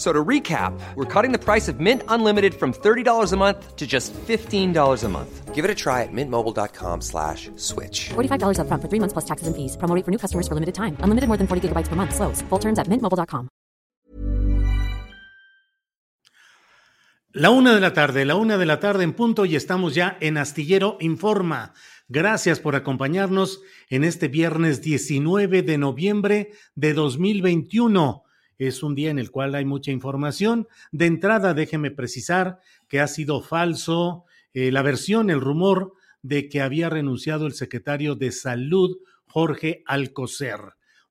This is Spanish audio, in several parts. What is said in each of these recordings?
So to recap, we're cutting the price of Mint Unlimited from $30 a month to just $15 a month. Give it a try at mintmobile.com slash switch. $45 up front for three months plus taxes and fees. Promo for new customers for limited time. Unlimited more than 40 gigabytes per month. Slows. Full terms at mintmobile.com. La una de la tarde, la una de la tarde en punto y estamos ya en Astillero Informa. Gracias por acompañarnos en este viernes 19 de noviembre de 2021. Es un día en el cual hay mucha información. De entrada, déjeme precisar que ha sido falso eh, la versión, el rumor de que había renunciado el secretario de Salud, Jorge Alcocer.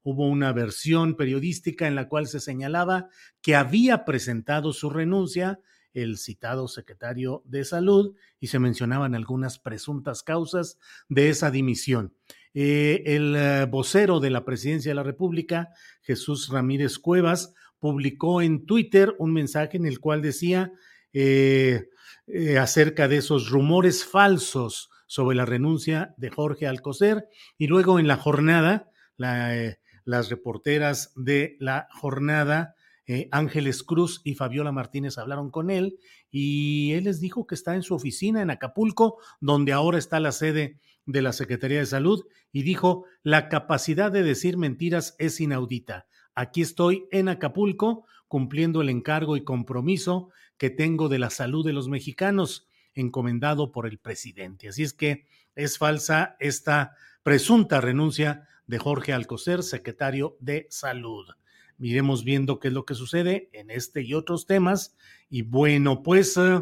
Hubo una versión periodística en la cual se señalaba que había presentado su renuncia el citado secretario de Salud y se mencionaban algunas presuntas causas de esa dimisión. Eh, el eh, vocero de la presidencia de la República, Jesús Ramírez Cuevas, publicó en Twitter un mensaje en el cual decía eh, acerca de esos rumores falsos sobre la renuncia de Jorge Alcocer. Y luego en la jornada, las reporteras de la jornada Ángeles Cruz y Fabiola Martínez hablaron con él y él les dijo que está en su oficina en Acapulco, donde ahora está la sede de la Secretaría de Salud, y dijo, la capacidad de decir mentiras es inaudita. Aquí estoy en Acapulco cumpliendo el encargo y compromiso que tengo de la salud de los mexicanos, encomendado por el presidente. Así es que es falsa esta presunta renuncia de Jorge Alcocer, secretario de Salud iremos viendo qué es lo que sucede en este y otros temas. Y bueno, pues eh,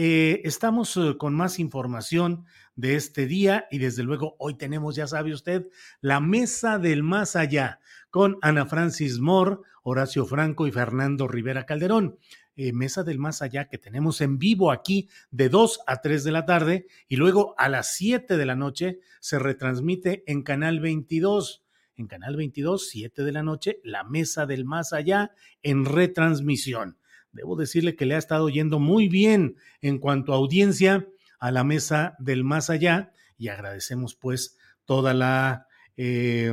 eh, estamos eh, con más información de este día y desde luego hoy tenemos, ya sabe usted, la mesa del más allá con Ana Francis Moore, Horacio Franco y Fernando Rivera Calderón. mesa del más allá que tenemos en vivo aquí de 2 a 3 de la tarde y luego a las 7 de la noche se retransmite en Canal 22 en Canal 22, 7 de la noche, La Mesa del Más Allá en retransmisión. Debo decirle que le ha estado yendo muy bien en cuanto a audiencia a la Mesa del Más Allá y agradecemos pues toda la eh,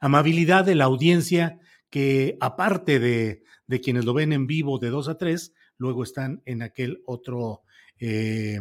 amabilidad de la audiencia que aparte de, de, quienes lo ven en vivo de 2 a 3, luego están en aquel otro eh,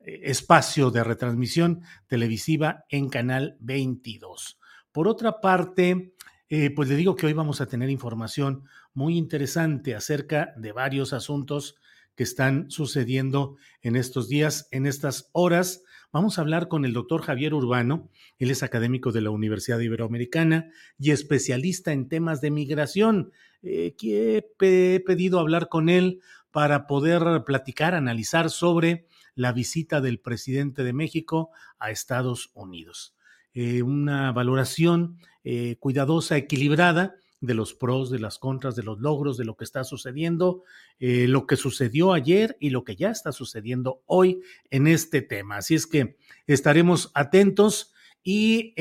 espacio de retransmisión televisiva en Canal 22. Por otra parte, eh, pues le digo que hoy vamos a tener información muy interesante acerca de varios asuntos que están sucediendo en estos días, en estas horas. Vamos a hablar con el doctor Javier Urbano. Él es académico de la Universidad Iberoamericana y especialista en temas de migración. Eh, que he pedido hablar con él para poder platicar, analizar sobre la visita del presidente de México a Estados Unidos. Eh, una valoración eh, cuidadosa, equilibrada de los pros, de las contras, de los logros, de lo que está sucediendo, eh, lo que sucedió ayer y lo que ya está sucediendo hoy en este tema. Así es que estaremos atentos y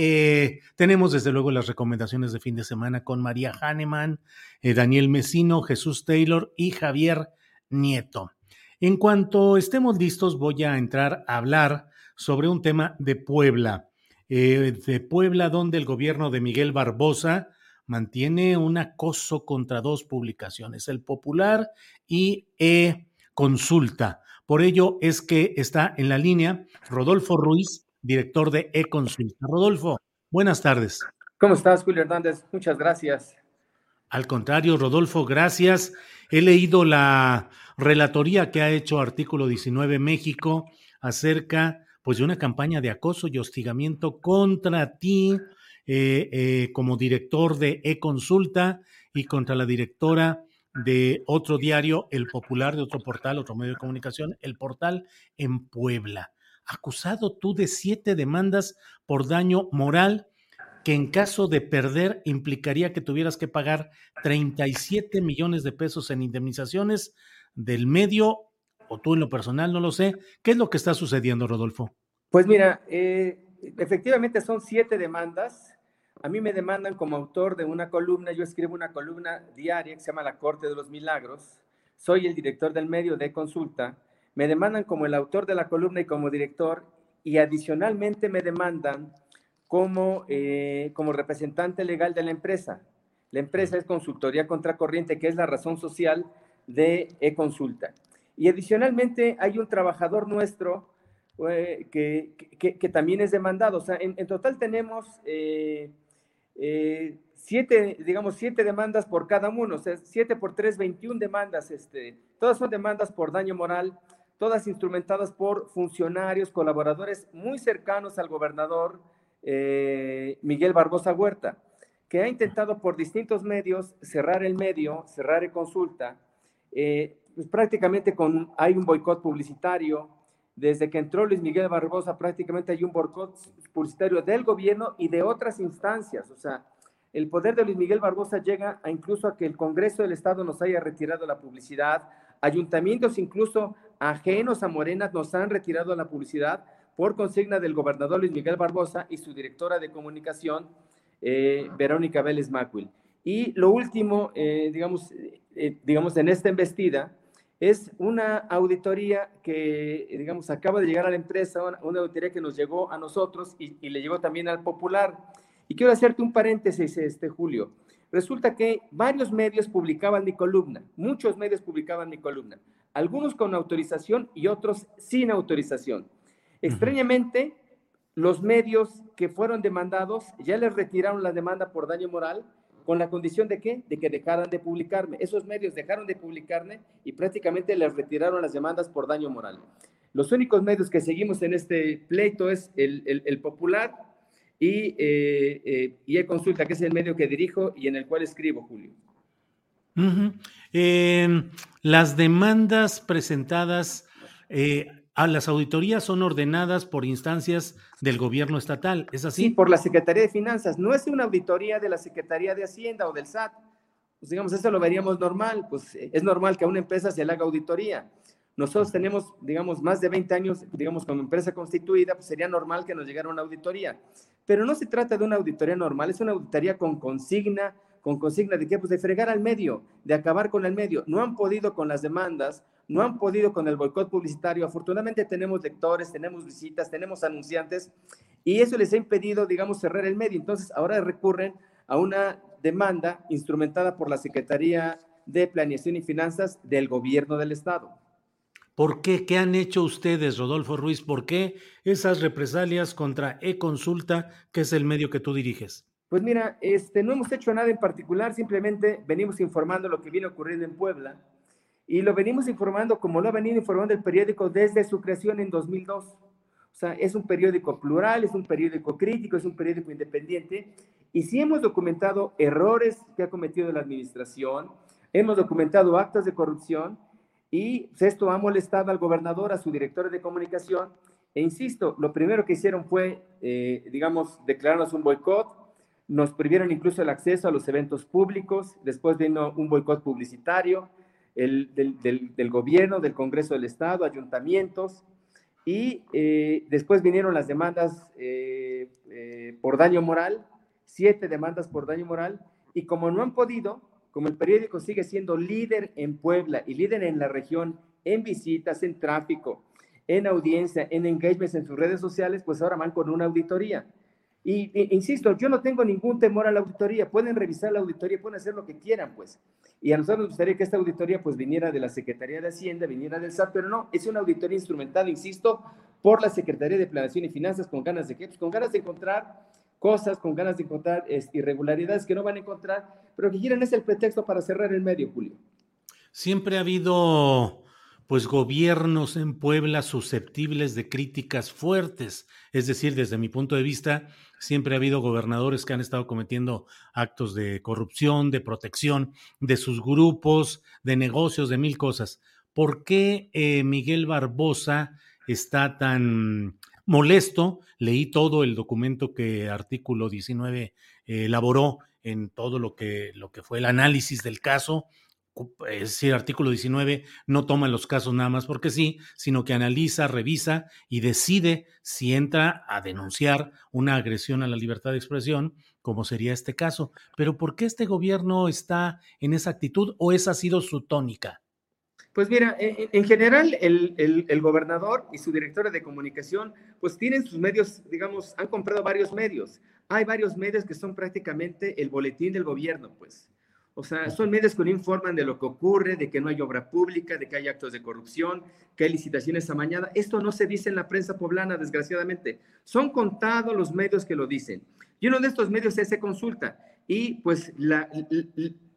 tenemos desde luego las recomendaciones de fin de semana con María Hahnemann, Daniel Mesino, Jesús Taylor y Javier Nieto. En cuanto estemos listos, voy a entrar a hablar sobre un tema de Puebla. Eh, de Puebla, donde el gobierno de Miguel Barbosa mantiene un acoso contra dos publicaciones, El Popular y E Consulta. Por ello es que está en la línea Rodolfo Ruiz, director de E Consulta. Rodolfo, buenas tardes. ¿Cómo estás, Julio Hernández? Muchas gracias. Al contrario, Rodolfo, gracias. He leído la relatoría que ha hecho Artículo 19 México acerca pues de una campaña de acoso y hostigamiento contra ti eh, eh, como director de e-consulta y contra la directora de otro diario, El Popular, de otro portal, otro medio de comunicación, El Portal en Puebla. Acusado tú de siete demandas por daño moral que en caso de perder implicaría que tuvieras que pagar 37 millones de pesos en indemnizaciones del medio, o tú en lo personal, no lo sé. ¿Qué es lo que está sucediendo, Rodolfo? Pues mira, eh, efectivamente son siete demandas. A mí me demandan como autor de una columna, yo escribo una columna diaria que se llama La Corte de los Milagros. Soy el director del medio de consulta. Me demandan como el autor de la columna y como director y adicionalmente me demandan como, eh, como representante legal de la empresa. La empresa es Consultoría Contracorriente, que es la razón social de e-consulta. Y adicionalmente hay un trabajador nuestro eh, que, que, también es demandado. O sea, en, total tenemos eh, siete, digamos, siete demandas por cada uno. O sea, siete por tres, 21 demandas. Este, todas son demandas por daño moral, todas instrumentadas por funcionarios, colaboradores muy cercanos al gobernador, eh, Miguel Barbosa Huerta, que ha intentado por distintos medios cerrar el medio, cerrar el consulta. Eh, pues prácticamente con, hay un boicot publicitario. Desde que entró Luis Miguel Barbosa, prácticamente hay un boicot publicitario del gobierno y de otras instancias. O sea, el poder de Luis Miguel Barbosa llega a incluso a que el Congreso del Estado nos haya retirado la publicidad, ayuntamientos incluso ajenos a Morena nos han retirado la publicidad por consigna del gobernador Luis Miguel Barbosa y su directora de comunicación, eh, Verónica Vélez Macuil. Y lo último, eh, digamos, eh, digamos, en esta embestida, es una auditoría que, digamos, acaba de llegar a la empresa, una, auditoría que nos llegó a nosotros y, y, le llegó también al Popular. Y quiero hacerte un paréntesis, este Julio. Resulta que varios medios publicaban mi columna, muchos medios publicaban mi columna, algunos con autorización y otros sin autorización. Extrañamente, los medios que fueron demandados ya les retiraron la demanda por daño moral con la condición de qué? De que dejaran de publicarme. Esos medios dejaron de publicarme y prácticamente les retiraron las demandas por daño moral. Los únicos medios que seguimos en este pleito es el, Popular y, eh, eh, y el Consulta, que es el medio que dirijo y en el cual escribo, Julio. las demandas presentadas eh, Ah, las auditorías son ordenadas por instancias del gobierno estatal, ¿es así? Sí, por la Secretaría de Finanzas. No es una auditoría de la Secretaría de Hacienda o del SAT. Pues digamos, eso lo veríamos normal. Pues eh, es normal que a una empresa se le haga auditoría. Nosotros tenemos, digamos, más de 20 años, digamos, como empresa constituida, pues sería normal que nos llegara una auditoría. Pero no se trata de una auditoría normal, es una auditoría con consigna, con consigna de qué? Pues de fregar al medio, de acabar con el medio. No han podido con las demandas, no han podido con el boicot publicitario. Afortunadamente tenemos lectores, tenemos visitas, tenemos anunciantes y eso les ha impedido, digamos, cerrar el medio. Entonces ahora recurren a una demanda instrumentada por la Secretaría de Planeación y Finanzas del Gobierno del Estado. ¿Por qué? ¿Qué han hecho ustedes, Rodolfo Ruiz? ¿Por qué esas represalias contra e-consulta, que es el medio que tú diriges? Pues mira, este, no hemos hecho nada en particular, simplemente venimos informando lo que viene ocurriendo en Puebla y lo venimos informando como lo ha venido informando el periódico desde su creación en 2002. O sea, es un periódico plural, es un periódico crítico, es un periódico independiente. Y sí hemos documentado errores que ha cometido la administración, hemos documentado actos de corrupción y esto ha molestado al gobernador, a su director de comunicación. E insisto, lo primero que hicieron fue, eh, digamos, declararnos un boicot, nos prohibieron incluso el acceso a los eventos públicos, después vino un boicot publicitario el, del, gobierno, del Congreso del Estado, ayuntamientos, y eh, después vinieron las demandas eh, eh, por daño moral, siete demandas por daño moral, y como no han podido, como el periódico sigue siendo líder en Puebla y líder en la región en visitas, en tráfico, en audiencia, en engagements en sus redes sociales, pues ahora van con una auditoría. Y, insisto, yo no tengo ningún temor a la auditoría. Pueden revisar la auditoría, pueden hacer lo que quieran, pues. Y a nosotros nos gustaría que esta auditoría, pues, viniera de la Secretaría de Hacienda, viniera del SAT, pero no, es una auditoría instrumental, insisto, por la Secretaría de Planeación y Finanzas, con ganas de qué? Pues con ganas de encontrar cosas con ganas de encontrar irregularidades que no van a encontrar, pero que quieren es el pretexto para cerrar el medio, Julio. Siempre ha habido pues gobiernos en Puebla susceptibles de críticas fuertes. Es decir, desde mi punto de vista, siempre ha habido gobernadores que han estado cometiendo actos de corrupción, de protección de sus grupos, de negocios, de mil cosas. ¿Por qué eh, Miguel Barbosa está tan molesto? Leí todo el documento que artículo 19 eh, elaboró en todo lo que, lo que fue el análisis del caso es decir, artículo 19 no toma los casos nada más porque sí, sino que analiza, revisa y decide si entra a denunciar una agresión a la libertad de expresión, como sería este caso. Pero ¿por qué este gobierno está en esa actitud o esa ha sido su tónica? Pues mira, e, e, en general el, el, gobernador y su directora de comunicación pues tienen sus medios, digamos, han comprado varios medios. Hay varios medios que son prácticamente el boletín del gobierno, pues. O sea, son medios que no informan de lo que ocurre, de que no hay obra pública, de que hay actos de corrupción, que hay licitaciones amañadas. Esto no se dice en la prensa poblana, desgraciadamente. Son contados los medios que lo dicen. Y uno de estos medios es E-Consulta. Y pues la,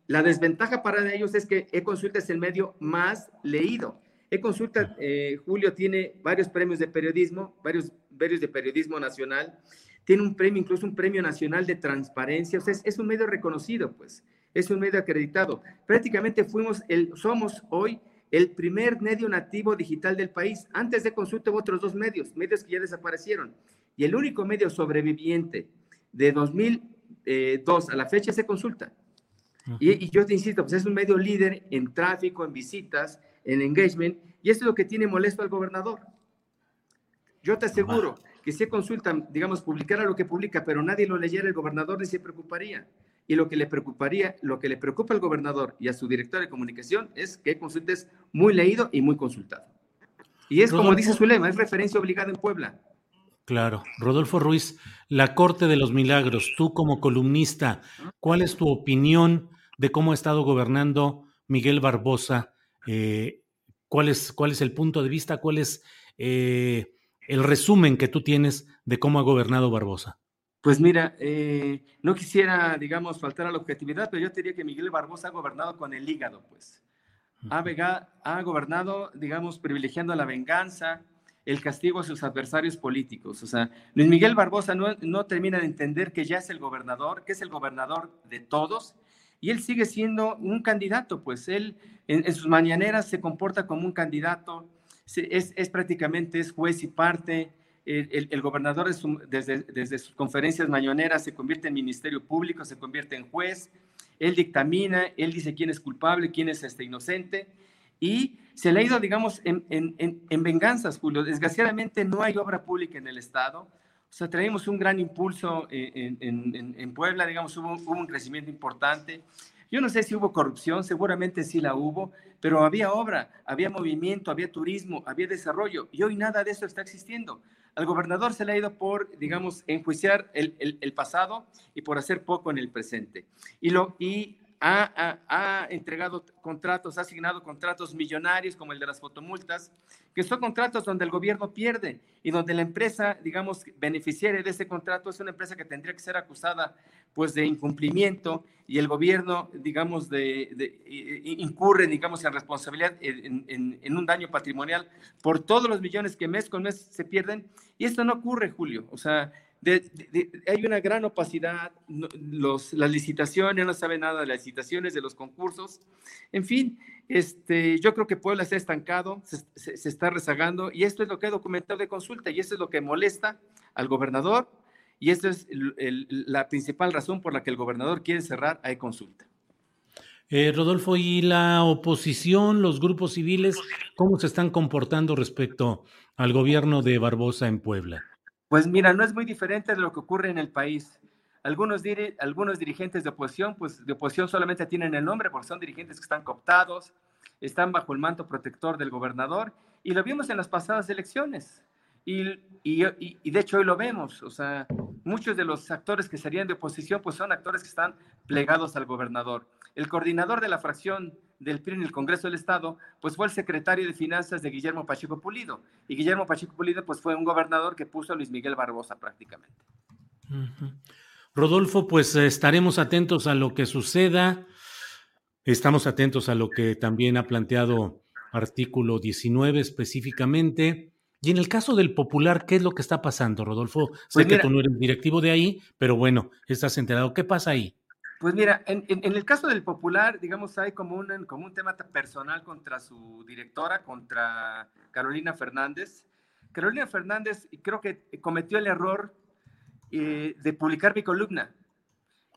la, desventaja para ellos es que E-Consulta es el medio más leído. E-Consulta, eh, Julio, tiene varios premios de periodismo, varios, varios de periodismo nacional. Tiene un premio, incluso un premio nacional de transparencia. O sea, es, es un medio reconocido, pues es un medio acreditado. Prácticamente fuimos el, somos hoy el primer medio nativo digital del país. Antes de consulta hubo otros dos medios, medios que ya desaparecieron. Y el único medio sobreviviente de 2002 a la fecha se consulta. y, yo te insisto, pues es un medio líder en tráfico, en visitas, en engagement, y eso es lo que tiene molesto al gobernador. Yo te aseguro que si consulta, digamos, publicara lo que publica, pero nadie lo leyera, el gobernador ni se preocuparía. Y lo que le preocuparía, lo que le preocupa al gobernador y a su director de comunicación es que consultes muy leído y muy consultado. Y es como dice su lema, es referencia obligada en Puebla. Claro. Rodolfo Ruiz, la Corte de los Milagros, tú como columnista, ¿cuál es tu opinión de cómo ha estado gobernando Miguel Barbosa? Eh, ¿cuál, es, ¿Cuál es el punto de vista? ¿Cuál es eh, el resumen que tú tienes de cómo ha gobernado Barbosa? Pues mira, eh, no quisiera, digamos, faltar a la objetividad, pero yo diría que Miguel Barbosa ha gobernado con el hígado, pues. Ha, ha gobernado, digamos, privilegiando la venganza, el castigo a sus adversarios políticos. O sea, Luis Miguel Barbosa no, no, termina de entender que ya es el gobernador, que es el gobernador de todos, y él sigue siendo un candidato, pues él en, sus mañaneras se comporta como un candidato, es, es prácticamente es juez y parte, el, gobernador desde, sus conferencias mañaneras se convierte en ministerio público, se convierte en juez, él dictamina, él dice quién es culpable, quién es este inocente, y se le ha ido, digamos, en, en, en, venganzas, Julio. Desgraciadamente no hay obra pública en el Estado. O sea, traemos un gran impulso en, Puebla, digamos, hubo un crecimiento importante. Yo no sé si hubo corrupción, seguramente sí la hubo, pero había obra, había movimiento, había turismo, había desarrollo, y hoy nada de eso está existiendo. Al gobernador se le ha ido por, digamos, enjuiciar el, el, pasado y por hacer poco en el presente. Y, lo, y ha, ha, entregado contratos, ha asignado contratos millonarios como el de las fotomultas, que son contratos donde el gobierno pierde y donde la empresa, digamos, beneficiaria de ese contrato es una empresa que tendría que ser acusada pues de incumplimiento y el gobierno, digamos, de, incurre, digamos, en responsabilidad en, en, un daño patrimonial por todos los millones que mes con mes se pierden. Y esto no ocurre, Julio. O sea, hay una gran opacidad, las licitaciones, no sabe nada de las licitaciones, de los concursos. En fin, este, yo creo que Puebla se ha estancado, se, se, está rezagando y esto es lo que ha documentado de consulta y esto es lo que molesta al gobernador y esta es la principal razón por la que el gobernador quiere cerrar a consulta. Eh, Rodolfo, ¿y la oposición, los grupos civiles, cómo se están comportando respecto al gobierno de Barbosa en Puebla? Pues mira, no es muy diferente de lo que ocurre en el país. Algunos, algunos dirigentes de oposición, pues de oposición solamente tienen el nombre porque son dirigentes que están cooptados, están bajo el manto protector del gobernador y lo vimos en las pasadas elecciones. Y, y, de hecho hoy lo vemos, o sea, muchos de los actores que serían de oposición, pues son actores que están plegados al gobernador. El coordinador de la fracción del PRI en el Congreso del Estado, pues fue el secretario de Finanzas de Guillermo Pacheco Pulido. Y Guillermo Pacheco Pulido, pues fue un gobernador que puso a Luis Miguel Barbosa prácticamente. Rodolfo, pues estaremos atentos a lo que suceda. Estamos atentos a lo que también ha planteado artículo 19 específicamente. Y en el caso del popular, ¿qué es lo que está pasando, Rodolfo? Sé pues que tú no eres directivo de ahí, pero bueno, estás enterado. ¿Qué pasa ahí? Pues mira, en, el caso del popular, digamos, hay como un, como un tema personal contra su directora, contra Carolina Fernández. Carolina Fernández creo que cometió el error eh, de publicar mi columna.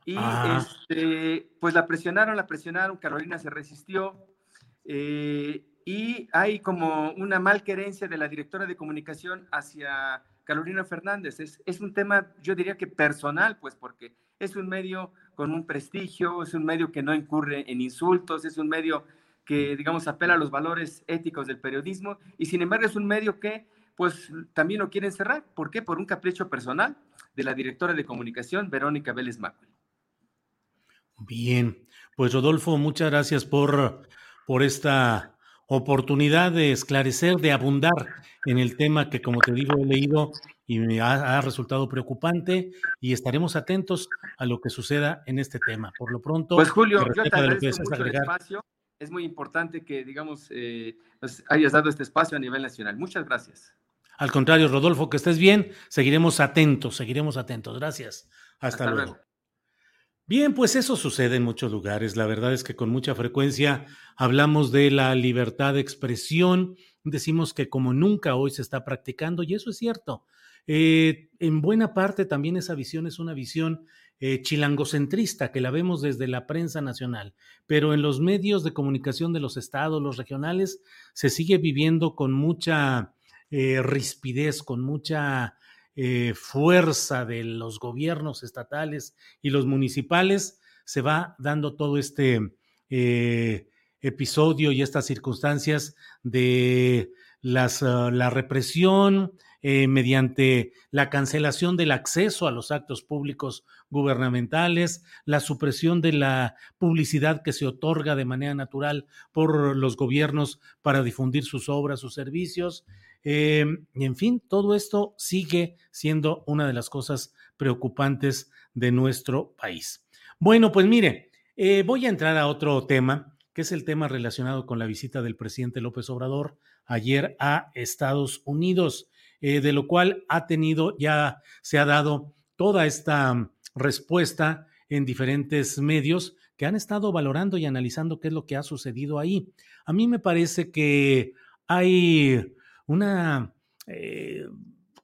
Y ah. este, pues la presionaron, la presionaron, Carolina se resistió. Eh, y hay como una malquerencia de la directora de comunicación hacia Carolina Fernández. Es, es, un tema, yo diría que personal, pues porque es un medio con un prestigio, es un medio que no incurre en insultos, es un medio que, digamos, apela a los valores éticos del periodismo y sin embargo es un medio que, pues, también lo quieren cerrar. ¿Por qué? Por un capricho personal de la directora de comunicación, Verónica Vélez Macul. Bien, pues Rodolfo, muchas gracias por, por esta oportunidad de esclarecer, de abundar en el tema que, como te digo, he leído y me ha, resultado preocupante y estaremos atentos a lo que suceda en este tema. Por lo pronto, pues Julio, yo te agradezco mucho el espacio. Es muy importante que, digamos, eh, nos hayas dado este espacio a nivel nacional. Muchas gracias. Al contrario, Rodolfo, que estés bien. Seguiremos atentos, seguiremos atentos. Gracias. Hasta, luego. Bien, pues eso sucede en muchos lugares. La verdad es que con mucha frecuencia hablamos de la libertad de expresión, decimos que como nunca hoy se está practicando y eso es cierto. Eh, en buena parte también esa visión es una visión eh, chilangocentrista que la vemos desde la prensa nacional, pero en los medios de comunicación de los estados, los regionales, se sigue viviendo con mucha eh, rispidez, con mucha eh, fuerza de los gobiernos estatales y los municipales, se va dando todo este eh, episodio y estas circunstancias de las, ah, la represión eh, mediante la cancelación del acceso a los actos públicos gubernamentales, la supresión de la publicidad que se otorga de manera natural por los gobiernos para difundir sus obras, sus servicios, eh, y en fin, todo esto sigue siendo una de las cosas preocupantes de nuestro país. Bueno, pues mire, eh, voy a entrar a otro tema, que es el tema relacionado con la visita del presidente López Obrador ayer a Estados Unidos, eh, de lo cual ha tenido, ya se ha dado toda esta respuesta en diferentes medios que han estado valorando y analizando qué es lo que ha sucedido ahí. A mí me parece que hay una eh,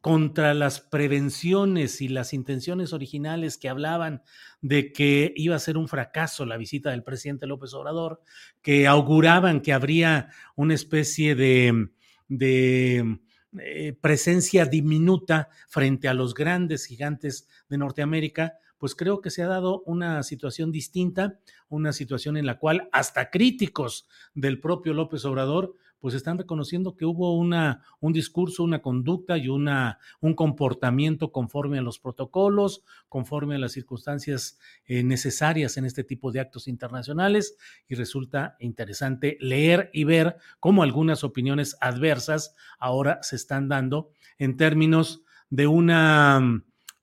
contra las prevenciones y las intenciones originales que hablaban de que iba a ser un fracaso la visita del presidente López Obrador, que auguraban que habría una especie de, eh, presencia diminuta frente a los grandes gigantes de Norteamérica, pues creo que se ha dado una situación distinta, una situación en la cual hasta críticos del propio López Obrador pues están reconociendo que hubo una, un discurso, una conducta y una, un comportamiento conforme a los protocolos, conforme a las circunstancias eh, necesarias en este tipo de actos internacionales y resulta interesante leer y ver cómo algunas opiniones adversas ahora se están dando en términos de un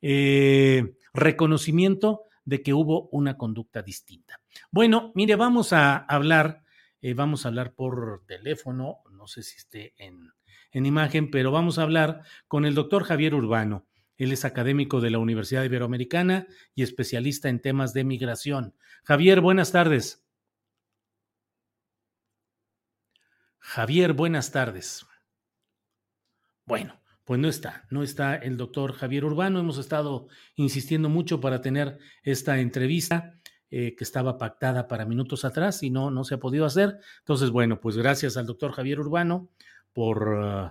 eh, reconocimiento de que hubo una conducta distinta. Bueno, mire, vamos a hablar eh, vamos a hablar por teléfono, no sé si esté en, en imagen, pero vamos a hablar con el doctor Javier Urbano. Él es académico de la Universidad Iberoamericana y especialista en temas de migración. Javier, buenas tardes. Javier, buenas tardes. Bueno, pues no está, no está el doctor Javier Urbano. Hemos estado insistiendo mucho para tener esta entrevista. Eh, que estaba pactada para minutos atrás y no, no se ha podido hacer. Entonces, bueno, pues gracias al doctor Javier Urbano por uh,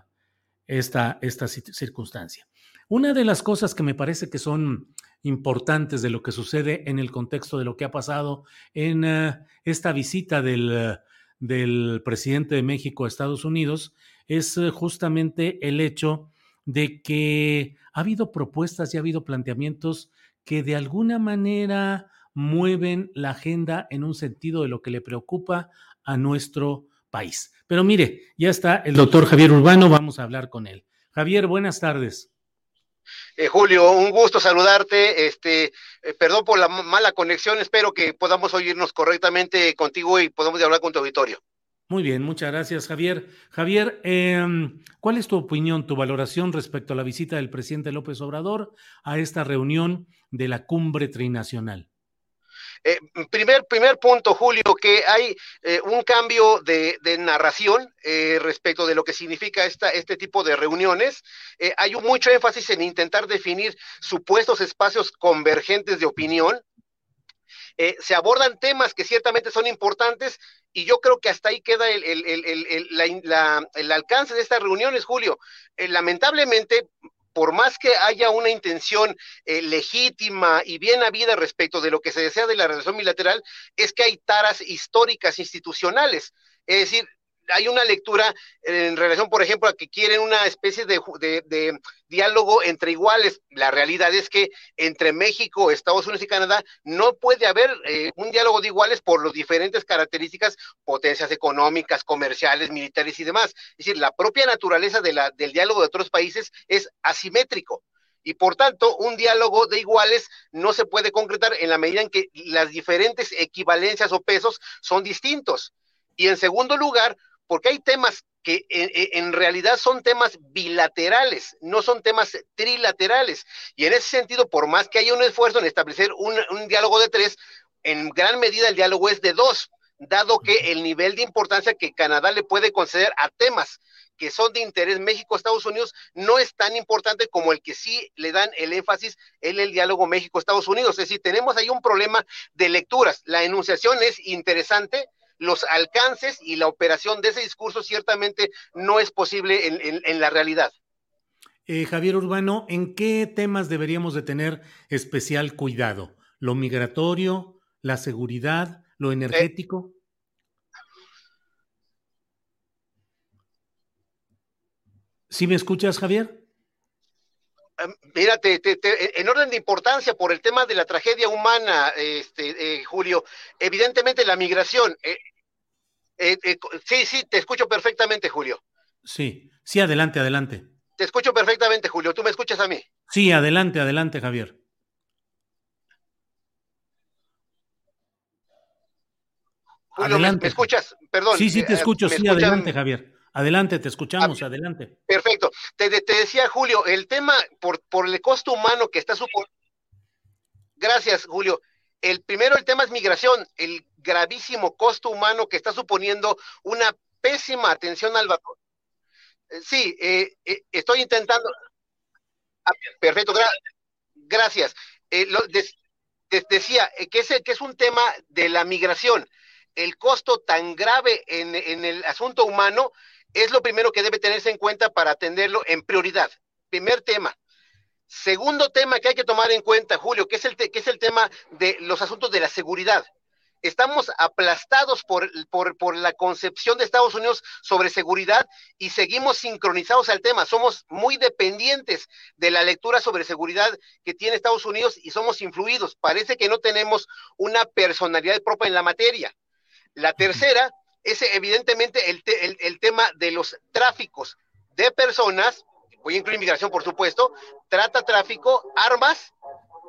esta, esta circunstancia. Una de las cosas que me parece que son importantes de lo que sucede en el contexto de lo que ha pasado en uh, esta visita del, del, presidente de México a Estados Unidos es justamente el hecho de que ha habido propuestas y ha habido planteamientos que de alguna manera mueven la agenda en un sentido de lo que le preocupa a nuestro país. Pero mire, ya está el doctor Javier Urbano, vamos a hablar con él. Javier, buenas tardes. Eh, Julio, un gusto saludarte. Este, eh, perdón por la mala conexión. Espero que podamos oírnos correctamente contigo y podamos hablar con tu auditorio. Muy bien, muchas gracias, Javier. Javier, em, ¿cuál es tu opinión, tu valoración respecto a la visita del presidente López Obrador a esta reunión de la cumbre trinacional? Eh, primer, primer punto, Julio, que hay eh, un cambio de, narración eh, respecto de lo que significa esta, este tipo de reuniones. hay un mucho énfasis en intentar definir supuestos espacios convergentes de opinión. se abordan temas que ciertamente son importantes y yo creo que hasta ahí queda el, el alcance de estas reuniones, Julio. lamentablemente, por más que haya una intención eh, legítima y bien habida respecto de lo que se desea de la relación bilateral, es que hay taras históricas institucionales. Es decir, hay una lectura en relación, por ejemplo, a que quieren una especie de, diálogo entre iguales. La realidad es que entre México, Estados Unidos y Canadá no puede haber eh, un diálogo de iguales por las diferentes características, potencias económicas, comerciales, militares y demás. Es decir, la propia naturaleza de la, del diálogo de otros países es asimétrico y por tanto un diálogo de iguales no se puede concretar en la medida en que las diferentes equivalencias o pesos son distintos. Y en segundo lugar, porque hay temas que en, realidad son temas bilaterales, no son temas trilaterales. Y en ese sentido, por más que haya un esfuerzo en establecer un, diálogo de tres, en gran medida el diálogo es de dos, dado que el nivel de importancia que Canadá le puede conceder a temas que son de interés México-Estados Unidos no es tan importante como el que sí le dan el énfasis en el diálogo México-Estados Unidos. Es decir, tenemos ahí un problema de lecturas. La enunciación es interesante, los alcances y la operación de ese discurso ciertamente no es posible en, la realidad. Eh, Javier Urbano, ¿en qué temas deberíamos de tener especial cuidado? ¿Lo migratorio, la seguridad, lo energético? ¿Sí me escuchas, Javier? Em, mira, en orden de importancia por el tema de la tragedia humana, este, eh, Julio, evidentemente la migración, eh, eh, eh, sí, sí, te escucho perfectamente, Julio. Sí, sí, adelante, adelante. Te escucho perfectamente, Julio. ¿Tú me escuchas a mí? Sí, adelante, adelante, Javier. Julio, ¿me, escuchas? Perdón. Sí, sí, te eh, escucho. Sí, adelante, Javier. Adelante, te escuchamos, ah, adelante. Perfecto. Te, te, decía, Julio, el tema por, por el costo humano que está suponiendo. Gracias, Julio. El primero, el tema es migración, el gravísimo costo humano que está suponiendo una pésima atención al vapor. Eh, sí, eh, eh, estoy intentando. Ah, perfecto, gracias. decía que es, que es un tema de la migración. El costo tan grave en, en el asunto humano es lo primero que debe tenerse en cuenta para atenderlo en prioridad. Primer tema. Segundo tema que hay que tomar en cuenta, Julio, que es el, que es el tema de los asuntos de la seguridad. Estamos aplastados por, por, la concepción de Estados Unidos sobre seguridad y seguimos sincronizados al tema. Somos muy dependientes de la lectura sobre seguridad que tiene Estados Unidos y somos influidos. Parece que no tenemos una personalidad propia en la materia. La tercera es evidentemente el, el tema de los tráficos de personas voy a incluir inmigración, por supuesto, trata tráfico, armas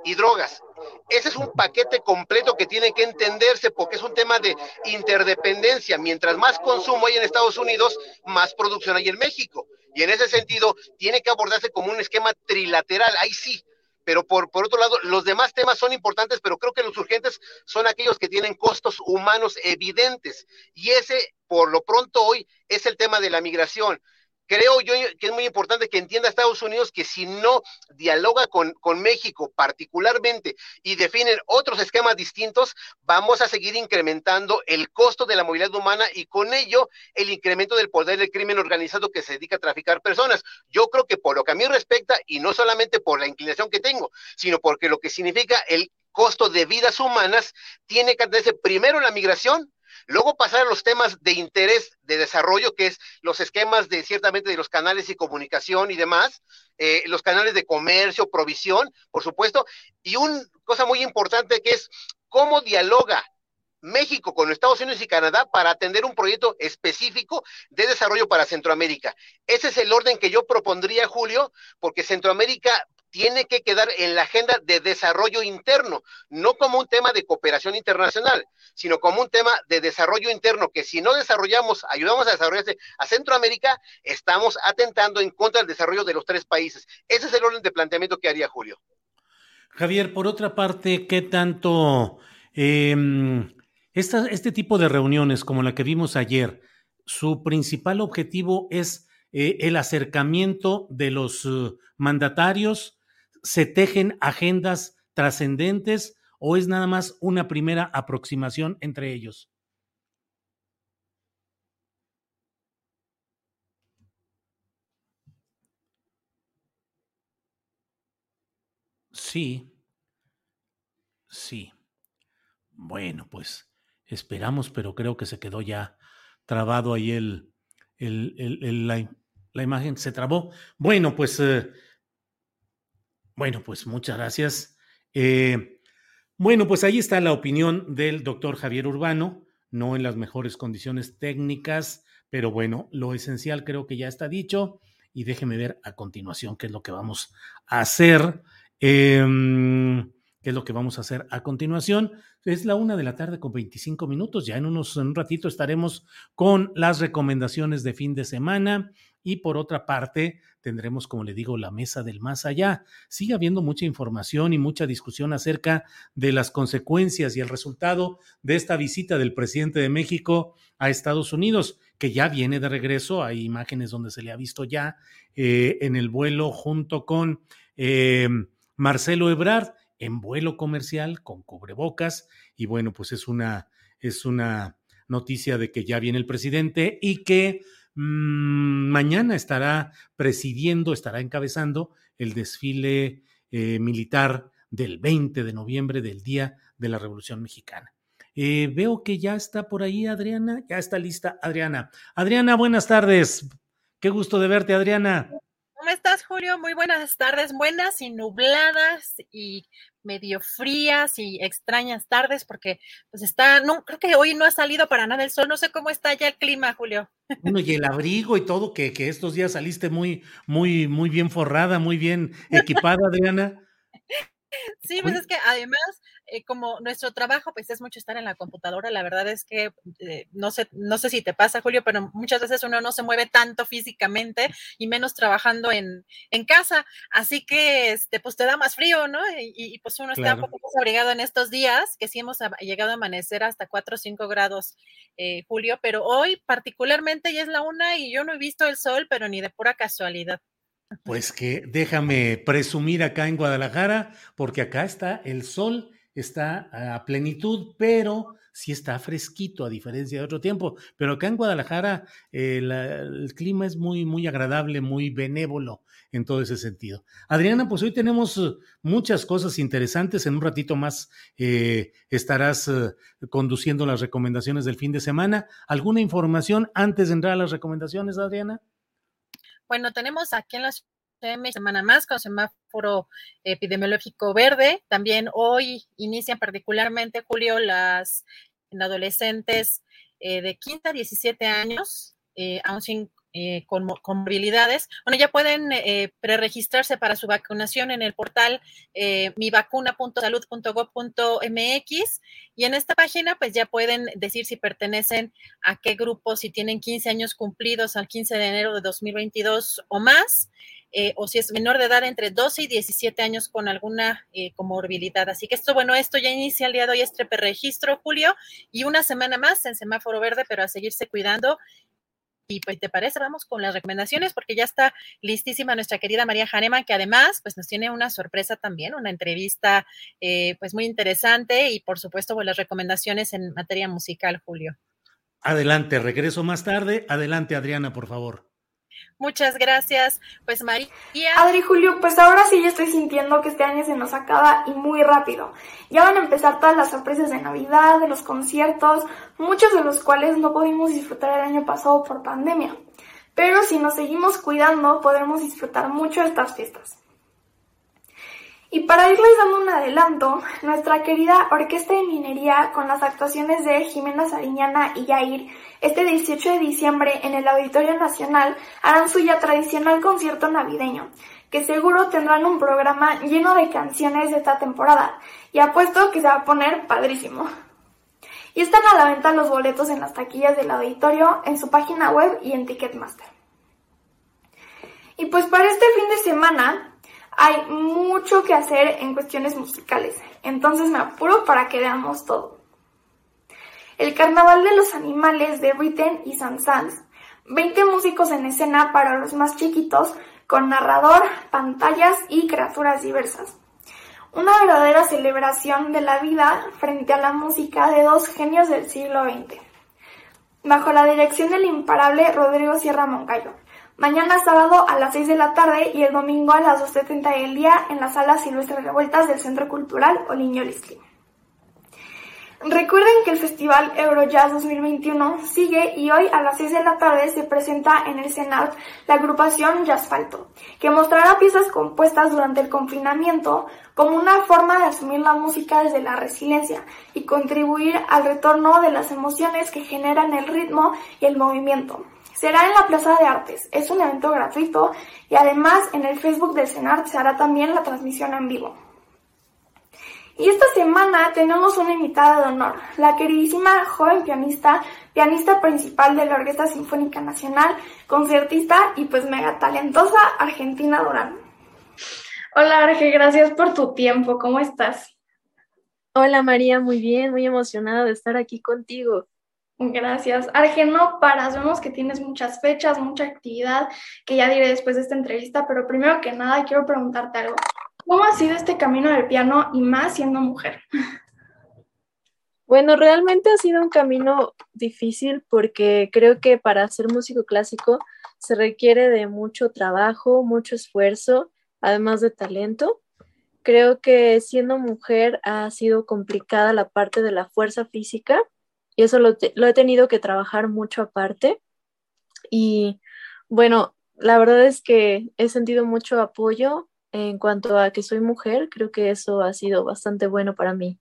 y drogas. Ese es un paquete completo que tiene que entenderse porque es un tema de interdependencia. Mientras más consumo hay en Estados Unidos, más producción hay en México. Y en ese sentido, tiene que abordarse como un esquema trilateral. Ahí sí. Pero por, otro lado, los demás temas son importantes, pero creo que los urgentes son aquellos que tienen costos humanos evidentes. Y ese, por lo pronto hoy, es el tema de la migración creo yo que es muy importante que entienda Estados Unidos que si no dialoga con, con, México particularmente y definen otros esquemas distintos, vamos a seguir incrementando el costo de la movilidad humana y con ello el incremento del poder del crimen organizado que se dedica a traficar personas. Yo creo que por lo que a mí respecta, y no solamente por la inclinación que tengo, sino porque lo que significa el costo de vidas humanas, tiene que atenderse primero la migración, Luego pasar a los temas de interés de desarrollo, que es los esquemas de ciertamente de los canales y comunicación y demás, eh, los canales de comercio, provisión, por supuesto, y una cosa muy importante que es cómo dialoga México con Estados Unidos y Canadá para atender un proyecto específico de desarrollo para Centroamérica. Ese es el orden que yo propondría, Julio, porque Centroamérica tiene que quedar en la agenda de desarrollo interno, no como un tema de cooperación internacional, sino como un tema de desarrollo interno, que si no desarrollamos, ayudamos a desarrollarse a Centroamérica, estamos atentando en contra del desarrollo de los tres países. Ese es el orden de planteamiento que haría Julio. Javier, por otra parte, ¿qué tanto em, este tipo de reuniones como la que vimos ayer, su principal objetivo es eh, el acercamiento de los uh, mandatarios, se tejen agendas trascendentes o es nada más una primera aproximación entre ellos? Sí, sí. Bueno, pues esperamos, pero creo que se quedó ya trabado ahí el, el, la, imagen, se trabó. Bueno, pues, eh, bueno, pues muchas gracias. Eh, bueno, pues ahí está la opinión del doctor Javier Urbano, no en las mejores condiciones técnicas, pero bueno, lo esencial creo que ya está dicho y déjeme ver a continuación qué es lo que vamos a hacer. Em, ¿Qué es lo que vamos a hacer a continuación? Es la una de la tarde con 25 minutos. Ya en, unos, en un ratito estaremos con las recomendaciones de fin de semana. Y por otra parte, tendremos, como le digo, la mesa del más allá. Sigue habiendo mucha información y mucha discusión acerca de las consecuencias y el resultado de esta visita del presidente de México a Estados Unidos, que ya viene de regreso. Hay imágenes donde se le ha visto ya eh, en el vuelo junto con eh, Marcelo Ebrard en vuelo comercial con cubrebocas y bueno, pues es una, es una noticia de que ya viene el presidente y que mmm, mañana estará presidiendo, estará encabezando el desfile eh, militar del 20 de noviembre del Día de la Revolución Mexicana. Eh, veo que ya está por ahí Adriana, ya está lista Adriana. Adriana, buenas tardes. Qué gusto de verte, Adriana. ¿Cómo estás, Julio? Muy buenas tardes, buenas y nubladas y medio frías y extrañas tardes porque pues está, no, creo que hoy no ha salido para nada el sol, no sé cómo está ya el clima, Julio. Bueno, y el abrigo y todo, que, que estos días saliste muy, muy, muy bien forrada, muy bien equipada, Adriana. Sí, pues es que además, eh, como nuestro trabajo, pues es mucho estar en la computadora, la verdad es que eh, no sé, no sé si te pasa, Julio, pero muchas veces uno no se mueve tanto físicamente y menos trabajando en, en casa, así que este, pues te da más frío, ¿no? Y, pues uno está un poco más abrigado en estos días, que sí hemos llegado a amanecer hasta 4 o 5 grados, eh, Julio, pero hoy particularmente ya es la una y yo no he visto el sol, pero ni de pura casualidad. Pues que déjame presumir acá en Guadalajara, porque acá está el sol, está a plenitud, pero sí está fresquito a diferencia de otro tiempo. Pero acá en Guadalajara eh, el clima es muy, muy agradable, muy benévolo en todo ese sentido. Adriana, pues hoy tenemos eh, muchas cosas interesantes. En un ratito más eh, estarás conduciendo las recomendaciones del fin de semana. ¿Alguna información antes de entrar a las recomendaciones, Adriana? Bueno, tenemos aquí en la semana más con semáforo epidemiológico verde. También hoy inician particularmente, Julio, las adolescentes eh, de 15 a 17 años, eh, aún sin eh, con, movilidades, bueno, ya pueden eh, preregistrarse para su vacunación en el portal eh, mivacuna.salud.gov.mx y en esta página pues ya pueden decir si pertenecen a qué grupo, si tienen 15 años cumplidos al 15 de enero de 2022 o más. Eh, o si es menor de edad entre 12 y 17 años con alguna comorbilidad. Así que esto, bueno, esto ya inicia el día de hoy este preregistro, Julio, y una semana más en semáforo verde, pero a seguirse cuidando y pues, ¿te parece? Vamos con las recomendaciones porque ya está listísima nuestra querida María Hahnemann, que además pues nos tiene una sorpresa también, una entrevista eh, pues muy interesante y por supuesto pues, las recomendaciones en materia musical, Julio. Adelante, regreso más tarde. Adelante, Adriana, por favor. Muchas gracias. Pues María. Adri Julio, pues ahora sí ya estoy sintiendo que este año se nos acaba y muy rápido. Ya van a empezar todas las sorpresas de Navidad, de los conciertos, muchos de los cuales no pudimos disfrutar el año pasado por pandemia. Pero si nos seguimos cuidando, podremos disfrutar mucho de estas fiestas. Y para irles dando un adelanto, nuestra querida Orquesta de Minería con las actuaciones de Jimena Sariñana y Yair este 18 de diciembre en el Auditorio Nacional harán su ya tradicional concierto navideño, que seguro tendrán un programa lleno de canciones de esta temporada y apuesto que se va a poner padrísimo. Y están a la venta los boletos en las taquillas del auditorio, en su página web y en Ticketmaster. Y pues para este fin de semana hay mucho que hacer en cuestiones musicales, entonces me apuro para que veamos todo. El Carnaval de los Animales de Britain y San Sans, 20 músicos en escena para los más chiquitos, con narrador, pantallas y criaturas diversas. Una verdadera celebración de la vida frente a la música de dos genios del siglo XX. Bajo la dirección del imparable Rodrigo Sierra Moncayo. Mañana sábado a las 6 de la tarde y el domingo a las 2.70 del día en la sala Silvestre Revueltas del Centro Cultural Oliño Listli. Recuerden que el Festival Eurojazz 2021 sigue y hoy a las 6 de la tarde se presenta en el Senat la agrupación Jazzfalto, que mostrará piezas compuestas durante el confinamiento como una forma de asumir la música desde la resiliencia y contribuir al retorno de las emociones que generan el ritmo y el movimiento. Será en la Plaza de Artes, es un evento gratuito y además en el Facebook del Senat se hará también la transmisión en vivo. Y esta semana tenemos una invitada de honor, la queridísima joven pianista, pianista principal de la Orquesta Sinfónica Nacional, concertista y pues mega talentosa Argentina Durán. Hola Arge, gracias por tu tiempo, ¿cómo estás? Hola María, muy bien, muy emocionada de estar aquí contigo. Gracias. Arge, no paras, vemos que tienes muchas fechas, mucha actividad, que ya diré después de esta entrevista, pero primero que nada quiero preguntarte algo. ¿Cómo ha sido este camino del piano y más siendo mujer? Bueno, realmente ha sido un camino difícil porque creo que para ser músico clásico se requiere de mucho trabajo, mucho esfuerzo, además de talento. Creo que siendo mujer ha sido complicada la parte de la fuerza física y eso lo, lo he tenido que trabajar mucho aparte. Y bueno, la verdad es que he sentido mucho apoyo en cuanto a que soy mujer, creo que eso ha sido bastante bueno para mí.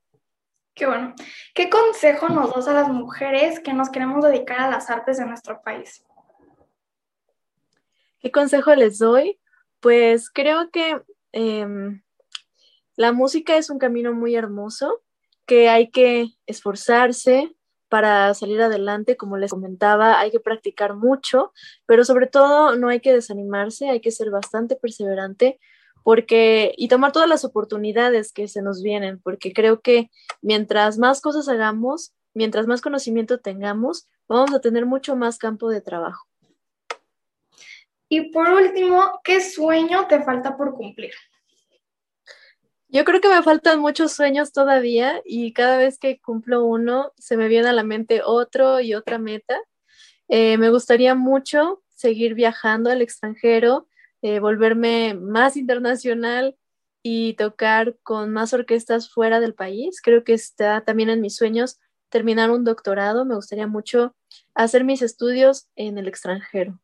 Qué bueno. ¿Qué consejo nos das a las mujeres que nos queremos dedicar a las artes de nuestro país? ¿Qué consejo les doy? Pues creo que em, la música es un camino muy hermoso, que hay que esforzarse para salir adelante, como les comentaba, hay que practicar mucho, pero sobre todo no hay que desanimarse, hay que ser bastante perseverante porque y tomar todas las oportunidades que se nos vienen, porque creo que mientras más cosas hagamos, mientras más conocimiento tengamos, vamos a tener mucho más campo de trabajo. Y por último, ¿qué sueño te falta por cumplir? Yo creo que me faltan muchos sueños todavía y cada vez que cumplo uno se me viene a la mente otro y otra meta. Eh, me gustaría mucho seguir viajando al extranjero, eh, volverme más internacional y tocar con más orquestas fuera del país. Creo que está también en mis sueños terminar un doctorado. Me gustaría mucho hacer mis estudios en el extranjero.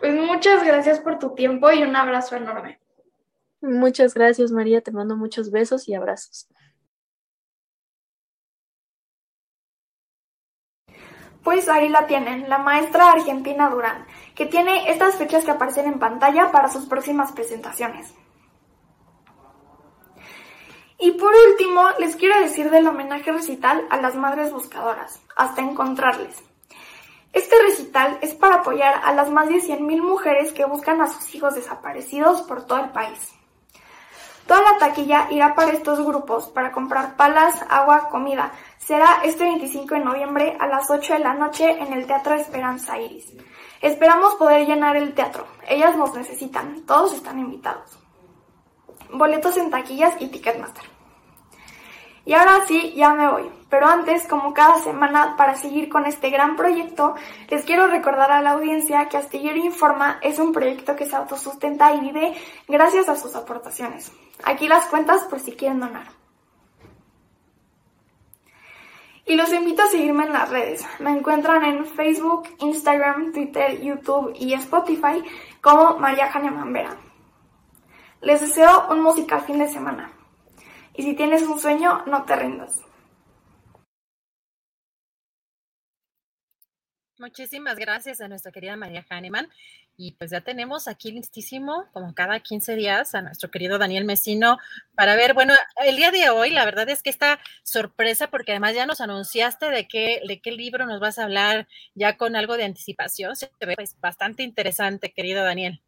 Pues muchas gracias por tu tiempo y un abrazo enorme. Muchas gracias, María. Te mando muchos besos y abrazos. Pues ahí la tienen, la maestra Argentina Durán, que tiene estas fechas que aparecen en pantalla para sus próximas presentaciones. Y por último, les quiero decir del homenaje recital a las madres buscadoras, hasta encontrarles. Este recital es para apoyar a las más de 100.000 mujeres que buscan a sus hijos desaparecidos por todo el país. Toda la taquilla irá para estos grupos para comprar palas, agua, comida. Será este 25 de noviembre a las 8 de la noche en el Teatro Esperanza Iris. Esperamos poder llenar el teatro. Ellas nos necesitan. Todos están invitados. Boletos en taquillas y Ticketmaster. Y ahora sí, ya me voy. Pero antes, como cada semana, para seguir con este gran proyecto, les quiero recordar a la audiencia que Astillero Informa es un proyecto que se autosustenta y vive gracias a sus aportaciones. Aquí las cuentas por si quieren donar. Y los invito a seguirme en las redes. Me encuentran en Facebook, Instagram, Twitter, YouTube y Spotify como María Jania Mambera. Les deseo un musical fin de semana. Y si tienes un sueño, no te rindas. Muchísimas gracias a nuestra querida María Hahnemann. Y pues ya tenemos aquí listísimo, como cada 15 días, a nuestro querido Daniel Mesino para ver, bueno, el día de hoy, la verdad es que esta sorpresa, porque además ya nos anunciaste de qué, de qué libro nos vas a hablar ya con algo de anticipación. Se ve pues, bastante interesante, querido Daniel.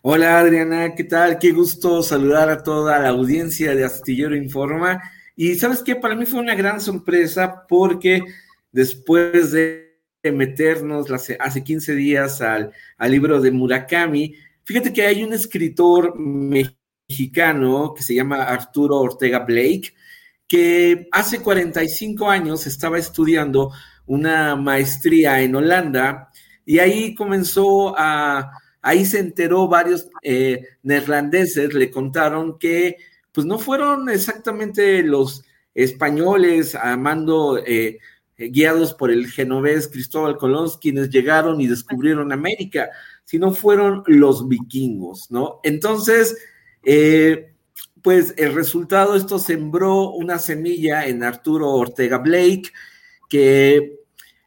Hola Adriana, ¿qué tal? Qué gusto saludar a toda la audiencia de Astillero Informa. Y sabes qué, para mí fue una gran sorpresa porque después de meternos hace 15 días al, libro de Murakami, fíjate que hay un escritor mexicano que se llama Arturo Ortega Blake, que hace 45 años estaba estudiando una maestría en Holanda y ahí comenzó a, ahí se enteró varios eh, neerlandeses, le contaron que pues no fueron exactamente los españoles amando eh, eh, guiados por el genovés Cristóbal Colón, quienes llegaron y descubrieron América, sino fueron los vikingos, ¿no? Entonces, eh, pues el resultado, esto sembró una semilla en Arturo Ortega Blake, que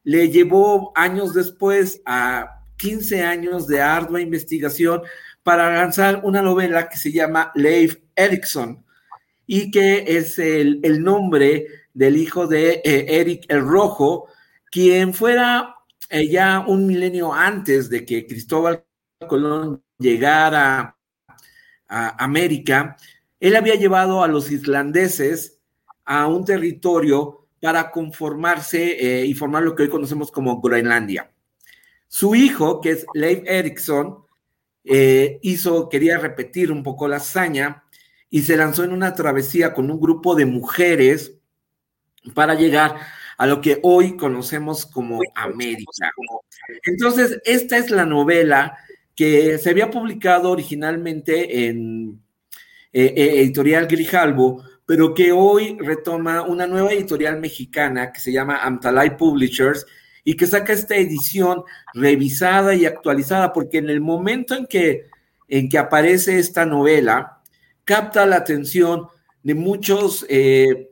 le llevó años después a 15 años de ardua investigación para lanzar una novela que se llama Leif Erikson y que es el, nombre del hijo de eh, Eric el Rojo, quien fuera eh, ya un milenio antes de que Cristóbal Colón llegara a América, él había llevado a los islandeses a un territorio para conformarse eh, y formar lo que hoy conocemos como Groenlandia. Su hijo, que es Leif Erikson, hizo, quería repetir un poco la hazaña y se lanzó en una travesía con un grupo de mujeres para llegar a lo que hoy conocemos como América. Entonces, esta es la novela que se había publicado originalmente en eh, eh, Editorial Grijalbo, pero que hoy retoma una nueva editorial mexicana que se llama Amtalai Publishers y que saca esta edición revisada y actualizada, porque en el momento en que, en que aparece esta novela, capta la atención de muchos eh,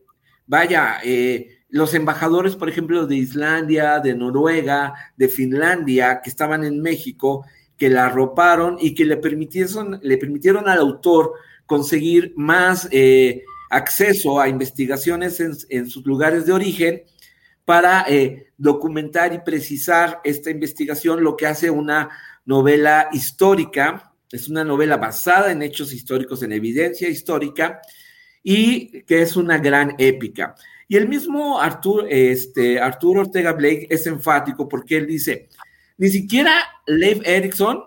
vaya, eh, los embajadores, por ejemplo, de Islandia, de Noruega, de Finlandia, que estaban en México, que la arroparon y que le permitieron, le permitieron al autor conseguir más eh, acceso a investigaciones en, sus lugares de origen para eh, documentar y precisar esta investigación, lo que hace una novela histórica, es una novela basada en hechos históricos, en evidencia histórica, y que es una gran épica. Y el mismo Artur, este, Arturo Ortega Blake es enfático porque él dice, ni siquiera Leif Erikson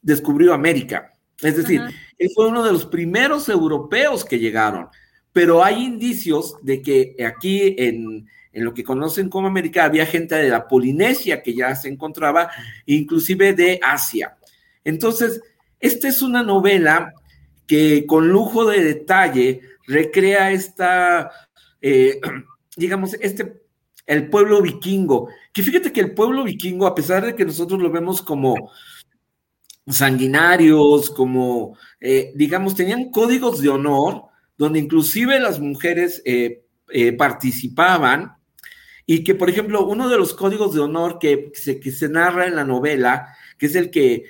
descubrió América. Es decir, él fue uno de los primeros europeos que llegaron, pero hay indicios de que aquí en, en lo que conocen como América había gente de la Polinesia que ya se encontraba, inclusive de Asia. Entonces, esta es una novela que con lujo de detalle recrea esta, eh, digamos, este, el pueblo vikingo, que fíjate que el pueblo vikingo, a pesar de que nosotros lo vemos como sanguinarios, como, eh, digamos, tenían códigos de honor, donde inclusive las mujeres eh, participaban, y que, por ejemplo, uno de los códigos de honor que se, que se narra en la novela, que es el que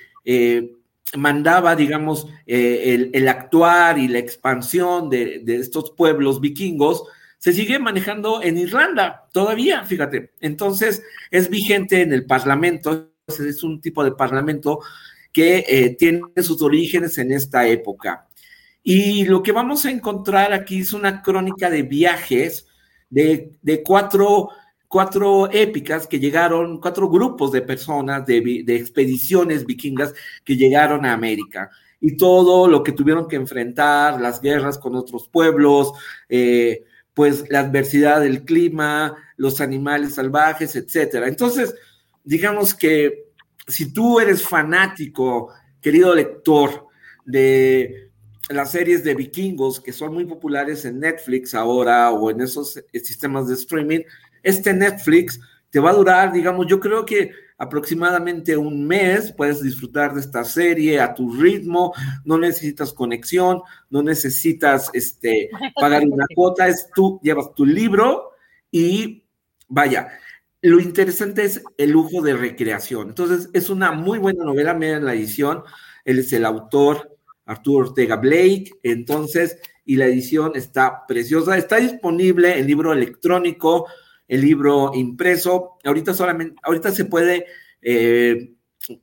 mandaba, digamos, eh, el, actuar y la expansión de, estos pueblos vikingos, se sigue manejando en Irlanda todavía, fíjate. Entonces, es vigente en el Parlamento, es un tipo de Parlamento que eh, tiene sus orígenes en esta época. Y lo que vamos a encontrar aquí es una crónica de viajes de, de cuatro cuatro épicas que llegaron, cuatro grupos de personas, de, expediciones vikingas que llegaron a América y todo lo que tuvieron que enfrentar, las guerras con otros pueblos, eh, pues la adversidad del clima, los animales salvajes, etcétera. Entonces, digamos que si tú eres fanático, querido lector, de las series de vikingos que son muy populares en Netflix ahora o en esos sistemas de streaming, este Netflix te va a durar, digamos, yo creo que aproximadamente un mes puedes disfrutar de esta serie a tu ritmo, no necesitas conexión, no necesitas este, pagar una cuota, es tú llevas tu libro y vaya, lo interesante es el lujo de recreación. Entonces, es una muy buena novela, en la edición. Él es el autor, Arturo Ortega Blake. Entonces, y la edición está preciosa. Está disponible en libro electrónico, el libro impreso. Ahorita solamente, ahorita se puede eh,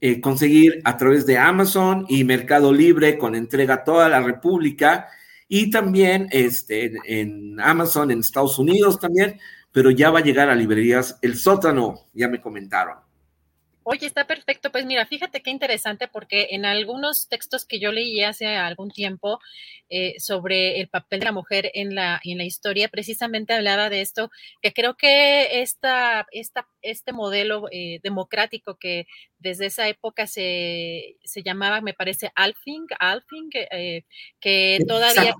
eh, conseguir a través de Amazon y Mercado Libre con entrega a toda la República y también este, en Amazon en Estados Unidos también, pero ya va a llegar a librerías El Sótano, ya me comentaron. Oye, está perfecto. Pues mira, fíjate qué interesante porque en algunos textos que yo leí hace algún tiempo eh, sobre el papel de la mujer en la, en la historia, precisamente hablaba de esto, que creo que esta, esta, este modelo eh, democrático que desde esa época se, llamaba, me parece, Alfing, Alfing, eh, que todavía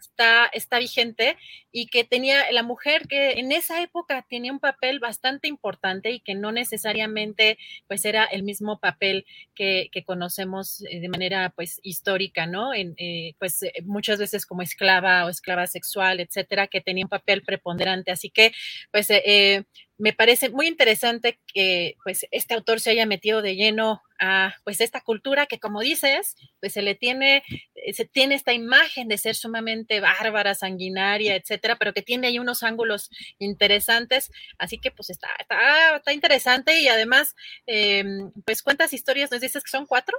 está, está vigente y que tenía la mujer que en esa época tenía un papel bastante importante y que no necesariamente pues era el mismo papel que, conocemos eh, de manera pues histórica, ¿no? En, eh, pues muchas veces como esclava o esclava sexual, etcétera, que tenía un papel preponderante. Así que pues me parece muy interesante que pues este autor se haya metido de lleno a pues esta cultura que como dices, pues se le tiene, eh, se tiene esta imagen de ser sumamente bárbara, sanguinaria, etcétera, pero que tiene ahí unos ángulos interesantes, así que pues está, está, está interesante y además, em, pues cuántas historias nos dices que son cuatro.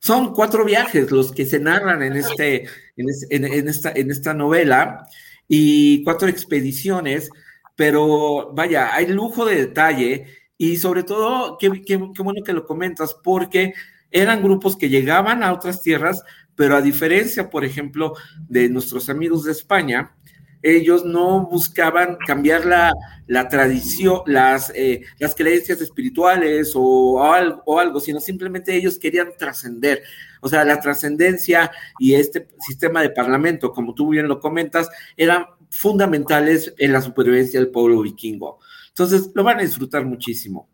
Son cuatro viajes los que se narran en, este, en, esta, en esta novela y cuatro expediciones pero vaya, hay lujo de detalle y sobre todo, qué, bueno que lo comentas, porque eran grupos que llegaban a otras tierras, pero a diferencia, por ejemplo, de nuestros amigos de España, ellos no buscaban cambiar la, tradición, las, eh, las creencias espirituales o, o, algo, sino simplemente ellos querían trascender. O sea, la trascendencia y este sistema de parlamento, como tú bien lo comentas, eran fundamentales en la supervivencia del pueblo vikingo. Entonces, lo van a disfrutar muchísimo.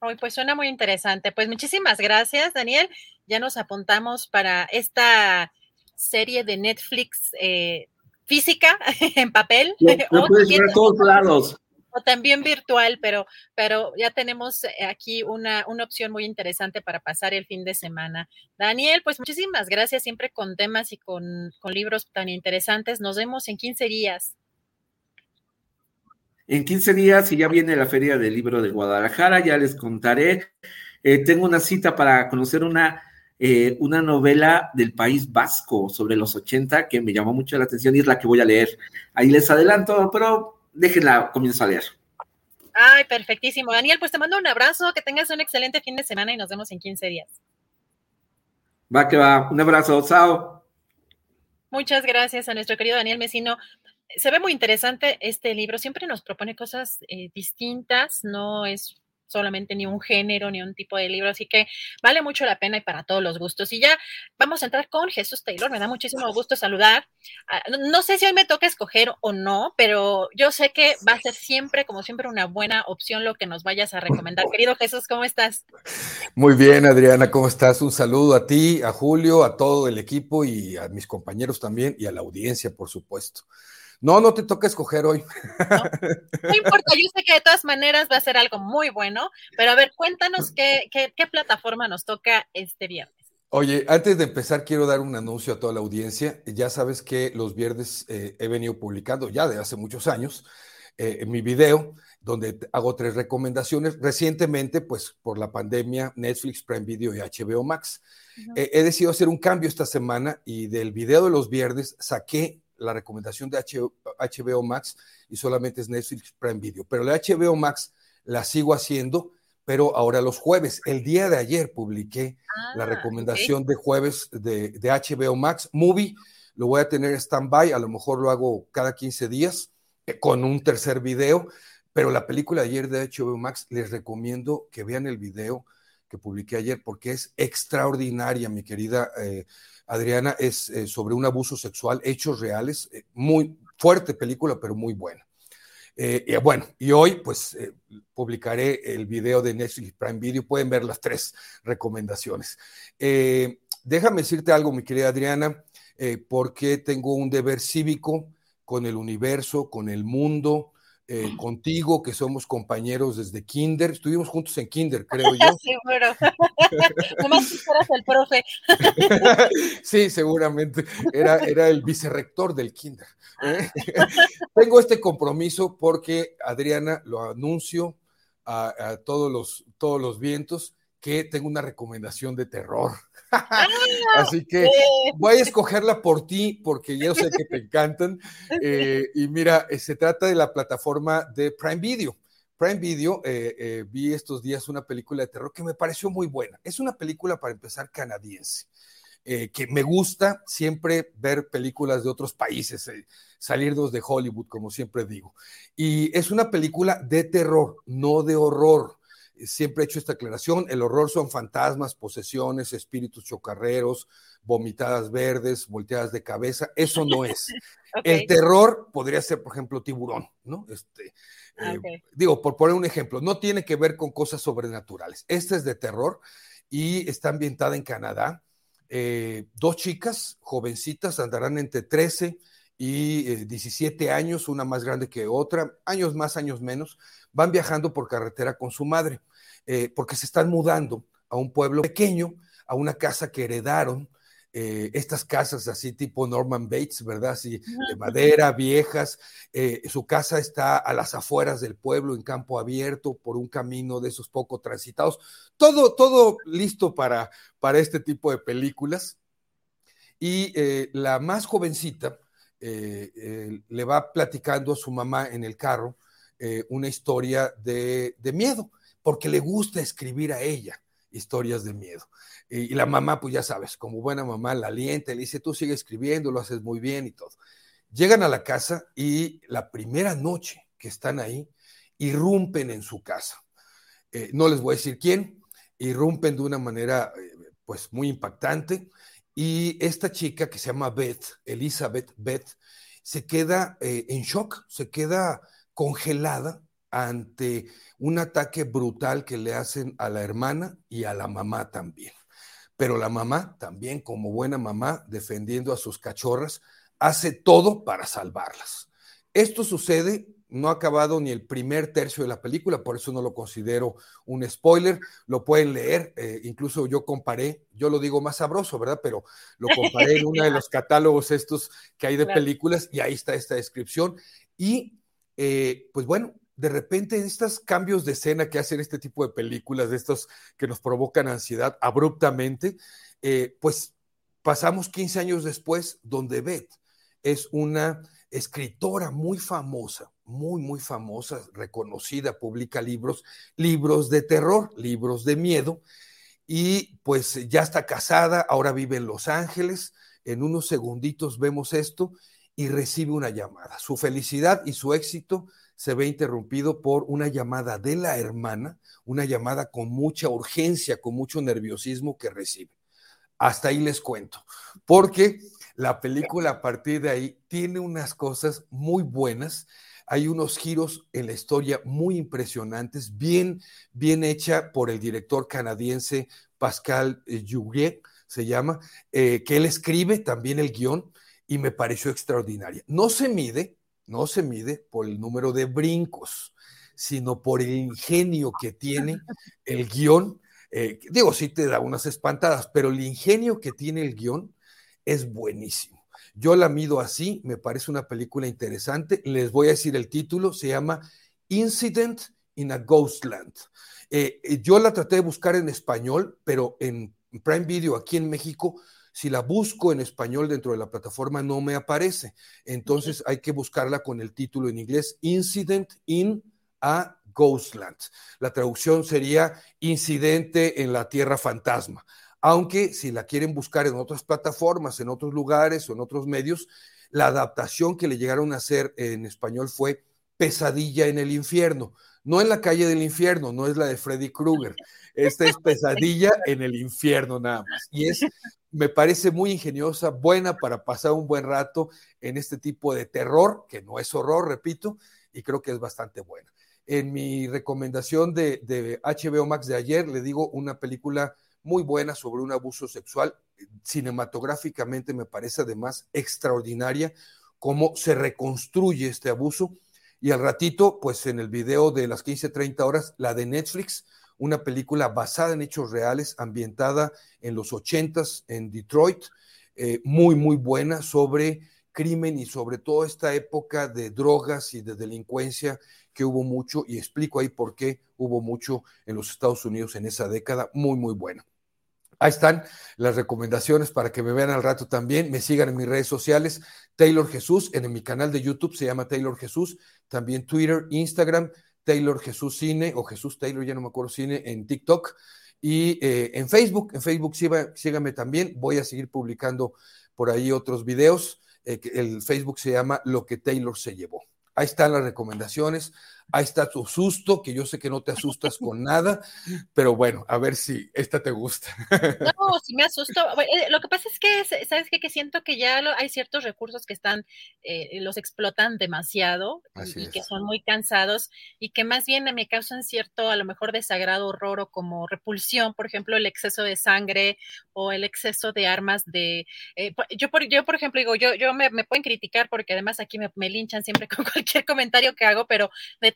Hoy, pues suena muy interesante. Pues muchísimas gracias, Daniel. Ya nos apuntamos para esta serie de Netflix eh, física en papel. Lo, puedes ver a todos lados o también virtual, pero, pero ya tenemos eh, aquí una, una opción muy interesante para pasar el fin de semana. Daniel, pues muchísimas gracias siempre con temas y con, libros tan interesantes. Nos vemos en 15 días. En 15 días, y ya viene la Feria del Libro de Guadalajara, ya les contaré. Eh, tengo una cita para conocer una, eh, una novela del País Vasco sobre los 80 que me llamó mucho la atención y es la que voy a leer. Ahí les adelanto, pero déjenla, comienzo a leer. Ay, perfectísimo. Daniel, pues te mando un abrazo, que tengas un excelente fin de semana y nos vemos en 15 días. Va que va, un abrazo, chao. Muchas gracias a nuestro querido Daniel Mesino. Se ve muy interesante este libro, siempre nos propone cosas eh, distintas, no es solamente ni un género, ni un tipo de libro, así que vale mucho la pena y para todos los gustos. Y ya vamos a entrar con Jesús Taylor, me da muchísimo gusto saludar. Ah, no sé si hoy me toca escoger o no, pero yo sé que va a ser siempre, como siempre, una buena opción lo que nos vayas a recomendar. Querido Jesús, ¿cómo estás? Muy bien, Adriana, ¿cómo estás? Un saludo a ti, a Julio, a todo el equipo y a mis compañeros también y a la audiencia, por supuesto. No, no te toca escoger hoy. No, importa, yo sé que de todas maneras va a ser algo muy bueno, pero a ver, cuéntanos qué, qué, plataforma nos toca este viernes. Oye, antes de empezar, quiero dar un anuncio a toda la audiencia. Ya sabes que los viernes eh, he venido publicando ya de hace muchos años eh, mi video, donde hago tres recomendaciones. Recientemente, pues por la pandemia, Netflix, Prime Video y HBO Max. he decidido hacer un cambio esta semana y del video de los viernes saqué la recomendación de HBO Max y solamente es Netflix Prime Video. Pero la HBO Max la sigo haciendo, pero ahora los jueves. El día de ayer publiqué la ah, recomendación de jueves de, HBO Max. Movie lo voy a tener stand-by, a lo mejor lo hago cada 15 días eh, con un tercer video, pero la película de ayer de HBO Max les recomiendo que vean el video que publiqué ayer porque es extraordinaria, mi querida eh, Adriana, es eh, sobre un abuso sexual, hechos reales, eh, muy fuerte película, pero muy buena. Eh, bueno, y hoy pues publicaré el video de Netflix Prime Video, pueden ver las tres recomendaciones. déjame decirte algo, mi querida Adriana, porque tengo un deber cívico con el universo, con el mundo, eh, contigo, que somos compañeros desde Kinder. Estuvimos juntos en Kinder, creo yo. Seguro. Nomás que eras el profe. sí, seguramente. Era, era el vicerrector del Kinder. ¿eh? Tengo este compromiso porque, Adriana, lo anuncio a, a todos, los, todos los vientos que tengo una recomendación de terror. Ah, Así que voy a escogerla por ti porque yo sé que te encantan. Eh, y mira, eh, se trata de la plataforma de Prime Video. Prime Video, eh, eh, vi estos días una película de terror que me pareció muy buena. Es una película, para empezar, canadiense. Eh, que me gusta siempre ver películas de otros países, eh, salirnos de Hollywood, como siempre digo. Y es una película de terror, no de horror siempre he hecho esta aclaración, el horror son fantasmas, posesiones, espíritus chocarreros, vomitadas verdes, volteadas de cabeza, eso no es. okay. El terror podría ser, por ejemplo, tiburón, ¿no? Este, eh, okay. Digo, por poner un ejemplo, no tiene que ver con cosas sobrenaturales. Este es de terror y está ambientada en Canadá. Eh, dos chicas jovencitas andarán entre 13 y eh, 17 años, una más grande que otra, años más, años menos, van viajando por carretera con su madre eh, porque se están mudando a un pueblo pequeño, a una casa que heredaron, eh, estas casas así tipo Norman Bates, ¿verdad? Así de madera, viejas. Eh, su casa está a las afueras del pueblo, en campo abierto, por un camino de esos poco transitados. Todo, todo listo para, para este tipo de películas. Y eh, la más jovencita le va platicando a su mamá en el carro una historia de, de miedo porque le gusta escribir a ella historias de miedo. Y, la mamá, pues ya sabes, como buena mamá, la alienta, le dice, tú sigue escribiendo, lo haces muy bien y todo. Llegan a la casa y la primera noche que están ahí, irrumpen en su casa. Eh, no les voy a decir quién, irrumpen de una manera eh, pues muy impactante y esta chica que se llama Beth, Elizabeth Beth, se queda eh, en shock, se queda congelada ante un ataque brutal que le hacen a la hermana y a la mamá también. Pero la mamá, también como buena mamá, defendiendo a sus cachorras, hace todo para salvarlas. Esto sucede, no ha acabado ni el primer tercio de la película, por eso no lo considero un spoiler, lo pueden leer, eh, incluso yo comparé, yo lo digo más sabroso, ¿verdad? Pero lo comparé en uno de los catálogos estos que hay de claro. películas y ahí está esta descripción. Y eh, pues bueno, de repente estos cambios de escena que hacen este tipo de películas, de estos que nos provocan ansiedad abruptamente, eh, pues pasamos 15 años después, donde Beth es una escritora muy famosa, muy, muy famosa, reconocida, publica libros, libros de terror, libros de miedo, y pues ya está casada, ahora vive en Los Ángeles, en unos segunditos vemos esto y recibe una llamada. Su felicidad y su éxito se ve interrumpido por una llamada de la hermana, una llamada con mucha urgencia, con mucho nerviosismo que recibe. Hasta ahí les cuento, porque la película a partir de ahí tiene unas cosas muy buenas, hay unos giros en la historia muy impresionantes, bien, bien hecha por el director canadiense Pascal Jouguet, se llama, eh, que él escribe también el guion y me pareció extraordinaria. No se mide, no se mide por el número de brincos, sino por el ingenio que tiene el guion. Eh, digo, sí te da unas espantadas, pero el ingenio que tiene el guion es buenísimo. Yo la mido así, me parece una película interesante. Les voy a decir el título, se llama Incident in a Ghostland. Eh, yo la traté de buscar en español, pero en Prime Video aquí en México si la busco en español dentro de la plataforma no me aparece. Entonces hay que buscarla con el título en inglés, Incident in a Ghostland. La traducción sería Incidente en la Tierra Fantasma. Aunque si la quieren buscar en otras plataformas, en otros lugares o en otros medios, la adaptación que le llegaron a hacer en español fue Pesadilla en el Infierno. No en la calle del infierno, no es la de Freddy Krueger. Esta es Pesadilla en el Infierno nada más. Y es me parece muy ingeniosa, buena para pasar un buen rato en este tipo de terror, que no es horror, repito, y creo que es bastante buena. En mi recomendación de, de HBO Max de ayer, le digo una película muy buena sobre un abuso sexual, cinematográficamente me parece además extraordinaria cómo se reconstruye este abuso. Y al ratito, pues en el video de las 15:30 horas, la de Netflix, una película basada en hechos reales, ambientada en los 80s en Detroit, eh, muy, muy buena sobre crimen y sobre toda esta época de drogas y de delincuencia que hubo mucho, y explico ahí por qué hubo mucho en los Estados Unidos en esa década, muy, muy buena. Ahí están las recomendaciones para que me vean al rato también. Me sigan en mis redes sociales, Taylor Jesús, en mi canal de YouTube se llama Taylor Jesús, también Twitter, Instagram, Taylor Jesús Cine o Jesús Taylor, ya no me acuerdo, Cine en TikTok y eh, en Facebook. En Facebook síganme también. Voy a seguir publicando por ahí otros videos. Eh, el Facebook se llama Lo que Taylor se llevó. Ahí están las recomendaciones, ahí está tu susto, que yo sé que no te asustas con nada, pero bueno, a ver si esta te gusta. No, si me asusto. Eh, lo que pasa es que, ¿sabes qué? Que siento que ya hay ciertos recursos que están, eh, los explotan demasiado y, que son muy cansados y que más bien me causan cierto, a lo mejor, desagrado, horror o como repulsión, por ejemplo, el exceso de sangre o el exceso de armas de... Eh, yo, por, yo, por ejemplo, digo, yo, yo me, pueden criticar porque además aquí me, me linchan siempre con cualquier comentario que hago, pero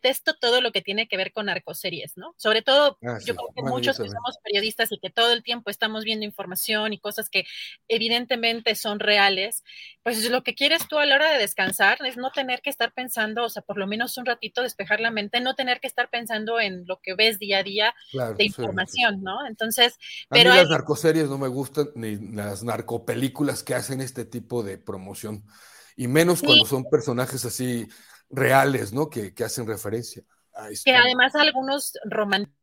detesto todo lo que tiene que ver con narcoseries, ¿no? Sobre todo, ah, yo creo que muchos que somos periodistas y que todo el tiempo estamos viendo información y cosas que evidentemente son reales, pues lo que quieres tú a la hora de descansar es no tener que estar pensando, o sea, por lo menos un ratito despejar la mente, no tener que estar pensando en lo que ves día a día de información, ¿no? Entonces, pero... A mí las narcoseries no me gustan, ni las narcopelículas que hacen este tipo de promoción y menos cuando son personajes así reales, ¿no? Que, que hacen referencia. A que además algunos romantizan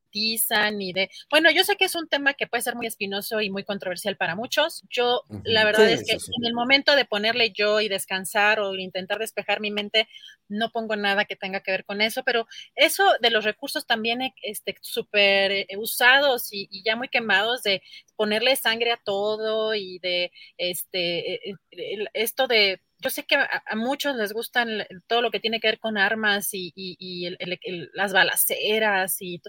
y de, bueno, yo sé que es un tema que puede ser muy espinoso y muy controversial para muchos. Yo, la verdad es que en el momento de ponerle yo y descansar o intentar despejar mi mente, no pongo nada que tenga que ver con eso, pero eso de los recursos también este, súper eh, usados y, y, ya muy quemados de ponerle sangre a todo y de este, eh, eh, esto de yo sé que a, muchos les gustan todo lo que tiene que ver con armas y, las balaceras y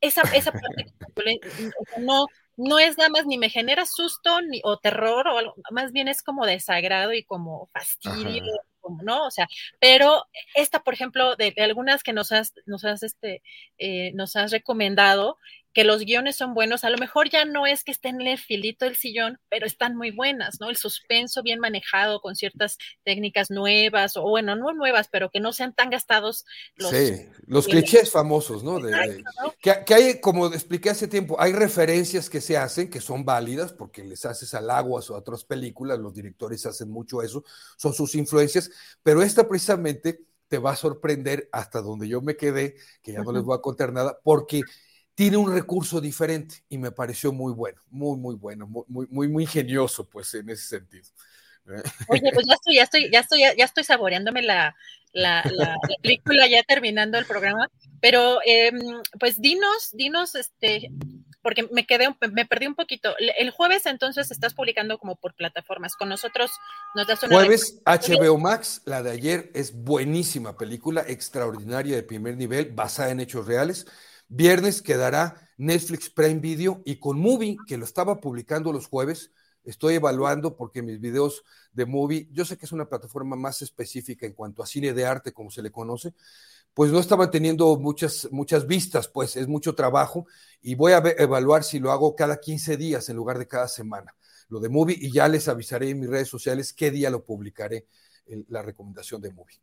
esa, esa parte no, no es nada más ni me genera susto ni, o terror, o algo, más bien es como desagrado y como fastidio. Como, ¿no? O sea, pero esta, por ejemplo, de, algunas que nos has, nos has, este, eh, nos has recomendado, que los guiones son buenos, a lo mejor ya no es que estén en el filito del sillón, pero están muy buenas, ¿no? El suspenso bien manejado con ciertas técnicas nuevas, o bueno, no nuevas, pero que no sean tan gastados los... Sí, los clichés famosos, ¿no? Que, hay, como expliqué hace tiempo, hay referencias que se hacen que son válidas porque les haces al agua o a otras películas, los directores hacen mucho eso, son sus influencias, pero esta precisamente te va a sorprender hasta donde yo me quedé, que ya no les voy a contar nada, porque tiene un recurso diferente y me pareció muy bueno, muy, muy bueno, muy, muy, muy ingenioso, pues, en ese sentido. Oye, pues ya estoy, ya estoy, ya estoy, ya estoy saboreándome la, la, película, ya terminando el programa, pero em, pues dinos, dinos, este, porque me quedé, me perdí un poquito. El jueves entonces estás publicando como por plataformas. Con nosotros nos das una. Jueves HBO Max, la de ayer es buenísima película, extraordinaria de primer nivel, basada en hechos reales. Viernes quedará Netflix Prime Video y con Movie, que lo estaba publicando los jueves, estoy evaluando porque mis videos de Movie, yo sé que es una plataforma más específica en cuanto a cine de arte, como se le conoce, pues no estaban teniendo muchas, muchas vistas, pues es mucho trabajo y voy a evaluar si lo hago cada 15 días en lugar de cada semana, lo de Movie, y ya les avisaré en mis redes sociales qué día lo publicaré, la recomendación de Movie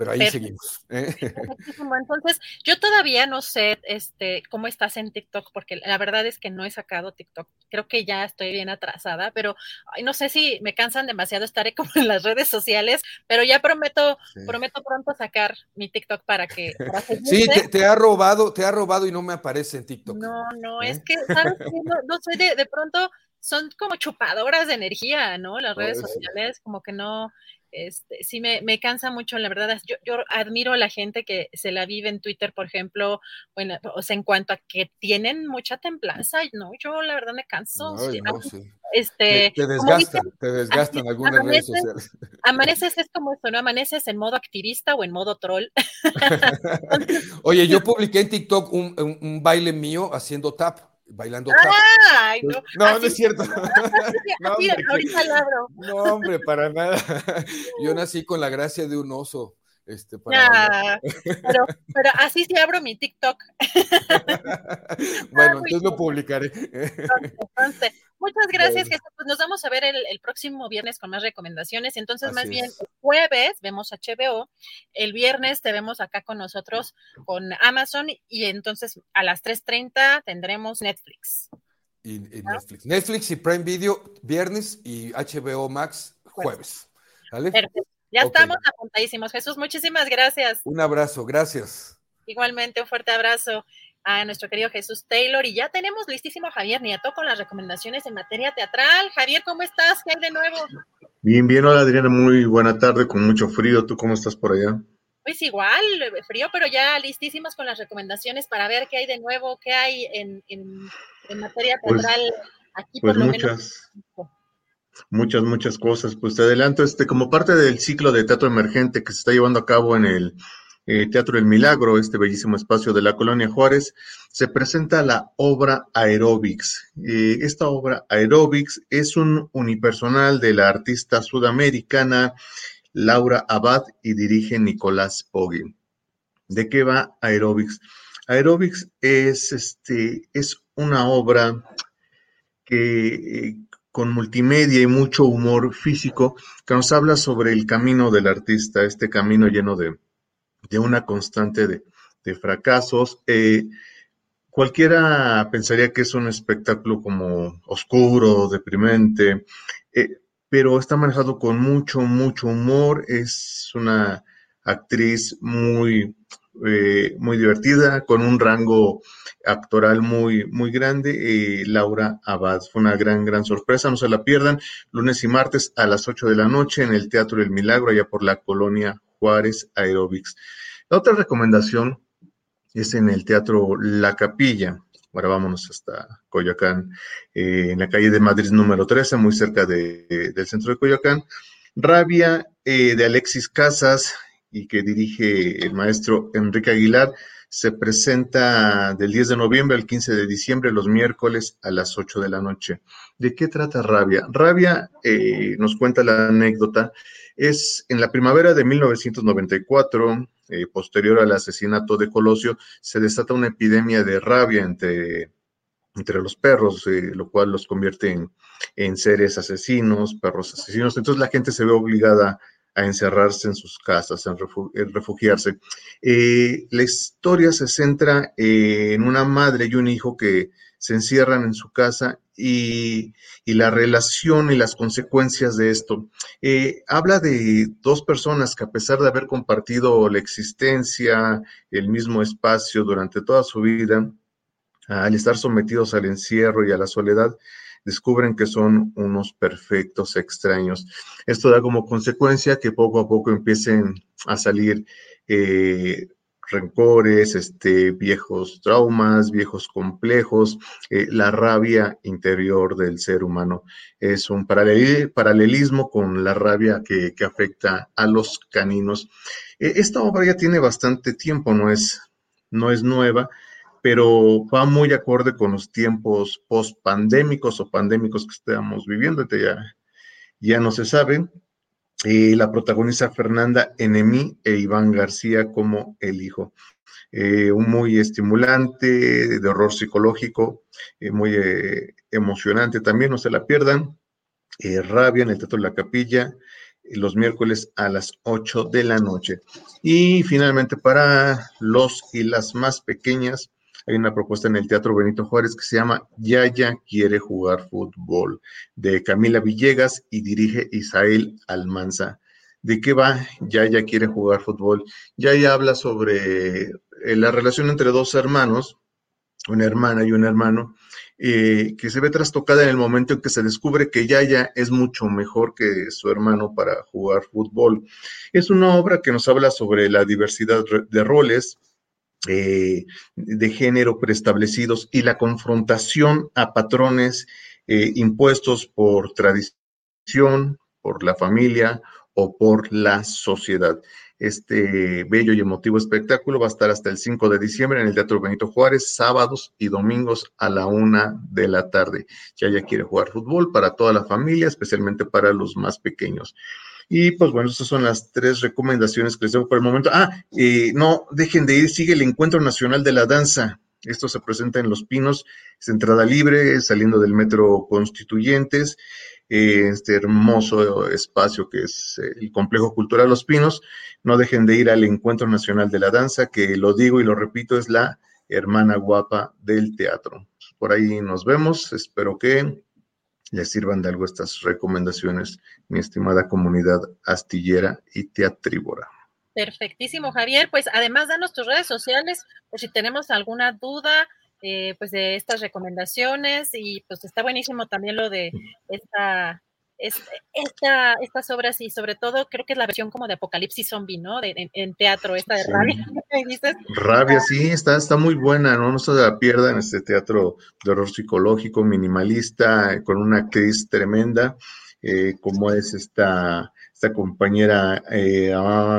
pero ahí seguimos. ¿eh? Entonces, yo todavía no sé este, cómo estás en TikTok, porque la verdad es que no he sacado TikTok. Creo que ya estoy bien atrasada, pero no sé si me cansan demasiado estar como en las redes sociales, pero ya prometo, prometo pronto sacar mi TikTok para que. sí, te, ha robado, te ha robado y no me aparece en TikTok. No, no, es ¿eh? que, ¿sabes? No, no soy de, de pronto son como chupadoras de energía, ¿no? Las redes sociales, como que no, este, sí me, me, cansa mucho, la verdad. Yo, yo, admiro a la gente que se la vive en Twitter, por ejemplo, bueno, o sea, en cuanto a que tienen mucha templanza, no, yo la verdad me canso. Este, te, desgastan, te desgastan algunas redes sociales. Amaneces es como eso, ¿no? Amaneces en modo activista o en modo troll. Oye, yo publiqué en TikTok un, un baile mío haciendo tap bailando Ay, no, no, no es cierto. no, hombre, no, hombre, para nada. Yo nací con la gracia de un oso. Este, para pero, pero, así sí abro mi TikTok. bueno, entonces lo publicaré. Muchas gracias, Jesús. Pues nos vamos a ver el, próximo viernes con más recomendaciones. Entonces, más bien, el jueves vemos HBO, el viernes te vemos acá con nosotros con Amazon y entonces a las 3.30 tendremos Netflix. Y, Netflix. Netflix y Prime Video viernes y HBO Max jueves. ¿Vale? Perfecto. Ya estamos apuntadísimos. Jesús, muchísimas gracias. Un abrazo, gracias. Igualmente, un fuerte abrazo a nuestro querido Jesús Taylor. Y ya tenemos listísimo a Javier Nieto con las recomendaciones en materia teatral. Javier, ¿cómo estás? ¿Qué hay de nuevo? Bien, bien. Hola, Adriana. Muy buena tarde, con mucho frío. ¿Tú cómo estás por allá? Pues igual, frío, pero ya listísimos con las recomendaciones para ver qué hay de nuevo, qué hay en, materia pues, teatral aquí pues por lo muchas. menos muchas, muchas cosas. Pues te adelanto, este, como parte del ciclo de teatro emergente que se está llevando a cabo en el eh, Teatro El Milagro, este bellísimo espacio de la colonia Juárez, se presenta la obra Aerobics. Eh, esta obra Aerobics es un unipersonal de la artista sudamericana Laura Abad y dirige Nicolás Poggi. ¿De qué va Aerobics? Aerobics es, este, es una obra que, eh, con multimedia y mucho humor físico que nos habla sobre el camino del artista, este camino lleno de, una constante de, fracasos. Eh, cualquiera pensaría que es un espectáculo como oscuro, deprimente, eh, pero está manejado con mucho, mucho humor. Es una actriz muy, eh, muy divertida, con un rango actoral muy, muy grande, eh, Laura Abad. Fue una gran, gran sorpresa, no se la pierdan, lunes y martes a las 8 de la noche en el Teatro El Milagro, allá por la colonia Juárez Aerobics. La otra recomendación es en el Teatro La Capilla. Ahora vámonos hasta Coyoacán, eh, en la calle de Madrid número 13, muy cerca del centro de Coyoacán. Rabia eh, de Alexis Casas y que dirige el maestro Enrique Aguilar se presenta del 10 de noviembre al 15 de diciembre, los miércoles a las 8 de la noche. ¿De qué trata Rabia? Rabia, eh, nos cuenta la anécdota, es en la primavera de 1994, eh, posterior al asesinato de Colosio, se desata una epidemia de rabia entre, entre los perros, eh, lo cual los convierte en, en seres asesinos, perros asesinos. Entonces la gente se ve obligada a encerrarse en sus casas, en, refugiarse. Eh, la historia se centra en una madre y un hijo que se encierran en su casa y, la relación y las consecuencias de esto. Eh, habla de dos personas que a pesar de haber compartido la existencia, el mismo espacio durante toda su vida, al estar sometidos al encierro y a la soledad, descubren que son unos perfectos extraños. Esto da como consecuencia que poco a poco empiecen a salir eh, rencores, este, viejos traumas, viejos complejos, eh, la rabia interior del ser humano. Es un paralelismo con la rabia que, afecta a los caninos. E, esta obra ya tiene bastante tiempo, no es, no es nueva pero va muy acorde con los tiempos post-pandémicos o pandémicos que estamos viviendo, ya, ya no se sabe. Eh, la protagoniza Fernanda Enemí e Iván García como el hijo. Eh, muy estimulante, de horror psicológico, eh, muy emocionante también, no se la pierdan. Rabia en el Teatro de la Capilla, los miércoles a las 8 de la noche. Y finalmente para los y las más pequeñas, hay una propuesta en el Teatro Benito Juárez que se llama Yaya quiere jugar fútbol, de Camila Villegas y dirige Isael Almanza. ¿De qué va? Yaya quiere jugar fútbol. Yaya habla sobre eh, la relación entre dos hermanos, una hermana y un hermano, eh, que se ve trastocada en el momento en que se descubre que Yaya es mucho mejor que su hermano para jugar fútbol. Es una obra que nos habla sobre la diversidad de roles, eh, de género preestablecidos y la confrontación a patrones eh, impuestos por tradición, por la familia o por la sociedad. Este bello y emotivo espectáculo va a estar hasta el 5 de diciembre en el Teatro Benito Juárez, sábados y domingos a la una de la tarde. Ya ya quiere jugar fútbol para toda la familia, especialmente para los más pequeños. Y pues bueno, estas son las tres recomendaciones que les doy por el momento. Ah, eh, no dejen de ir, sigue el Encuentro Nacional de la Danza. Esto se presenta en Los Pinos, es entrada libre, saliendo del Metro Constituyentes, este hermoso espacio que es eh, el Complejo Cultural Los Pinos. No dejen de ir al Encuentro Nacional de la Danza, que lo digo y lo repito, es la hermana guapa del teatro. Por ahí nos vemos, espero que les sirvan de algo estas recomendaciones, mi estimada comunidad astillera y teatrívora. Perfectísimo, Javier. Pues además, danos tus redes sociales por si tenemos alguna duda eh, pues de estas recomendaciones y pues está buenísimo también lo de esta esta, estas obras y sobre todo creo que es la versión como de Apocalipsis Zombie, ¿no? De, en, teatro, esta de Rabia. Rabia, sí, está, está muy buena, ¿no? No se la pierdan, este teatro de horror psicológico, minimalista, con una actriz tremenda, eh, como es esta, esta compañera eh,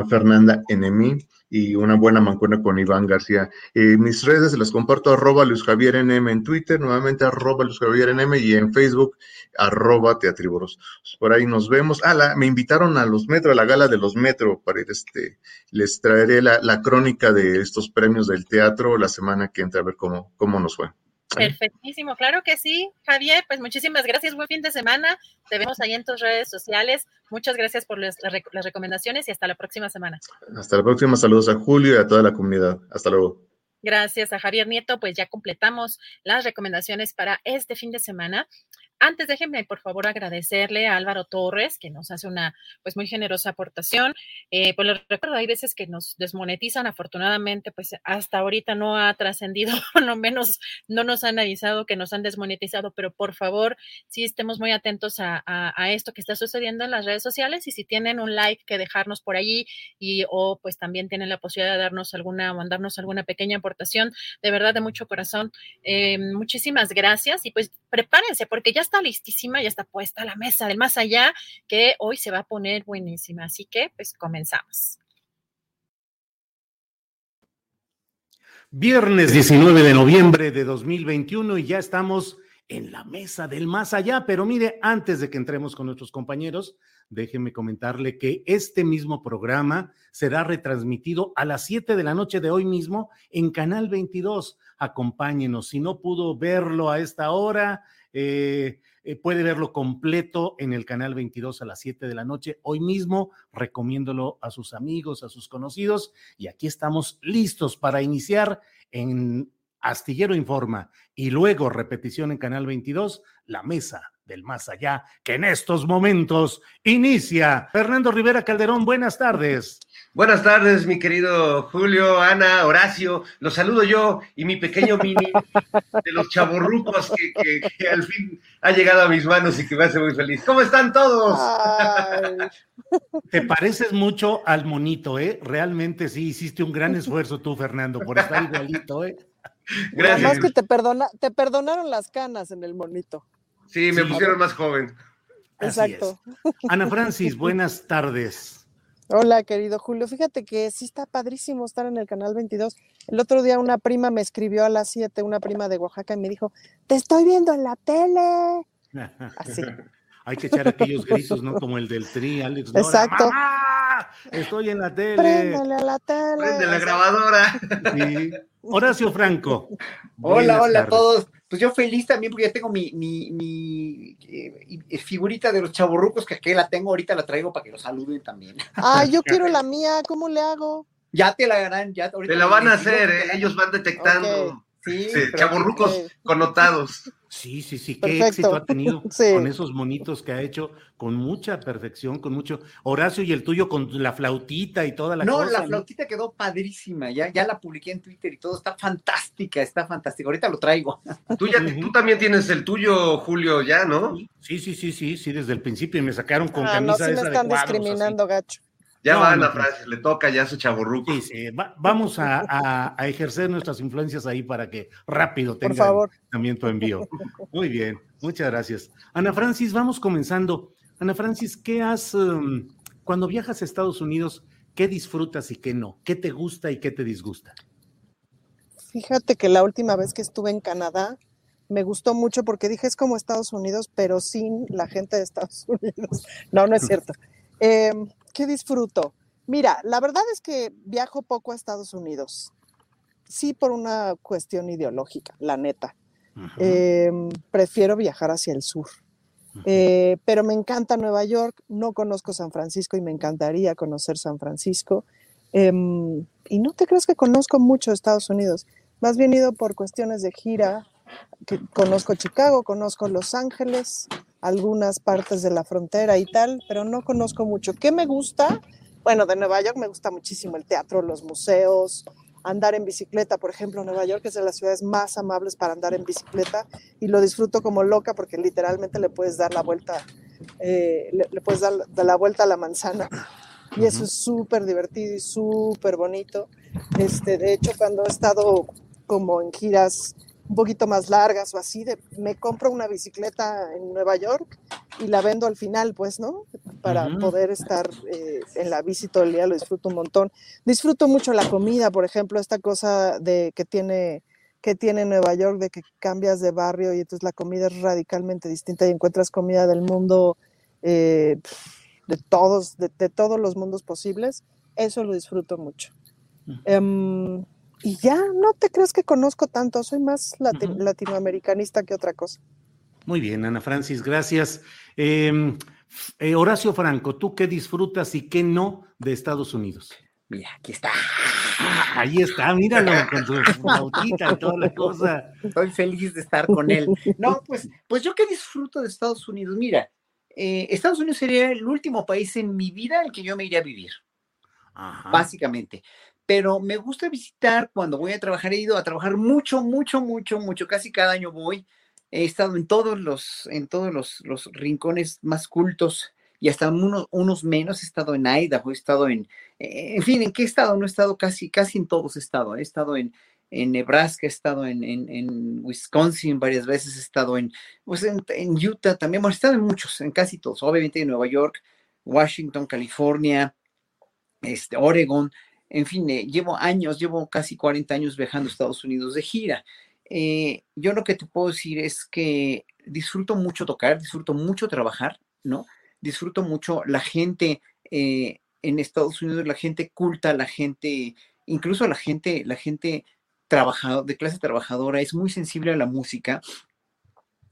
Fernanda Enemi y una buena mancuerna con Iván García. Eh, mis redes las comparto arroba Luis Javier NM en Twitter, nuevamente arroba Luis Javier NM y en Facebook arroba Teatriboros. Por ahí nos vemos. Ah, la, me invitaron a los Metro, a la gala de los Metro, para ir este, les traeré la, la, crónica de estos premios del teatro la semana que entra a ver cómo, cómo nos fue. Perfectísimo, claro que sí, Javier, pues muchísimas gracias, buen fin de semana, te vemos ahí en tus redes sociales, muchas gracias por las, las recomendaciones y hasta la próxima semana. Hasta la próxima, saludos a Julio y a toda la comunidad, hasta luego. Gracias a Javier Nieto, pues ya completamos las recomendaciones para este fin de semana. Antes déjenme, por favor, agradecerle a Álvaro Torres, que nos hace una pues muy generosa aportación. Eh, pues les recuerdo, hay veces que nos desmonetizan, afortunadamente, pues hasta ahorita no ha trascendido, no menos no nos han avisado que nos han desmonetizado, pero por favor, sí estemos muy atentos a, esto que está sucediendo en las redes sociales y si tienen un like que dejarnos por allí y o pues también tienen la posibilidad de darnos alguna, mandarnos alguna pequeña aportación, de verdad de mucho corazón. Eh, muchísimas gracias y pues prepárense porque ya está listísima, ya está puesta la mesa del más allá, que hoy se va a poner buenísima. Así que, pues comenzamos. Viernes 19 de noviembre de 2021 y ya estamos en la mesa del más allá. Pero mire, antes de que entremos con nuestros compañeros, déjenme comentarle que este mismo programa será retransmitido a las 7 de la noche de hoy mismo en Canal 22. Acompáñenos. Si no pudo verlo a esta hora, eh, eh, puede verlo completo en el canal 22 a las 7 de la noche. Hoy mismo recomiéndolo a sus amigos, a sus conocidos. Y aquí estamos listos para iniciar en Astillero Informa y luego repetición en Canal 22, la mesa del más allá, que en estos momentos inicia. Fernando Rivera Calderón, buenas tardes. Buenas tardes, mi querido Julio, Ana, Horacio. Los saludo yo y mi pequeño mini de los chaborrucos que, al fin ha llegado a mis manos y que me hace muy feliz. ¿Cómo están todos? Te pareces mucho al monito, ¿eh? Realmente sí, hiciste un gran esfuerzo tú, Fernando, por estar igualito, ¿eh? Gracias. Además que te, perdona, te perdonaron las canas en el monito. Sí, me pusieron más joven. Exacto. Ana Francis, buenas tardes. Hola, querido Julio. Fíjate que sí está padrísimo estar en el canal 22. El otro día una prima me escribió a las 7, una prima de Oaxaca, y me dijo, te estoy viendo en la tele. Así. Hay que echar aquellos gritos, ¿no? Como el del tri, Alex. Exacto. Estoy en la tele. Préndele a la tele. Prende la grabadora. Sí. Horacio Franco. Hola, hola a todos. Pues yo feliz también porque ya tengo mi, mi, mi eh, figurita de los chaborrucos, que aquí la tengo, ahorita la traigo para que lo saluden también. Ah, yo quiero la mía, ¿cómo le hago? Ya te la harán, ya ahorita. Te la van a hacer, ¿eh? ellos van detectando. Sí, chaborrucos connotados. Sí, sí, sí, qué éxito ha tenido con esos monitos que ha hecho con mucha perfección, con mucho. Horacio, y el tuyo con la flautita y toda la no, cosa. No, la flautita quedó padrísima, ya, ya la publiqué en Twitter y todo, está fantástica, está fantástica. Ahorita lo traigo. Tú, ya, tú también tienes el tuyo, Julio, ya, ¿no? Sí, sí, sí, sí, sí, desde el principio y me sacaron con ah, camisa no, sí me están discriminando, gacho. Ya va la frase, le toca ya su chaburruco. Sí, sí, vamos a, ejercer nuestras influencias ahí para que rápido tenga también tu envío. Muy bien, muchas gracias. Ana Francis, vamos comenzando. Ana Francis, ¿qué has, um, cuando viajas a Estados Unidos, qué disfrutas y qué no? ¿Qué te gusta y qué te disgusta? Fíjate que la última vez que estuve en Canadá, me gustó mucho porque dije es como Estados Unidos, pero sin la gente de Estados Unidos. No, no es cierto. Em, ¿Qué disfruto? Mira, la verdad es que viajo poco a Estados Unidos. Sí, por una cuestión ideológica, la neta. Em, prefiero viajar hacia el sur. Eh, pero me encanta Nueva York, no conozco San Francisco y me encantaría conocer San Francisco. Em, y no te crees que conozco mucho Estados Unidos, más bien ido por cuestiones de gira, que conozco Chicago, conozco Los Ángeles, algunas partes de la frontera y tal, pero no conozco mucho. ¿Qué me gusta? Bueno, de Nueva York me gusta muchísimo el teatro, los museos, andar en bicicleta, por ejemplo, Nueva York es de las ciudades más amables para andar en bicicleta y lo disfruto como loca porque literalmente le puedes dar la vuelta, eh, le, puedes dar la vuelta a la manzana y eso es súper divertido y súper bonito. Este, de hecho, cuando he estado como en giras un poquito más largas o así, de, me compro una bicicleta en Nueva York y la vendo al final, pues, ¿no? Para poder estar eh, en la bici todo el día, lo disfruto un montón. Disfruto mucho la comida, por ejemplo, esta cosa de que tiene que tiene Nueva York de que cambias de barrio y entonces la comida es radicalmente distinta y encuentras comida del mundo eh, de todos, de, todos los mundos posibles. Eso lo disfruto mucho. Y ya, no te crees que conozco tanto, soy más latinoamericanista que otra cosa. Muy bien, Ana Francis, gracias. Em, eh, Horacio Franco, ¿tú qué disfrutas y qué no de Estados Unidos? Mira, aquí está. Ah, ahí está, míralo con su bautita y toda la cosa. Estoy feliz de estar con él. No, pues, pues yo qué disfruto de Estados Unidos. Mira, eh, Estados Unidos sería el último país en mi vida al que yo me iría a vivir. Básicamente pero me gusta visitar cuando voy a trabajar. He ido a trabajar mucho, mucho, mucho, mucho. Casi cada año voy. He estado en todos los, en todos los, los rincones más cultos y hasta unos, unos menos. He estado en Idaho, he estado en, eh, en fin, ¿en qué estado? No he estado casi, casi en todos he estado. He estado en, en Nebraska, he estado en, en, Wisconsin varias veces, he estado en, pues en, en, Utah también, bueno, he estado en muchos, en casi todos, obviamente en Nueva York, Washington, California, este, Oregon, en fin, eh, llevo años, llevo casi 40 años viajando a Estados Unidos de gira. Eh, yo lo que te puedo decir es que disfruto mucho tocar, disfruto mucho trabajar, ¿no? Disfruto mucho la gente eh, en Estados Unidos, la gente culta, la gente, incluso la gente, la gente trabajador, de clase trabajadora, es muy sensible a la música.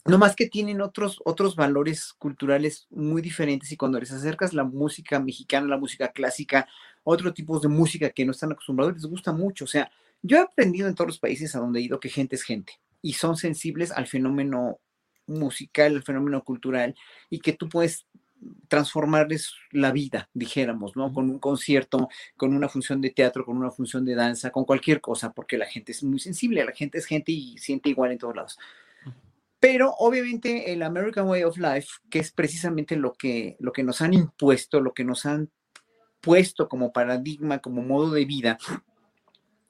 No más que tienen otros, otros valores culturales muy diferentes y cuando les acercas la música mexicana, la música clásica, otro tipos de música que no están acostumbrados, les gusta mucho. O sea, yo he aprendido en todos los países a donde he ido que gente es gente y son sensibles al fenómeno musical, al fenómeno cultural y que tú puedes transformarles la vida, dijéramos, ¿no? Con un concierto, con una función de teatro, con una función de danza, con cualquier cosa, porque la gente es muy sensible, la gente es gente y siente igual en todos lados. Pero obviamente el American Way of Life, que es precisamente lo que, lo que nos han impuesto, lo que nos han puesto como paradigma, como modo de vida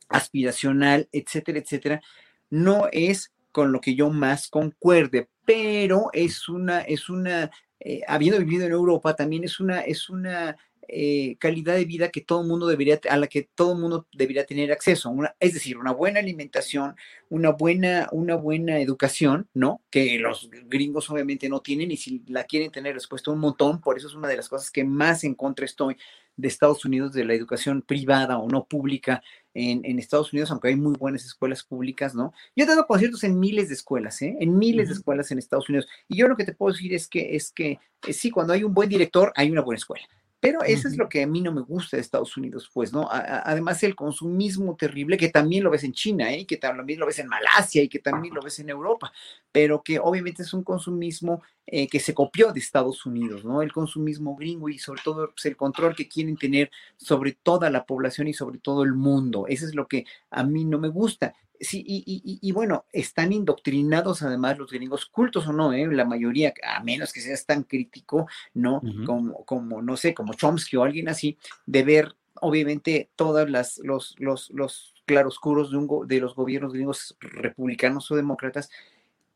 aspiracional, etcétera, etcétera, no es con lo que yo más concuerde, pero es una, es una, eh, habiendo vivido en Europa, también es una, es una eh, calidad de vida que todo mundo debería, a la que todo mundo debería tener acceso. Es decir, una buena alimentación, una buena, una buena educación, ¿no? Que los gringos obviamente no tienen y si la quieren tener les cuesta un montón. Por eso es una de las cosas que más en contra estoy de Estados Unidos, de la educación privada o no pública en, en, Estados Unidos, aunque hay muy buenas escuelas públicas, ¿no? Yo he dado conciertos en miles de escuelas, ¿eh? En miles de escuelas en Estados Unidos. Y yo lo que te puedo decir es que, es que eh, sí, cuando hay un buen director, hay una buena escuela. Pero eso es lo que a mí no me gusta de Estados Unidos, pues, ¿no? además, el consumismo terrible, que también lo ves en China, ¿eh? que también lo ves en Malasia y que también lo ves en Europa, pero que obviamente es un consumismo eh, que se copió de Estados Unidos, ¿no? El consumismo gringo y sobre todo pues, el control que quieren tener sobre toda la población y sobre todo el mundo. Eso es lo que a mí no me gusta. Sí, y, bueno, están indoctrinados además los gringos, cultos o no, ¿eh? la mayoría, a menos que seas tan crítico, ¿no? como, como, no sé, como Chomsky o alguien así, de ver obviamente todas las, los, los, los claroscuros de, un, de los gobiernos gringos republicanos o demócratas,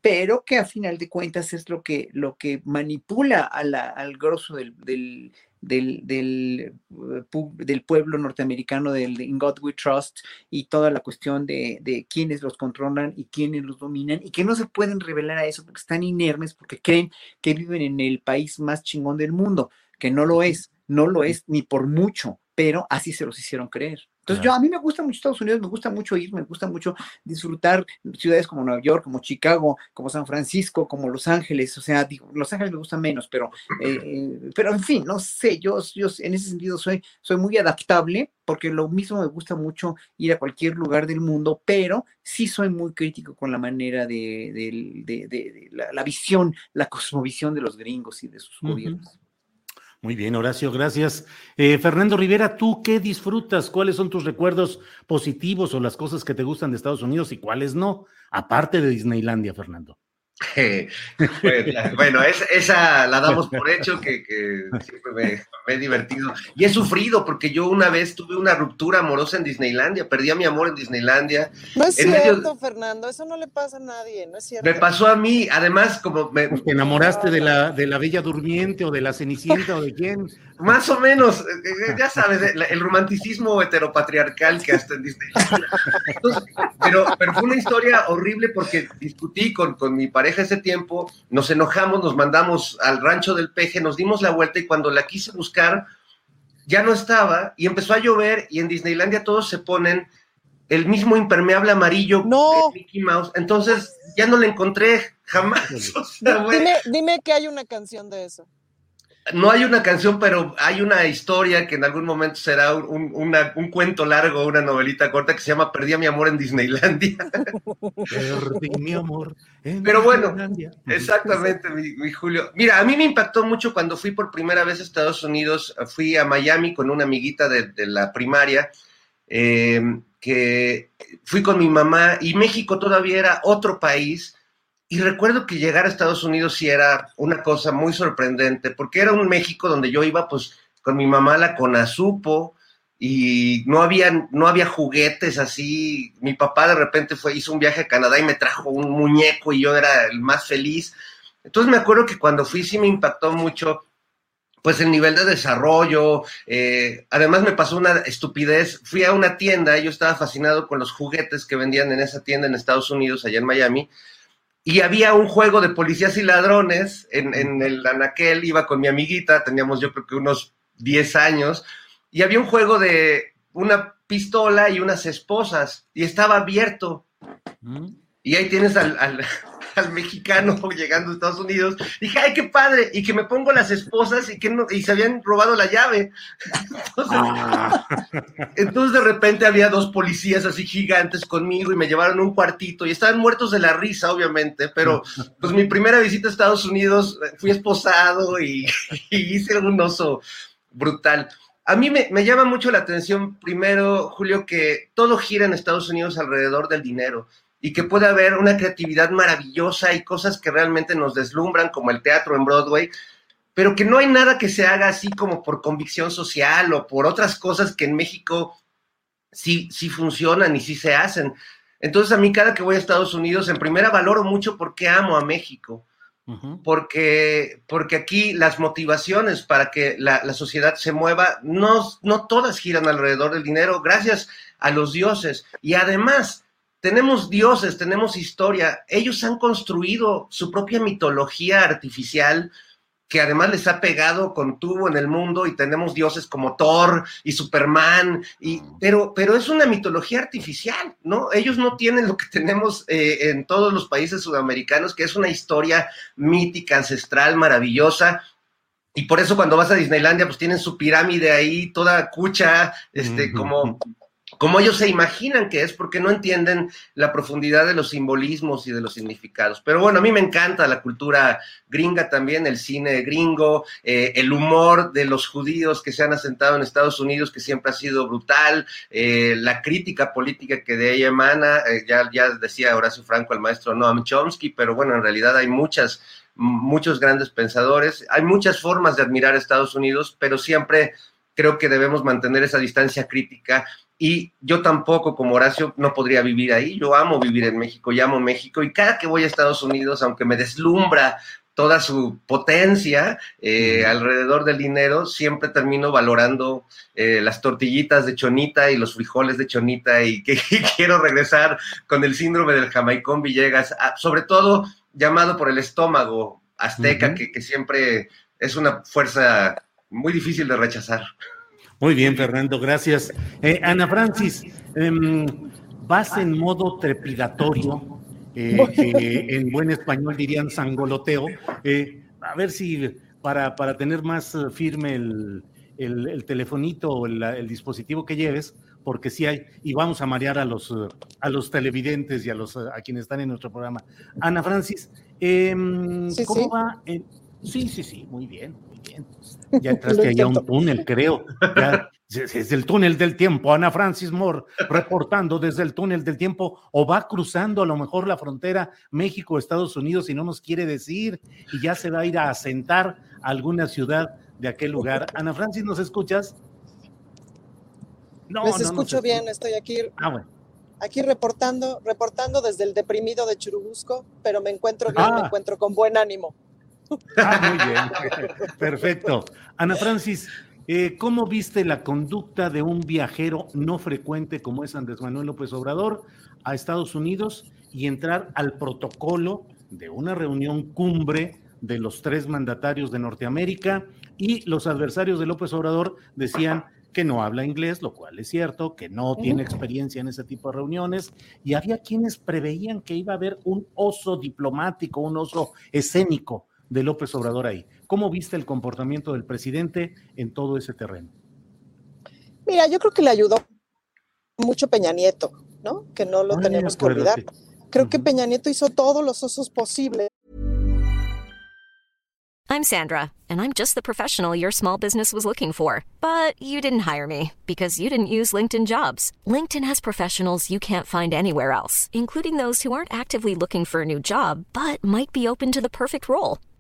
pero que a final de cuentas es lo que, lo que manipula al grosso del, del, del, eh, del, pueblo norteamericano, del In God We Trust, y toda la cuestión de, de quiénes los controlan y quiénes los dominan, y que no se pueden revelar a eso porque están inermes, porque creen que viven en el país más chingón del mundo, que no lo es no lo es ni por mucho, pero así se los hicieron creer. Entonces, yo a mí me gusta mucho Estados Unidos, me gusta mucho ir, me gusta mucho disfrutar ciudades como Nueva York, como Chicago, como San Francisco, como Los Ángeles. O sea, digo, Los Ángeles me gusta menos, pero, eh, eh, pero en fin, no sé, yo, yo en ese sentido soy, soy muy adaptable porque lo mismo me gusta mucho ir a cualquier lugar del mundo, pero sí soy muy crítico con la manera de, de, de, la, la, visión, la cosmovisión de los gringos y de sus gobiernos. Muy bien, Horacio, gracias. Eh, Fernando Rivera, ¿tú qué disfrutas? ¿Cuáles son tus recuerdos positivos o las cosas que te gustan de Estados Unidos y cuáles no? Aparte de Disneylandia, Fernando. bueno, esa la damos por hecho, que, siempre me, he divertido. Y he sufrido porque yo una vez tuve una ruptura amorosa en Disneylandia, perdí a mi amor en Disneylandia. No es cierto, Fernando, eso no le pasa a nadie, no es cierto. Me pasó a mí, además, como me... ¿Te enamoraste de la, de la Bella Durmiente o de la Cenicienta o de quién? Más o menos, eh, eh, ya sabes, el romanticismo heteropatriarcal que hasta en Disneylandia. pero, pero fue una historia horrible porque discutí con, con mi pareja ese tiempo, nos enojamos, nos mandamos al rancho del peje, nos dimos la vuelta y cuando la quise buscar, ya no estaba y empezó a llover y en Disneylandia todos se ponen el mismo impermeable amarillo no. de Mickey Mouse. Entonces ya no la encontré jamás. dime, dime que hay una canción de eso no hay una canción, pero hay una historia que en algún momento será un, un, cuento largo, una novelita corta que se llama Perdí a mi amor en Disneylandia. Perdí mi amor. En pero bueno, exactamente, mi, Julio. Mira, a mí me impactó mucho cuando fui por primera vez a Estados Unidos. Fui a Miami con una amiguita de, la primaria, eh, que fui con mi mamá y México todavía era otro país y recuerdo que llegar a Estados Unidos sí era una cosa muy sorprendente, porque era un México donde yo iba pues con mi mamá la Conazupo y no había, no había juguetes así. Mi papá de repente fue, hizo un viaje a Canadá y me trajo un muñeco y yo era el más feliz. Entonces me acuerdo que cuando fui sí me impactó mucho pues el nivel de desarrollo. Eh, además me pasó una estupidez. Fui a una tienda yo estaba fascinado con los juguetes que vendían en esa tienda en Estados Unidos, allá en Miami y había un juego de policías y ladrones en, en, el anaquel, iba con mi amiguita, teníamos yo creo que unos 10 años, y había un juego de una pistola y unas esposas, y estaba abierto. Mm. Y ahí tienes al, al mexicano llegando a Estados Unidos. Dije, ay, qué padre. Y que me pongo las esposas y que no, y se habían robado la llave. Ah. Entonces, de repente había dos policías así gigantes conmigo y me llevaron un cuartito y estaban muertos de la risa, obviamente, pero pues mi primera visita a Estados Unidos fui esposado y, hice un oso brutal. A mí me, me, llama mucho la atención, primero, Julio, que todo gira en Estados Unidos alrededor del dinero y que puede haber una creatividad maravillosa y cosas que realmente nos deslumbran, como el teatro en Broadway, pero que no hay nada que se haga así como por convicción social o por otras cosas que en México sí, sí funcionan y sí se hacen. Entonces a mí cada que voy a Estados Unidos, en primera valoro mucho porque amo a México. porque, porque aquí las motivaciones para que la, la, sociedad se mueva, no, no todas giran alrededor del dinero, gracias a los dioses. Y además, tenemos dioses, tenemos historia. Ellos han construido su propia mitología artificial que además les ha pegado con tubo en el mundo y tenemos dioses como Thor y Superman, y, pero, pero es una mitología artificial, ¿no? Ellos no tienen lo que tenemos eh, en todos los países sudamericanos, que es una historia mítica, ancestral, maravillosa, y por eso cuando vas a Disneylandia, pues tienen su pirámide ahí, toda cucha, este, como como ellos se imaginan que es, porque no entienden la profundidad de los simbolismos y de los significados. Pero bueno, a mí me encanta la cultura gringa también, el cine gringo, eh, el humor de los judíos que se han asentado en Estados Unidos, que siempre ha sido brutal, eh, la crítica política que de ella emana, eh, ya, ya decía Horacio Franco, el maestro Noam Chomsky, pero bueno, en realidad hay muchas muchos grandes pensadores, hay muchas formas de admirar a Estados Unidos, pero siempre creo que debemos mantener esa distancia crítica y yo tampoco, como Horacio, no podría vivir ahí. Yo amo vivir en México y amo México. Y cada que voy a Estados Unidos, aunque me deslumbra toda su potencia eh, alrededor del dinero, siempre termino valorando eh, las tortillitas de chonita y los frijoles de chonita y que quiero regresar con el síndrome del jamaicón Villegas, sobre todo llamado por el estómago azteca, que, que siempre es una fuerza muy difícil de rechazar. Muy bien, Fernando, gracias. Eh, Ana Francis, em, vas en modo trepidatorio, eh, que en buen español dirían sangoloteo. Eh, a ver si para, para tener más firme el, el, telefonito o el, dispositivo que lleves, porque sí hay, y vamos a marear a los, a los televidentes y a, los, a quienes están en nuestro programa. Ana Francis, em, ¿cómo va? sí, sí, sí, muy bien, bien. Ya entraste allá a un túnel, creo. Ya, es el túnel del tiempo. Ana Francis Moore reportando desde el túnel del tiempo o va cruzando a lo mejor la frontera México-Estados Unidos y no nos quiere decir y ya se va a ir a asentar a alguna ciudad de aquel lugar. Ana Francis, ¿nos escuchas? No, Les escucho bien, estoy aquí. Ah, aquí reportando, reportando desde el deprimido de Churubusco, pero me encuentro bien, me ah. encuentro con buen ánimo. Ah, muy bien. Perfecto. Ana Francis, eh, ¿cómo viste la conducta de un viajero no frecuente como es Andrés Manuel López Obrador a Estados Unidos y entrar al protocolo de una reunión cumbre de los tres mandatarios de Norteamérica y los adversarios de López Obrador decían que no habla inglés, lo cual es cierto, que no tiene experiencia en ese tipo de reuniones, y había quienes preveían que iba a haber un oso diplomático, un oso escénico de López Obrador ahí. ¿Cómo viste el comportamiento del presidente en todo ese terreno? Mira, yo creo que le ayudó mucho Peña Nieto, ¿no? Que no lo tenemos que olvidar. Creo que Peña Nieto hizo todos los osos posibles I'm Sandra, and I'm just the professional your small business was looking for. But you didn't hire me because you didn't use LinkedIn jobs. LinkedIn has professionals you can't find anywhere else, including those who aren't actively looking for a new job but might be open to the perfect role,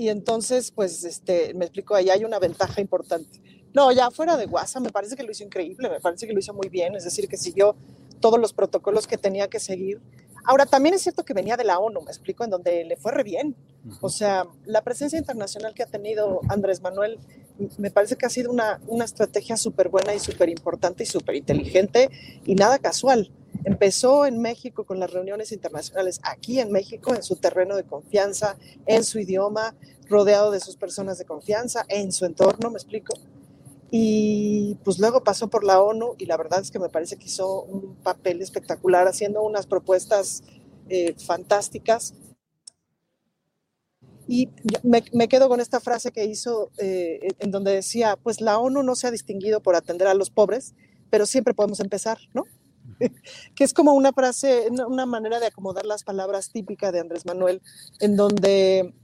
Y entonces, pues, este, me explico, ahí hay una ventaja importante. No, ya fuera de WhatsApp, me parece que lo hizo increíble, me parece que lo hizo muy bien, es decir, que siguió todos los protocolos que tenía que seguir. Ahora, también es cierto que venía de la ONU, me explico, en donde le fue re bien. O sea, la presencia internacional que ha tenido Andrés Manuel me parece que ha sido una, una estrategia súper buena y súper importante y súper inteligente y nada casual. Empezó en México con las reuniones internacionales, aquí en México, en su terreno de confianza, en su idioma, rodeado de sus personas de confianza, en su entorno, me explico. Y pues luego pasó por la ONU y la verdad es que me parece que hizo un papel espectacular haciendo unas propuestas eh, fantásticas. Y me, quedo con esta frase que hizo eh, en donde decía, pues la ONU no se ha distinguido por atender a los pobres, pero siempre podemos empezar, ¿no? que es como una frase, una manera de acomodar las palabras típica de Andrés Manuel, en donde,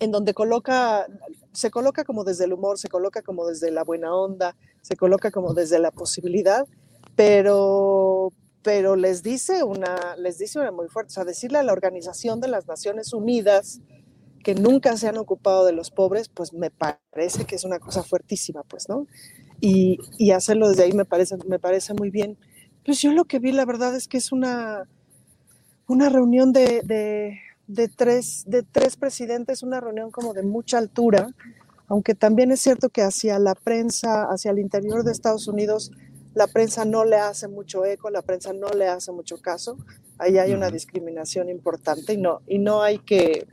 en donde coloca, se coloca como desde el humor, se coloca como desde la buena onda, se coloca como desde la posibilidad, pero, pero les dice una, les dice una muy fuerte, o sea, decirle a la Organización de las Naciones Unidas que nunca se han ocupado de los pobres, pues me parece que es una cosa fuertísima, pues, ¿no? Y, y hacerlo desde ahí me parece, me parece muy bien. Pues yo lo que vi, la verdad es que es una, una reunión de, de, tres, de tres presidentes, una reunión como de mucha altura, aunque también es cierto que hacia la prensa, hacia el interior de Estados Unidos, la prensa no le hace mucho eco, la prensa no le hace mucho caso. Ahí hay una discriminación importante y no, y no hay que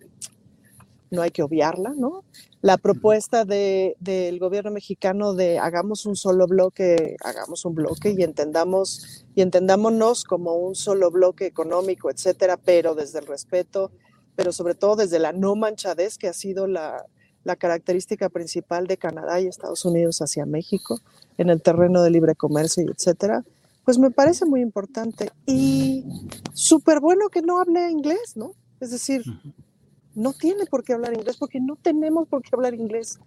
no hay que obviarla, ¿no? La propuesta del gobierno mexicano de hagamos un solo bloque, hagamos un bloque y entendamos y entendámonos como un solo bloque económico, etcétera, pero desde el respeto, pero sobre todo desde la no manchadez que ha sido la, la característica principal de Canadá y Estados Unidos hacia México en el terreno de libre comercio etcétera, pues me parece muy importante. Y súper bueno que no hable inglés, ¿no? Es decir, no tiene por qué hablar inglés porque no tenemos por qué hablar inglés.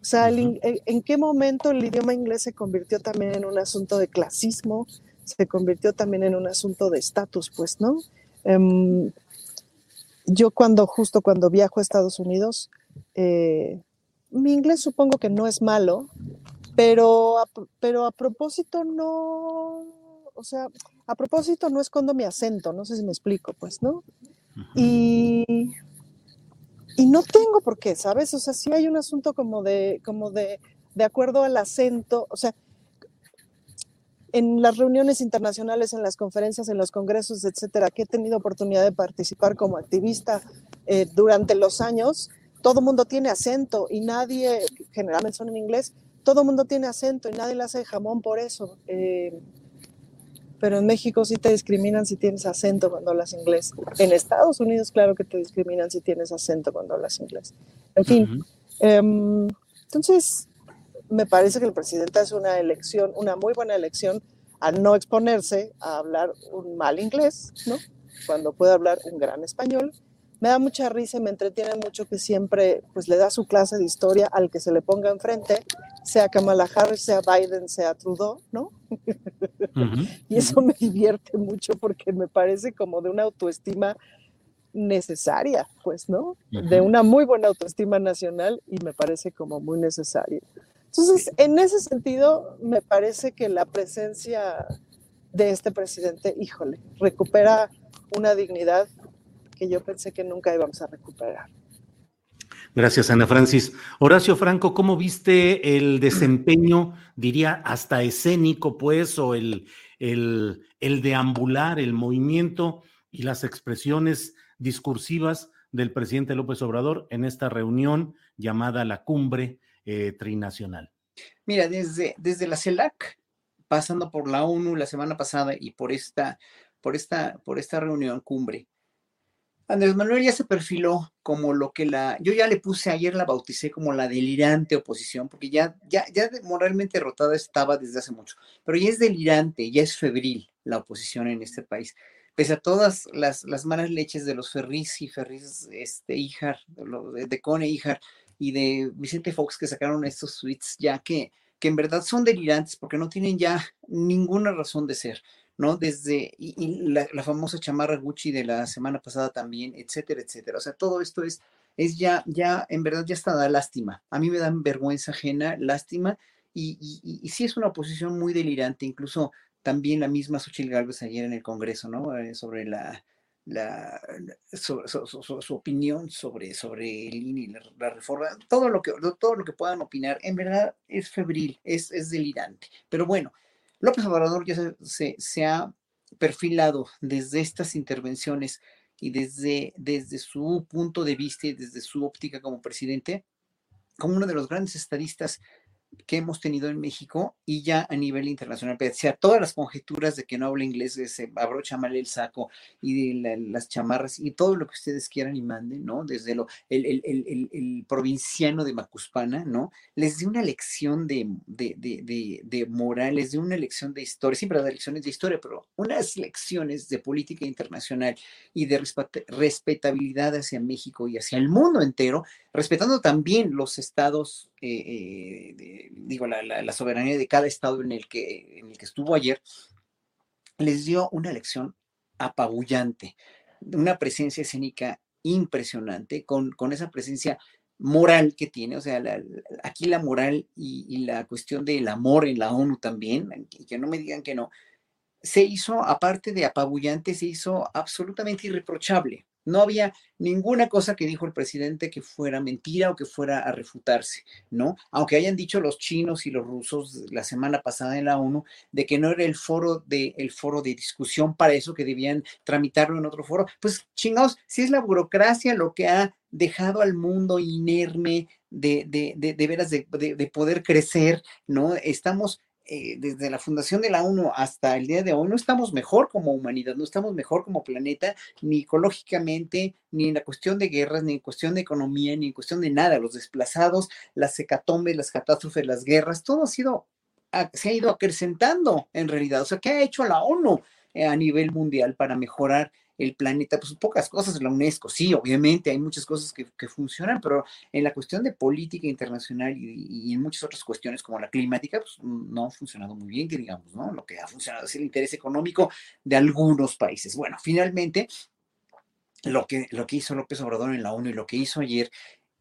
O sea, ¿en qué momento el idioma inglés se convirtió también en un asunto de clasismo? Se convirtió también en un asunto de estatus, pues, ¿no? Em, yo cuando, justo cuando viajo a Estados Unidos, eh, mi inglés supongo que no es malo, pero pero a propósito no, o sea, a propósito no escondo mi acento, no sé si me explico, pues, ¿no? Y, y no tengo por qué, ¿sabes? O sea, sí hay un asunto como de, como de, de acuerdo al acento, o sea, en las reuniones internacionales, en las conferencias, en los congresos, etcétera, que he tenido oportunidad de participar como activista eh, durante los años, todo mundo tiene acento y nadie, generalmente son en inglés, todo mundo tiene acento y nadie le hace jamón por eso. Eh, pero en México sí te discriminan si tienes acento cuando hablas inglés. En Estados Unidos, claro que te discriminan si tienes acento cuando hablas inglés. En fin, em, entonces me parece que el presidente es una elección, una muy buena elección a no exponerse a hablar un mal inglés, ¿no? Cuando puede hablar un gran español me da mucha risa y me entretiene mucho que siempre pues le da su clase de historia al que se le ponga enfrente, sea Kamala Harris, sea Biden, sea Trudeau, ¿no? y eso me divierte mucho porque me parece como de una autoestima necesaria, pues, ¿no? De una muy buena autoestima nacional y me parece como muy necesaria. Entonces, en ese sentido, me parece que la presencia de este presidente, híjole, recupera una dignidad que yo pensé que nunca íbamos a recuperar. Gracias, Ana Francis. Horacio Franco, ¿cómo viste el desempeño, diría, hasta escénico, pues, o el, el, deambular, el movimiento y las expresiones discursivas del presidente López Obrador en esta reunión llamada la cumbre eh, trinacional? Mira, desde, desde la CELAC, pasando por la ONU la semana pasada y por esta, por esta, por esta reunión cumbre, Andrés Manuel ya se perfiló como lo que la, yo ya le puse ayer, la bauticé como la delirante oposición, porque ya, ya, ya moralmente derrotada estaba desde hace mucho, pero ya es delirante, ya es febril la oposición en este país. Pese a todas las, las malas leches de los Ferris y Ferris, este, Ijar, de, de Cone Ijar y de Vicente Fox que sacaron estos tweets ya que, que en verdad son delirantes porque no tienen ya ninguna razón de ser. ¿No? Desde, y, la, famosa chamarra Gucci de la semana pasada también, etcétera, etcétera. O sea, todo esto es, es ya, ya, en verdad ya está da lástima. A mí me dan vergüenza ajena, lástima, y, y, y, sí es una posición muy delirante, incluso también la misma Xochitl Gálvez ayer en el Congreso, ¿no? Eh, sobre la, la, su, opinión sobre, sobre el INE la, reforma, todo lo, que, todo lo que puedan opinar, en verdad es febril, es, es delirante. Pero bueno, López Obrador ya se, ha perfilado desde estas intervenciones y desde, desde su punto de vista y desde su óptica como presidente como uno de los grandes estadistas que hemos tenido en México y ya a nivel internacional, pese a todas las conjeturas de que no habla inglés, se abrocha mal el saco y las chamarras y todo lo que ustedes quieran y manden, ¿no? Desde lo, el, el, el, el provinciano de Macuspana, ¿no? Les dio una lección de, de, de, de, moral, les dio una lección de historia, siempre da lecciones de historia, pero unas lecciones de política internacional y de respetabilidad hacia México y hacia el mundo entero, respetando también los estados eh, eh, digo, la, soberanía de cada estado en el, que, en el que estuvo ayer, les dio una lección apabullante, una presencia escénica impresionante, con, con esa presencia moral que tiene, o sea, aquí la moral y, la cuestión del amor en la ONU también, y que no me digan que no, se hizo, aparte de apabullante, se hizo absolutamente irreprochable. No había ninguna cosa que dijo el presidente que fuera mentira o que fuera a refutarse, ¿no? Aunque hayan dicho los chinos y los rusos la semana pasada en la ONU de que no era el foro de, el foro de discusión para eso, que debían tramitarlo en otro foro. Pues chingados, si es la burocracia lo que ha dejado al mundo inerme de, de, de, de veras de, poder crecer, ¿no? Estamos eh, desde la fundación de la ONU hasta el día de hoy, no estamos mejor como humanidad, no estamos mejor como planeta, ni ecológicamente, ni en la cuestión de guerras, ni en cuestión de economía, ni en cuestión de nada. Los desplazados, las hecatombes, las catástrofes, las guerras, todo ha sido, se ha ido acrecentando en realidad. O sea, ¿qué ha hecho la ONU? a nivel mundial para mejorar el planeta, pues pocas cosas, la UNESCO, sí, obviamente hay muchas cosas que, funcionan, pero en la cuestión de política internacional y, en muchas otras cuestiones como la climática, pues no ha funcionado muy bien, que digamos, ¿no? Lo que ha funcionado es el interés económico de algunos países. Bueno, finalmente, lo que, lo que hizo López Obrador en la ONU y lo que hizo ayer,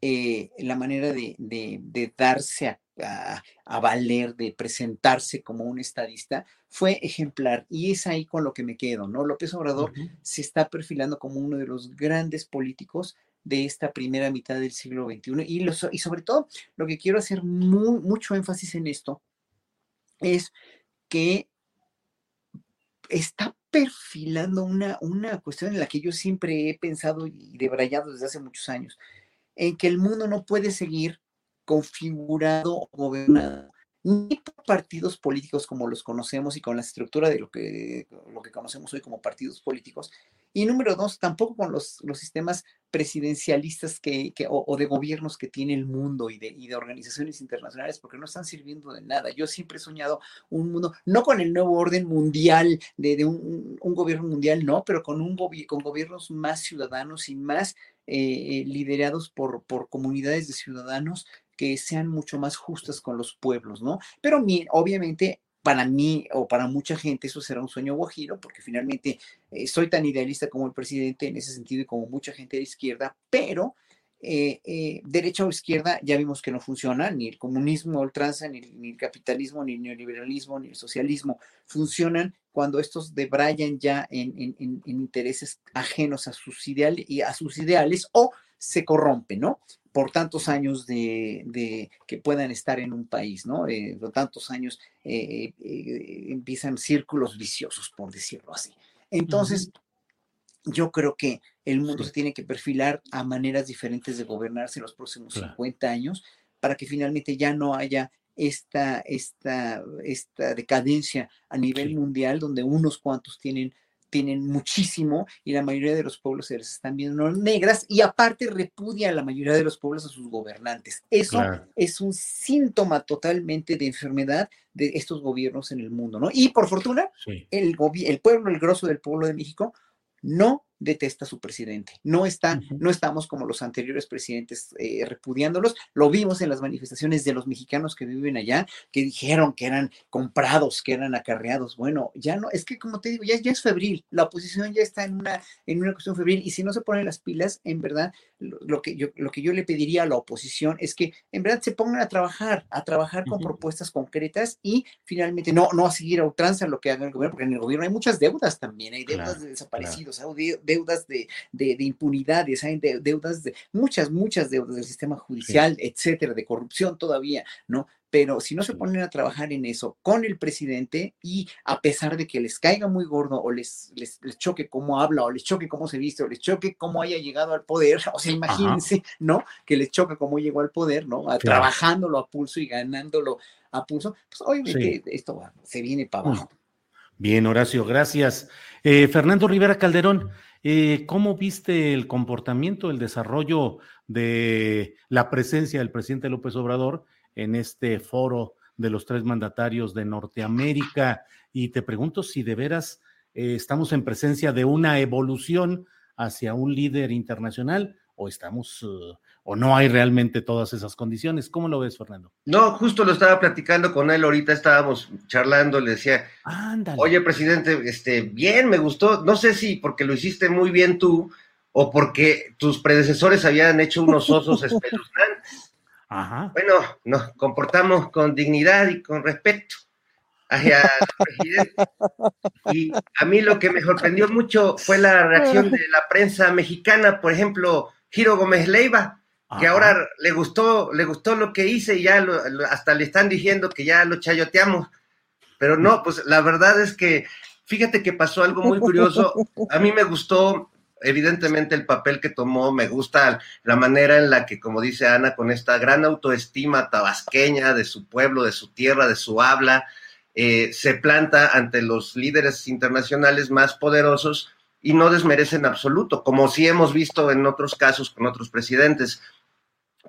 eh, la manera de, de darse a, valer, de presentarse como un estadista, fue ejemplar. Y es ahí con lo que me quedo, ¿no? López Obrador se está perfilando como uno de los grandes políticos de esta primera mitad del siglo XXI. Y, y sobre todo, lo que quiero hacer mucho énfasis en esto es que está perfilando una, una cuestión en la que yo siempre he pensado y debrayado desde hace muchos años, en que el mundo no puede seguir configurado o gobernado ni por partidos políticos como los conocemos y con la estructura de lo que, lo que conocemos hoy como partidos políticos. Y número dos, tampoco con los, los sistemas presidencialistas que, o, de gobiernos que tiene el mundo y de, y de organizaciones internacionales, porque no están sirviendo de nada. Yo siempre he soñado un mundo, no con el nuevo orden mundial, de, de un, un, gobierno mundial, no, pero con, un con gobiernos más ciudadanos y más eh, liderados por, por comunidades de ciudadanos que sean mucho más justas con los pueblos, ¿no? Pero obviamente para mí o para mucha gente eso será un sueño guajiro, porque finalmente eh, soy tan idealista como el presidente en ese sentido y como mucha gente de izquierda, pero eh, eh, derecha o izquierda ya vimos que no funciona, ni el comunismo ultranza, ni, ni, el capitalismo, ni el neoliberalismo, ni el socialismo funcionan cuando estos debrayan ya en, intereses ajenos a sus, ideales, y a sus ideales o se corrompen, ¿no? por tantos años de, que puedan estar en un país, ¿no? Eh, por tantos años eh, eh, empiezan círculos viciosos, por decirlo así. Entonces, yo creo que el mundo se tiene que perfilar a maneras diferentes de gobernarse en los próximos 50 años para que finalmente ya no haya esta, esta, esta decadencia a nivel mundial donde unos cuantos tienen tienen muchísimo y la mayoría de los pueblos se les están viendo negras y aparte repudia a la mayoría de los pueblos a sus gobernantes. Eso es un síntoma totalmente de enfermedad de estos gobiernos en el mundo, ¿no? Y por fortuna, el, el pueblo, el grosso del pueblo de México, no detesta a su presidente. No está, no estamos como los anteriores presidentes eh, repudiándolos. Lo vimos en las manifestaciones de los mexicanos que viven allá, que dijeron que eran comprados, que eran acarreados. Bueno, ya no, es que como te digo, ya, ya es febril. La oposición ya está en una, en una cuestión febril y si no se ponen las pilas, en verdad, lo, que yo, lo que yo le pediría a la oposición es que en verdad se pongan a trabajar, a trabajar con propuestas concretas y finalmente no, no a seguir a ultranza lo que haga el gobierno, porque en el gobierno hay muchas deudas también, hay deudas de desaparecidos, hay deudas de, de, de impunidades, hay deudas de muchas, muchas deudas del sistema judicial, etcétera, de corrupción todavía, ¿no? pero si no se ponen a trabajar en eso con el presidente y a pesar de que les caiga muy gordo o les, les, choque cómo habla o les choque cómo se viste o les choque cómo haya llegado al poder, o sea, imagínense, ¿no? Que les choque cómo llegó al poder, ¿no? Trabajándolo a pulso y ganándolo a pulso, pues obviamente esto se viene para abajo. Bien, Horacio, gracias. Eh, Fernando Rivera Calderón, eh, ¿cómo viste el comportamiento, el desarrollo de la presencia del presidente López Obrador en este foro de los tres mandatarios de Norteamérica y te pregunto si de veras eh, estamos en presencia de una evolución hacia un líder internacional o estamos uh, o no hay realmente todas esas condiciones. ¿Cómo lo ves, Fernando? No, justo lo estaba platicando con él ahorita, estábamos charlando, le decía, oye, presidente, este, bien, me gustó, no sé si porque lo hiciste muy bien tú o porque tus predecesores habían hecho unos osos espeluznantes. Bueno, nos comportamos con dignidad y con respeto hacia el presidente. Y a mí lo que me sorprendió mucho fue la reacción de la prensa mexicana, por ejemplo, Giro Gómez Leiva, que ahora le gustó, le gustó lo que hice y ya hasta le están diciendo que ya lo chayoteamos. Pero no, pues la verdad es que fíjate que pasó algo muy curioso. A mí me gustó evidentemente el papel que tomó, me gusta la manera en la que, como dice Ana, con esta gran autoestima tabasqueña de su pueblo, de su tierra, de su habla, eh, se planta ante los líderes internacionales más poderosos y no desmerece en absoluto, como sí hemos visto en otros casos con otros presidentes.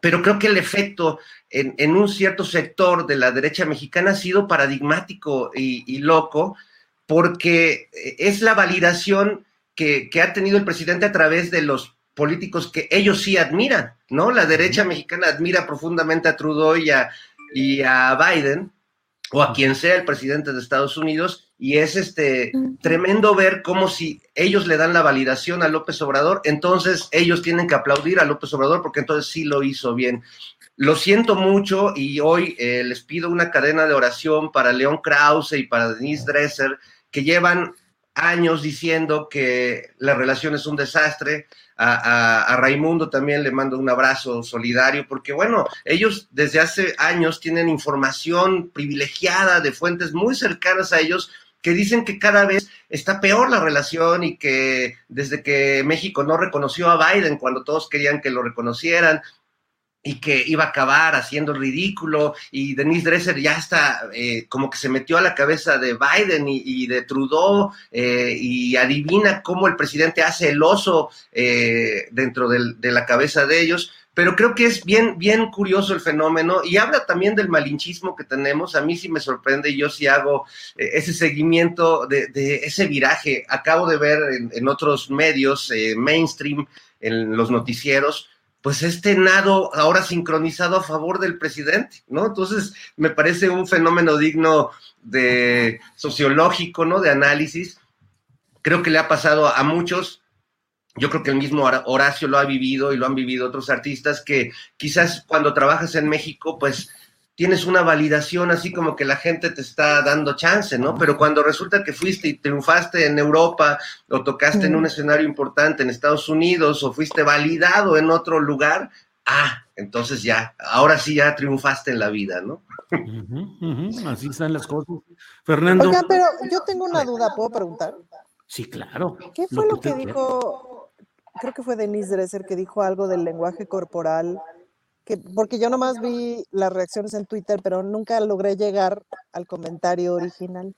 Pero creo que el efecto en, un cierto sector de la derecha mexicana ha sido paradigmático y loco, porque es la validación que, que ha tenido el presidente a través de los políticos que ellos sí admiran, ¿no? La derecha mexicana admira profundamente a Trudeau y a, y a Biden, o a quien sea el presidente de Estados Unidos, y es este tremendo ver cómo si ellos le dan la validación a López Obrador, entonces ellos tienen que aplaudir a López Obrador porque entonces sí lo hizo bien. Lo siento mucho y hoy eh, les pido una cadena de oración para León Krause y para Denise Dresser, que llevan años diciendo que la relación es un desastre. A, a, Raimundo también le mando un abrazo solidario, porque bueno, ellos desde hace años tienen información privilegiada de fuentes muy cercanas a ellos que dicen que cada vez está peor la relación y que desde que México no reconoció a Biden cuando todos querían que lo reconocieran, y que iba a acabar haciendo ridículo y Denise Dresser ya está eh, como que se metió a la cabeza de Biden y, de Trudeau eh, y adivina cómo el presidente hace el oso eh, dentro de la cabeza de ellos. Pero creo que es bien, bien curioso el fenómeno y habla también del malinchismo que tenemos. A mí sí me sorprende yo sí hago ese seguimiento de, ese viraje. Acabo de ver en, en otros medios mainstream, en los noticieros, pues este nado ahora sincronizado a favor del presidente, ¿no? Entonces, me parece un fenómeno digno de sociológico, ¿no? De análisis. Creo que le ha pasado a muchos. Yo creo que el mismo Horacio lo ha vivido y lo han vivido otros artistas que quizás cuando trabajas en México, pues tienes una validación así como que la gente te está dando chance, ¿no? Pero cuando resulta que fuiste y triunfaste en Europa o tocaste en un escenario importante en Estados Unidos o fuiste validado en otro lugar, ah, entonces ya, ahora sí ya triunfaste en la vida, ¿no? Así están las cosas. Fernando. Oiga, pero yo tengo una duda, ¿puedo preguntar? Sí, claro. ¿Qué fue lo, que, dijo? Creo que fue Denise Dresser que dijo algo del lenguaje corporal porque yo nomás vi las reacciones en Twitter, pero nunca logré llegar al comentario original.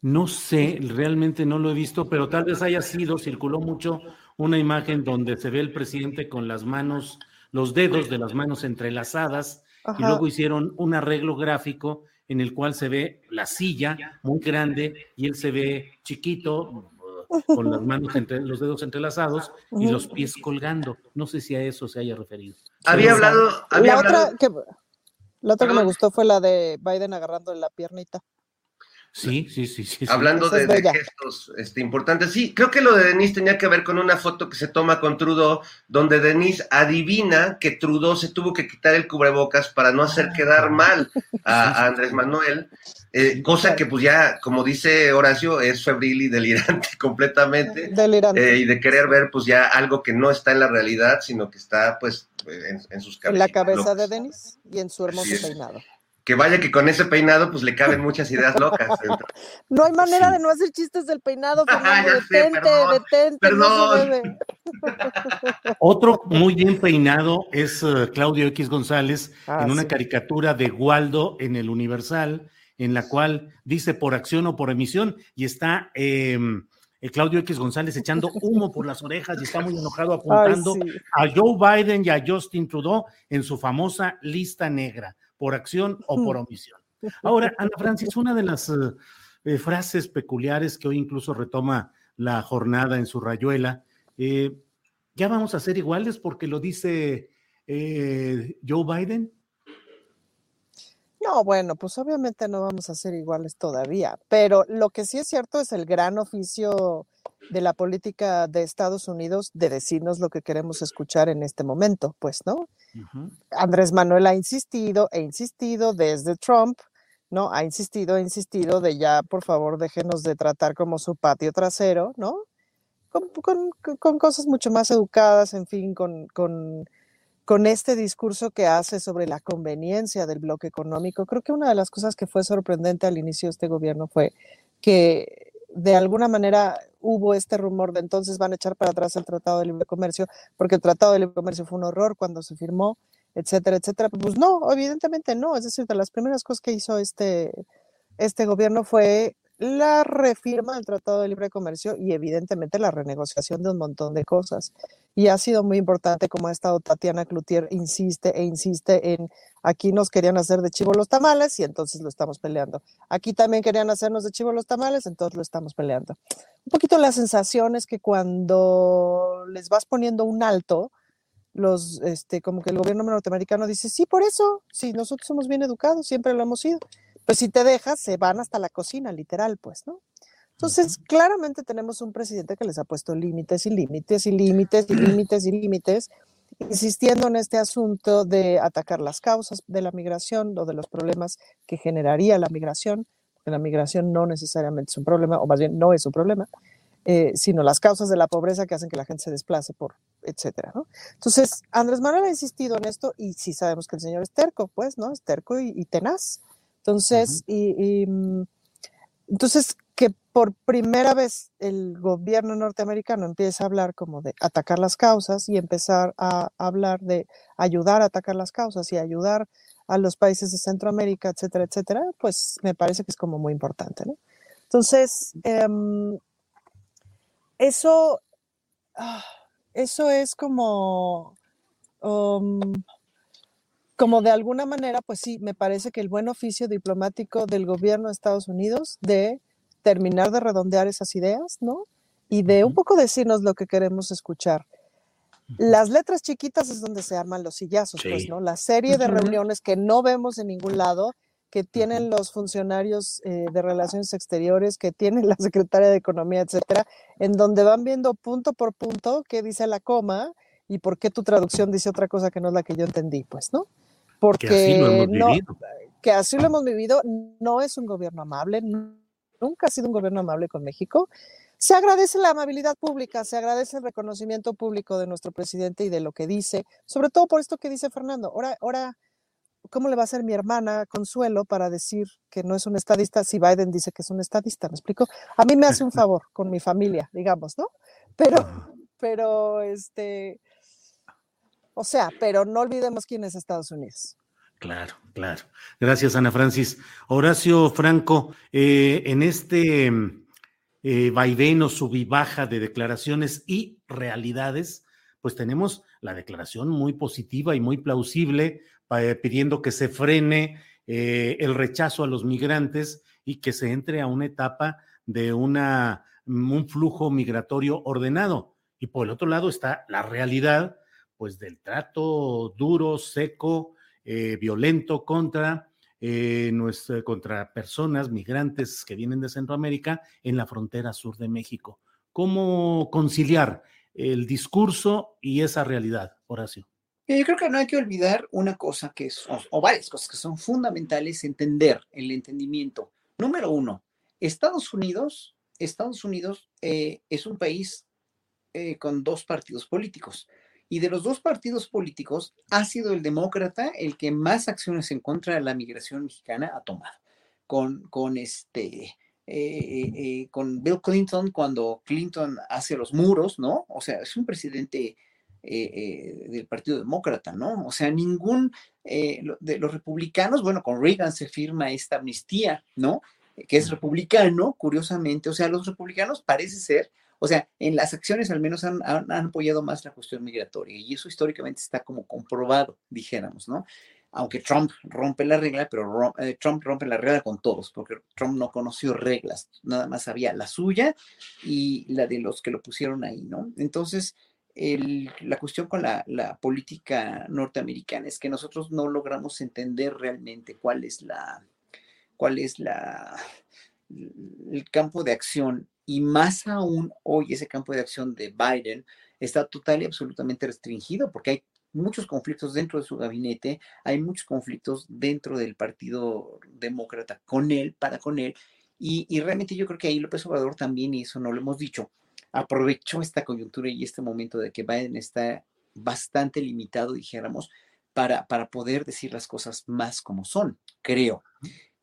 No sé, realmente no lo he visto, pero tal vez haya sido, circuló mucho una imagen donde se ve el presidente con las manos, los dedos de las manos entrelazadas, y luego hicieron un arreglo gráfico en el cual se ve la silla muy grande y él se ve chiquito, con las manos entre los dedos entrelazados y los pies colgando. No sé si a eso se haya referido. Había hablado. la, Otra que, la otra que me gustó fue la de Biden agarrando la piernita. Sí, sí, sí, sí. Hablando de, gestos este, importantes. Sí, creo que lo de Denise tenía que ver con una foto que se toma con Trudeau, donde Denise adivina que Trudeau se tuvo que quitar el cubrebocas para no hacer quedar mal a, Andrés Manuel, eh, cosa que pues ya, como dice Horacio, es febril y delirante completamente. Delirante. Eh, y de querer ver pues ya algo que no está en la realidad, sino que está pues en, sus cabezas. En la cabeza de Denise y en su hermoso peinado que vaya que con ese peinado pues le caben muchas ideas locas. No hay manera de no hacer chistes del peinado, Fernando. detente, detente, perdón. Otro muy bien peinado es eh, Claudio X González ah, en una caricatura de Waldo en el Universal, en la cual dice por acción o por emisión, y está eh, Claudio X González echando humo por las orejas y está muy enojado apuntando a Joe Biden y a Justin Trudeau en su famosa lista negra por acción o por omisión. Ahora, Ana Francis, una de las eh, eh, frases peculiares que hoy incluso retoma la jornada en su rayuela, eh, ya vamos a ser iguales porque lo dice Joe Biden. No, bueno, pues obviamente no vamos a ser iguales todavía, pero lo que sí es cierto es el gran oficio de la política de Estados Unidos de decirnos lo que queremos escuchar en este momento, pues, ¿no? Andrés Manuel ha insistido e insistido desde Trump, ¿no? Ha insistido, e insistido de ya, por favor, déjenos de tratar como su patio trasero, ¿no? Con, cosas mucho más educadas, en fin, con, con, con este discurso que hace sobre la conveniencia del bloque económico. Creo que una de las cosas que fue sorprendente al inicio de este gobierno fue que de alguna manera hubo este rumor de entonces van a echar para atrás el Tratado de Libre Comercio, porque el Tratado de Libre Comercio fue un horror cuando se firmó, etcétera, etcétera. Pues no, evidentemente no. Es decir, de las primeras cosas que hizo este, este gobierno fue la refirma del Tratado de Libre Comercio y evidentemente la renegociación de un montón de cosas. Y ha sido muy importante como ha estado Tatiana Cloutier, insiste e insiste en aquí nos querían hacer de chivo los tamales y entonces lo estamos peleando. Aquí también querían hacernos de chivo los tamales, entonces lo estamos peleando. Un poquito la sensación es que cuando les vas poniendo un alto, los, este, como que el gobierno norteamericano dice, sí, por eso, sí, nosotros somos bien educados, siempre lo hemos sido pues si te dejas, se van hasta la cocina, literal, pues, ¿no? Entonces, claramente tenemos un presidente que les ha puesto límites y límites y límites y límites y límites, insistiendo en este asunto de atacar las causas de la migración o de los problemas que generaría la migración, porque la migración no necesariamente es un problema, o más bien no es un problema, eh, sino las causas de la pobreza que hacen que la gente se desplace por, etcétera, ¿no? Entonces, Andrés Manuel ha insistido en esto y sí sabemos que el señor es terco, pues, ¿no? Es terco y tenaz. Entonces, y, mm, entonces que por primera vez el gobierno norteamericano empieza a hablar como de atacar las causas y empezar a hablar de ayudar a atacar las causas y ayudar a los países de Centroamérica, etcétera, etcétera, pues me parece que es como muy importante, ¿no? Entonces, em, eso, ah, eso es como, um, como de alguna manera, pues sí, me parece que el buen oficio diplomático del gobierno de Estados Unidos de terminar de redondear esas ideas, ¿no? Y de un poco decirnos lo que queremos escuchar. Las letras chiquitas es donde se arman los sillazos, pues, ¿no? La serie de reuniones que no vemos en ningún lado, que tienen los funcionarios eh, de relaciones exteriores, que tienen la secretaria de Economía, etcétera, en donde van viendo punto por punto qué dice la coma y por qué tu traducción dice otra cosa que no es la que yo entendí, pues, ¿no? Porque que así lo hemos no, vivido. que así lo hemos vivido, no es un gobierno amable, nunca ha sido un gobierno amable con México. Se agradece la amabilidad pública, se agradece el reconocimiento público de nuestro presidente y de lo que dice, sobre todo por esto que dice Fernando. Ahora, ahora ¿cómo le va a hacer mi hermana Consuelo para decir que no es un estadista si Biden dice que es un estadista? ¿Me explico? A mí me hace un favor con mi familia, digamos, ¿no? Pero, pero, este, o sea, pero no olvidemos quién es Estados Unidos. Claro, claro. Gracias, Ana Francis. Horacio Franco, eh, en este eh, vaivén o subibaja de declaraciones y realidades, pues tenemos la declaración muy positiva y muy plausible eh, pidiendo que se frene eh, el rechazo a los migrantes y que se entre a una etapa de una, un flujo migratorio ordenado. Y por el otro lado está la realidad pues del trato duro, seco, eh, violento contra, eh, contra personas migrantes que vienen de Centroamérica en la frontera sur de México. ¿Cómo conciliar el discurso y esa realidad, Horacio? Yo creo que no hay que olvidar una cosa que es, o, varias cosas que son fundamentales entender, el entendimiento. Número uno, Estados Unidos, Estados Unidos eh, es un país con dos partidos políticos. Y de los dos partidos políticos, ha sido el demócrata el que más acciones en contra de la migración mexicana ha tomado. Con, con este, eh, eh, eh, con Bill Clinton, cuando Clinton hace los muros, ¿no? O sea, es un presidente del Partido Demócrata, ¿no? O sea, ningún de los republicanos, bueno, con Reagan se firma esta amnistía, ¿no? Que es republicano, curiosamente, o sea, los republicanos parece ser o sea, en las acciones al menos han, apoyado más la cuestión migratoria y eso históricamente está como comprobado, dijéramos, ¿no? Aunque Trump rompe la regla, pero eh, Trump rompe la regla con todos, porque Trump no conoció reglas, nada más había la suya y la de los que lo pusieron ahí, ¿no? Entonces, la cuestión con la, la, política norteamericana es que nosotros no logramos entender realmente cuál es la, cuál es la, el campo de acción y más aún hoy ese campo de acción de Biden está total y absolutamente restringido porque hay muchos conflictos dentro de su gabinete, hay muchos conflictos dentro del Partido Demócrata con él, para con él, y, realmente yo creo que ahí López Obrador también, y eso no lo hemos dicho, aprovechó esta coyuntura y este momento de que Biden está bastante limitado, dijéramos, para, para poder decir las cosas más como son, creo,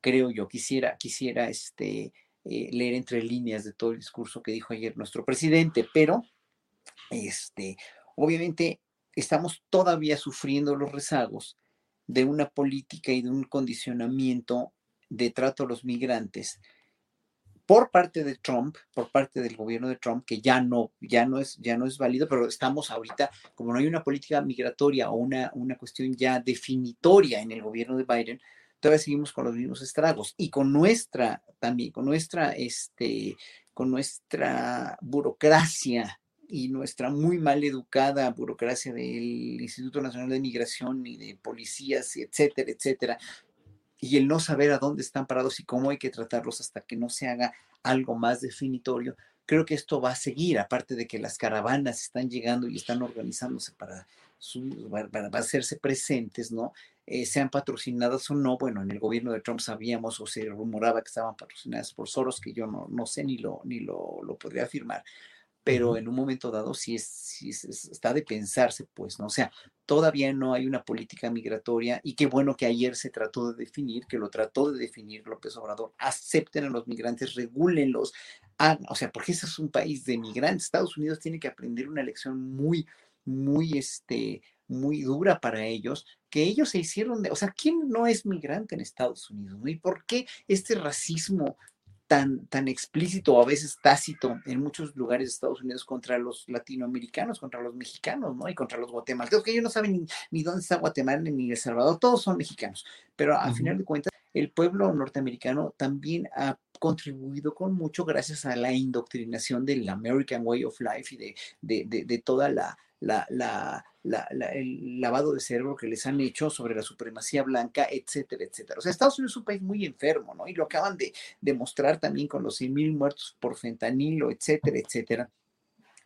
creo yo, quisiera, quisiera este, eh, leer entre líneas de todo el discurso que dijo ayer nuestro presidente, pero este, obviamente estamos todavía sufriendo los rezagos de una política y de un condicionamiento de trato a los migrantes por parte de Trump, por parte del gobierno de Trump, que ya no, ya no es, ya no es válido, pero estamos ahorita, como no hay una política migratoria o una, una cuestión ya definitoria en el gobierno de Biden, todavía seguimos con los mismos estragos y con nuestra, también con nuestra, este, con nuestra burocracia y nuestra muy mal educada burocracia del Instituto Nacional de Migración y de policías, etcétera, etcétera, y el no saber a dónde están parados y cómo hay que tratarlos hasta que no se haga algo más definitorio, creo que esto va a seguir, aparte de que las caravanas están llegando y están organizándose para, para, hacerse presentes, ¿no? Eh, sean patrocinadas o no, bueno, en el gobierno de Trump sabíamos o se rumoraba que estaban patrocinadas por Soros, que yo no, no sé ni lo, ni lo, lo podría afirmar, pero en un momento dado sí, es, está de pensarse, pues, ¿no? O sea, todavía no hay una política migratoria y qué bueno que ayer se trató de definir, que lo trató de definir López Obrador, acepten a los migrantes, regúlenlos, o sea, porque ese es un país de migrantes, Estados Unidos tiene que aprender una lección muy, muy, este, muy dura para ellos, que ellos se hicieron de, o sea, ¿quién no es migrante en Estados Unidos? ¿Y por qué este racismo tan, tan explícito o a veces tácito en muchos lugares de Estados Unidos contra los latinoamericanos, contra los mexicanos, ¿no? Y contra los guatemaltecos, que ellos no saben ni, dónde está Guatemala ni El Salvador, todos son mexicanos. Pero al final de cuentas, el pueblo norteamericano también ha contribuido con mucho gracias a la indoctrinación del American Way of Life y de, de, de toda la, la, la, el lavado de cerebro que les han hecho sobre la supremacía blanca, etcétera, etcétera. O sea, Estados Unidos es un país muy enfermo, ¿no? Y lo acaban de demostrar también con los 100 mil muertos por fentanilo, etcétera, etcétera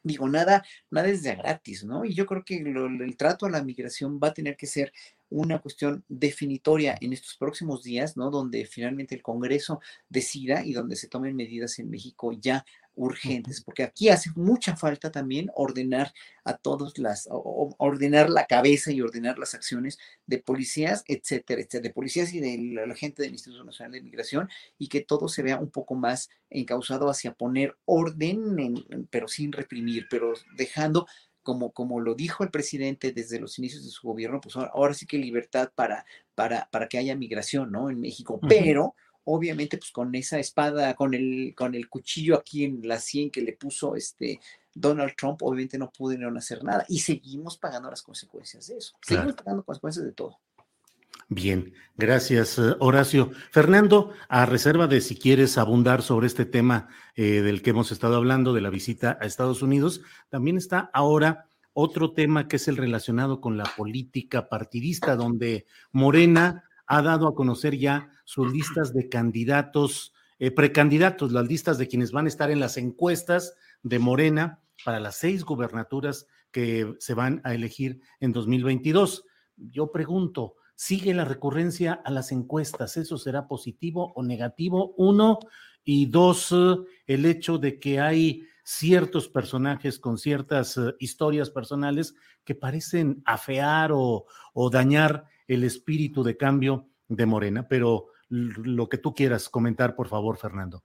digo, nada, nada es de gratis, ¿no? Y yo creo que el trato a la migración va a tener que ser una cuestión definitoria en estos próximos días, ¿no? Donde finalmente el Congreso decida y donde se tomen medidas en México ya urgentes, porque aquí hace mucha falta también ordenar a todos las, ordenar la cabeza y ordenar las acciones de policías, etcétera, etcétera, de policías y de la gente del Instituto Nacional de Migración y que todo se vea un poco más encausado hacia poner orden, pero sin reprimir, pero dejando como, como, lo dijo el presidente desde los inicios de su gobierno, pues ahora, sí que libertad para, para, para que haya migración, ¿no? En México, pero obviamente pues con esa espada, con el, con el cuchillo aquí en la sien que le puso este Donald Trump, obviamente no pudieron hacer nada y seguimos pagando las consecuencias de eso. Seguimos pagando consecuencias de todo. Bien, gracias eh, Horacio. Fernando, a reserva de si quieres abundar sobre este tema eh, del que hemos estado hablando, de la visita a Estados Unidos, también está ahora otro tema que es el relacionado con la política partidista, donde Morena ha dado a conocer ya sus listas de candidatos, eh, precandidatos, las listas de quienes van a estar en las encuestas de Morena para las seis gubernaturas que se van a elegir en 2022. Yo pregunto, ¿sigue la recurrencia a las encuestas? ¿Eso será positivo o negativo? Uno. Y dos, el hecho de que hay ciertos personajes con ciertas eh, historias personales que parecen afear o, o dañar el espíritu de cambio de Morena, pero lo que tú quieras comentar, por favor, Fernando.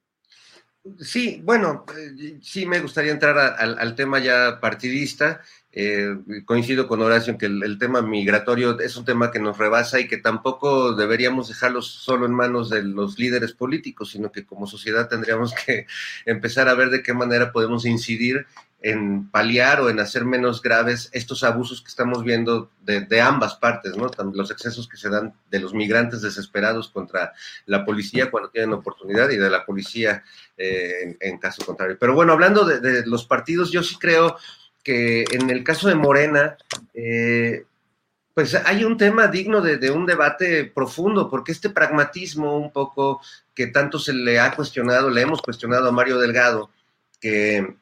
Sí, bueno, eh, sí me gustaría entrar al tema ya partidista. Eh, coincido con Horacio en que el, tema migratorio es un tema que nos rebasa y que tampoco deberíamos dejarlo solo en manos de los líderes políticos, sino que como sociedad tendríamos que empezar a ver de qué manera podemos incidir en paliar o en hacer menos graves estos abusos que estamos viendo de, ambas partes, ¿no? Los excesos que se dan de los migrantes desesperados contra la policía cuando tienen oportunidad y de la policía eh, en, caso contrario. Pero bueno, hablando de, los partidos, yo sí creo que en el caso de Morena, eh, pues hay un tema digno de, de, un debate profundo, porque este pragmatismo un poco que tanto se le ha cuestionado, le hemos cuestionado a Mario Delgado, que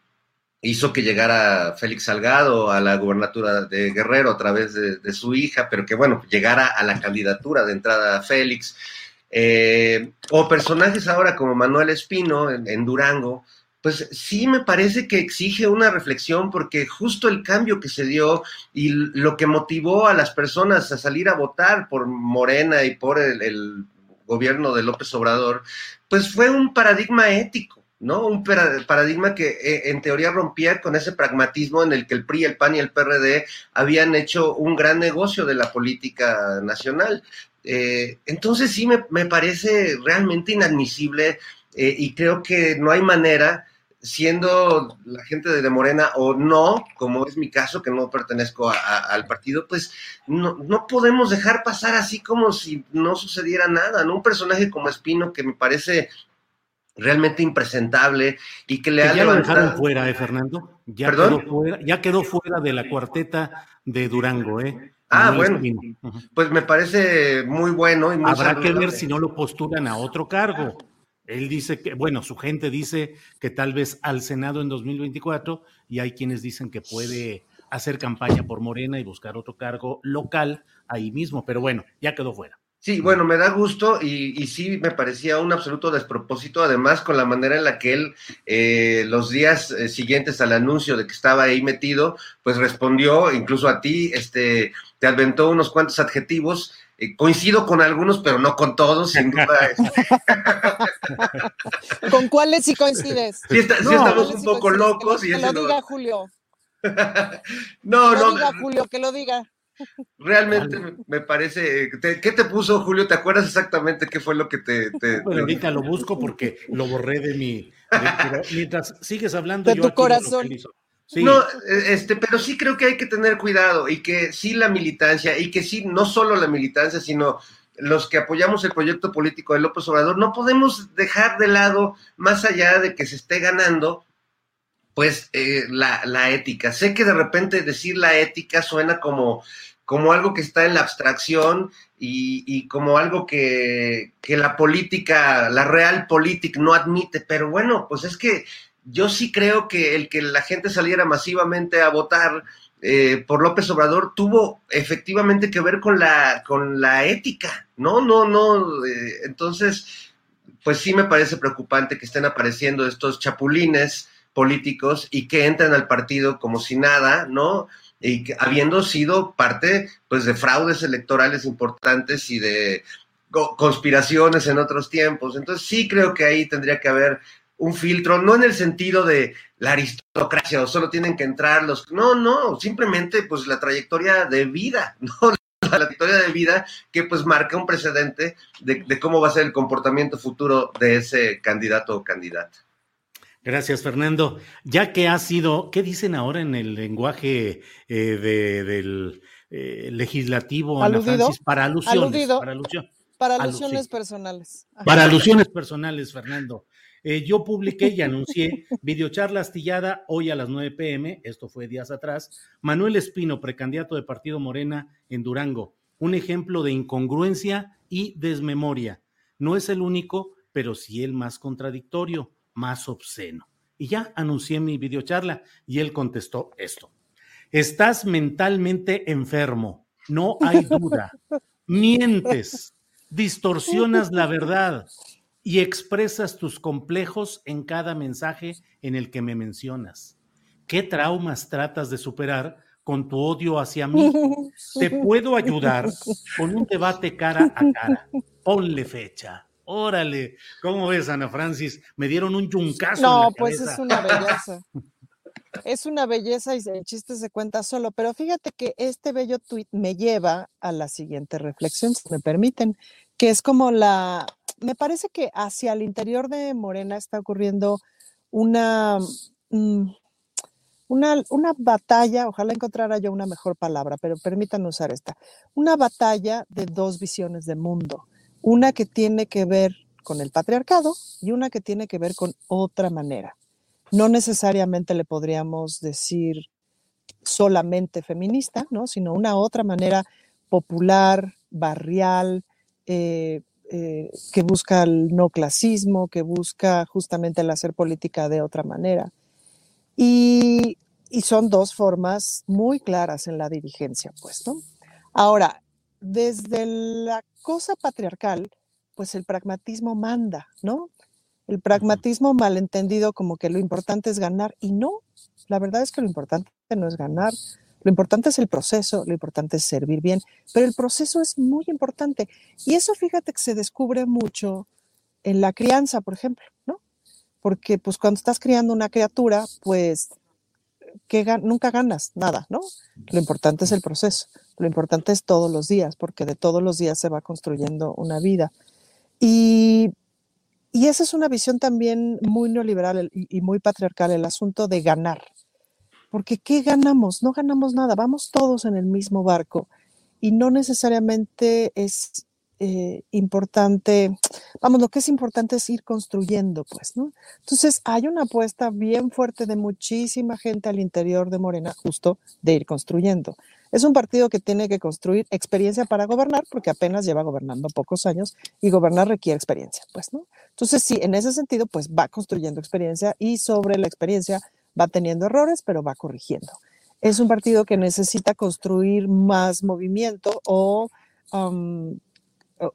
hizo que llegara Félix Salgado a la gubernatura de Guerrero a través de, su hija, pero que bueno, llegara a la candidatura de entrada a Félix. Eh, o personajes ahora como Manuel Espino en, Durango, pues sí me parece que exige una reflexión porque justo el cambio que se dio y lo que motivó a las personas a salir a votar por Morena y por el gobierno de López Obrador, pues fue un paradigma ético ¿no? Un paradigma que eh, en teoría rompía con ese pragmatismo en el que el PRI, el PAN y el PRD habían hecho un gran negocio de la política nacional. Eh, entonces sí me, parece realmente inadmisible eh, y creo que no hay manera, siendo la gente de Morena o no, como es mi caso, que no pertenezco al partido, pues no, no, podemos dejar pasar así como si no sucediera nada. Un personaje como Espino que me parece realmente impresentable y que le que ha ya levantado... lo dejaron fuera, ¿eh, Fernando? Ya ¿Perdón? Quedó fuera, ya quedó fuera de la cuarteta de Durango, ¿eh? Ah, bueno, pues me parece muy bueno y muy Habrá que ver si no lo postulan a otro cargo. Él dice que, bueno, su gente dice que tal vez al Senado en 2024 y hay quienes dicen que puede hacer campaña por Morena y buscar otro cargo local ahí mismo, pero bueno, ya quedó fuera. Sí, bueno, me da gusto y, y sí me parecía un absoluto despropósito, además con la manera en la que él eh, los días eh, siguientes al anuncio de que estaba ahí metido, pues respondió incluso a ti, este, te aventó unos cuantos adjetivos. eh, coincido con algunos, pero no con todos, sin duda. ¿Con cuáles sí coincides? Sí está- sí No, estamos ¿cuáles un sí poco locos Que y lo, que ese lo no- diga Julio. No, Que lo no, diga Julio, que lo diga. Realmente me- parece. te- ¿Qué te puso, Julio? ¿Te acuerdas exactamente qué fue lo que te. te- Bueno, ahorita lo busco porque lo borré de mi. de- mientras sigues hablando, De yo tu aquí lo corazón. Sí. No, eh, este, pero sí creo que hay que tener cuidado y que sí la militancia y que sí, no solo la militancia, sino los que apoyamos el proyecto político de López Obrador, no podemos dejar de lado, más allá de que se esté ganando, pues eh, la, la ética. Sé que de repente decir la ética suena como, como algo que está en la abstracción y, como algo que, que la política, la real política no admite, pero bueno, pues es que yo sí creo que el que la gente saliera masivamente a votar eh, por López Obrador tuvo efectivamente que ver con la, con la ética, ¿no? No, no. eh, entonces, pues sí me parece preocupante que estén apareciendo estos chapulines políticos y que entren al partido como si nada, ¿no? Y que, habiendo sido parte, pues, de fraudes electorales importantes y de co- conspiraciones en otros tiempos. Entonces sí creo que ahí tendría que haber un filtro, no en el sentido de la aristocracia o solo tienen que entrar los... No, no, simplemente pues la trayectoria de vida, ¿no? La trayectoria de vida que pues marca un precedente de, de cómo va a ser el comportamiento futuro de ese candidato o candidata. Gracias, Fernando. Ya que ha sido, ¿qué dicen ahora en el lenguaje eh, de- del eh, legislativo, Ana. Francis? Para alusiones. Aludido. Para, alusión. Para Alu- alusiones personales. Ajá. Para alusiones personales, Fernando. Eh, yo publiqué y anuncié videocharla astillada hoy a las 9 pm, esto fue días atrás, Manuel Espino, precandidato de Partido Morena en Durango, un ejemplo de incongruencia y desmemoria. No es el único, pero sí el más contradictorio, más obsceno. Y ya anuncié mi videocharla y él contestó esto. Estás mentalmente enfermo, no hay duda. Mientes, distorsionas la verdad y expresas tus complejos en cada mensaje en el que me mencionas. ¿Qué traumas tratas de superar con tu odio hacia mí? Te puedo ayudar con un debate cara a cara. Ponle fecha. Órale, ¿cómo ves, Ana Francis? Me dieron un yuncazo. en No, la pues cabeza. es una belleza. Es una belleza y el chiste se cuenta solo, pero fíjate que este bello tuit me lleva a la siguiente reflexión, si me permiten, que es como la, me parece que hacia el interior de Morena está ocurriendo una, mm, una, una batalla, ojalá encontrara yo una mejor palabra, pero permítanme usar esta, una batalla de dos visiones de mundo, una que tiene que ver con el patriarcado y una que tiene que ver con otra manera. No necesariamente le podríamos decir solamente feminista, ¿no? sino una otra manera popular, barrial, eh, eh, que busca el no clasismo, que busca justamente el hacer política de otra manera. Y, son dos formas muy claras en la dirigencia, pues, ¿no? Ahora, desde la cosa patriarcal, pues el pragmatismo manda, ¿no? El pragmatismo malentendido como que lo importante es ganar y no, la verdad es que lo importante no es ganar, lo importante es el proceso, lo importante es servir bien, pero el proceso es muy importante y eso fíjate que se descubre mucho en la crianza, por ejemplo, ¿no? Porque pues cuando estás criando una criatura, pues que nunca ganas nada, ¿no? Lo importante es el proceso, lo importante es todos los días, porque de todos los días se va construyendo una vida. Y, y esa es una visión también muy neoliberal y, muy patriarcal, el asunto de ganar. Porque ¿qué ganamos? No ganamos nada, vamos todos en el mismo barco y no necesariamente es eh, importante, vamos, lo que es importante es ir construyendo, pues, ¿no? Entonces, hay una apuesta bien fuerte de muchísima gente al interior de Morena, justo de ir construyendo. Es un partido que tiene que construir experiencia para gobernar, porque apenas lleva gobernando pocos años y gobernar requiere experiencia, pues, ¿no? Entonces, sí, en ese sentido, pues va construyendo experiencia y sobre la experiencia va teniendo errores, pero va corrigiendo. Es un partido que necesita construir más movimiento o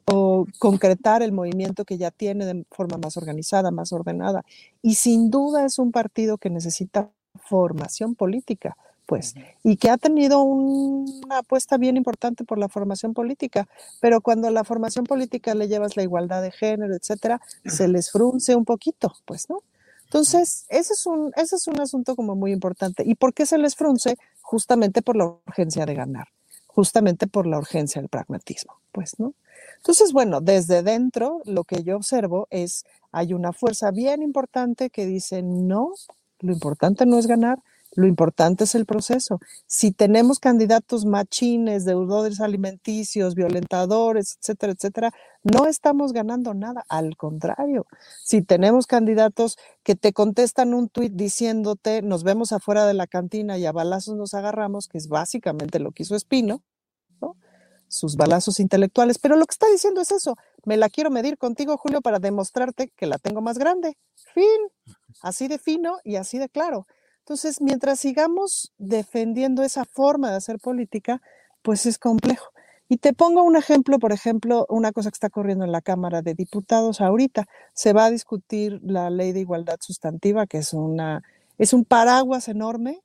o, concretar el movimiento que ya tiene de forma más organizada, más ordenada. Y sin duda es un partido que necesita formación política, pues, y que ha tenido una apuesta bien importante por la formación política, pero cuando a la formación política le llevas la igualdad de género, etcétera, se les frunce un poquito, pues, ¿no? Entonces, ese es un, ese es un asunto como muy importante. ¿Y por qué se les frunce? Justamente por la urgencia de ganar, justamente por la urgencia del pragmatismo, pues, ¿no? Entonces, bueno, desde dentro lo que yo observo es, hay una fuerza bien importante que dice, no, lo importante no es ganar, lo importante es el proceso. Si tenemos candidatos machines, deudores alimenticios, violentadores, etcétera, etcétera, no estamos ganando nada. Al contrario, si tenemos candidatos que te contestan un tuit diciéndote, nos vemos afuera de la cantina y a balazos nos agarramos, que es básicamente lo que hizo Espino, sus balazos intelectuales, pero lo que está diciendo es eso, me la quiero medir contigo, Julio, para demostrarte que la tengo más grande. Fin, así de fino y así de claro. Entonces, mientras sigamos defendiendo esa forma de hacer política, pues es complejo. Y te pongo un ejemplo, por ejemplo, una cosa que está corriendo en la Cámara de Diputados ahorita. Se va a discutir la ley de igualdad sustantiva, que es, una, es un paraguas enorme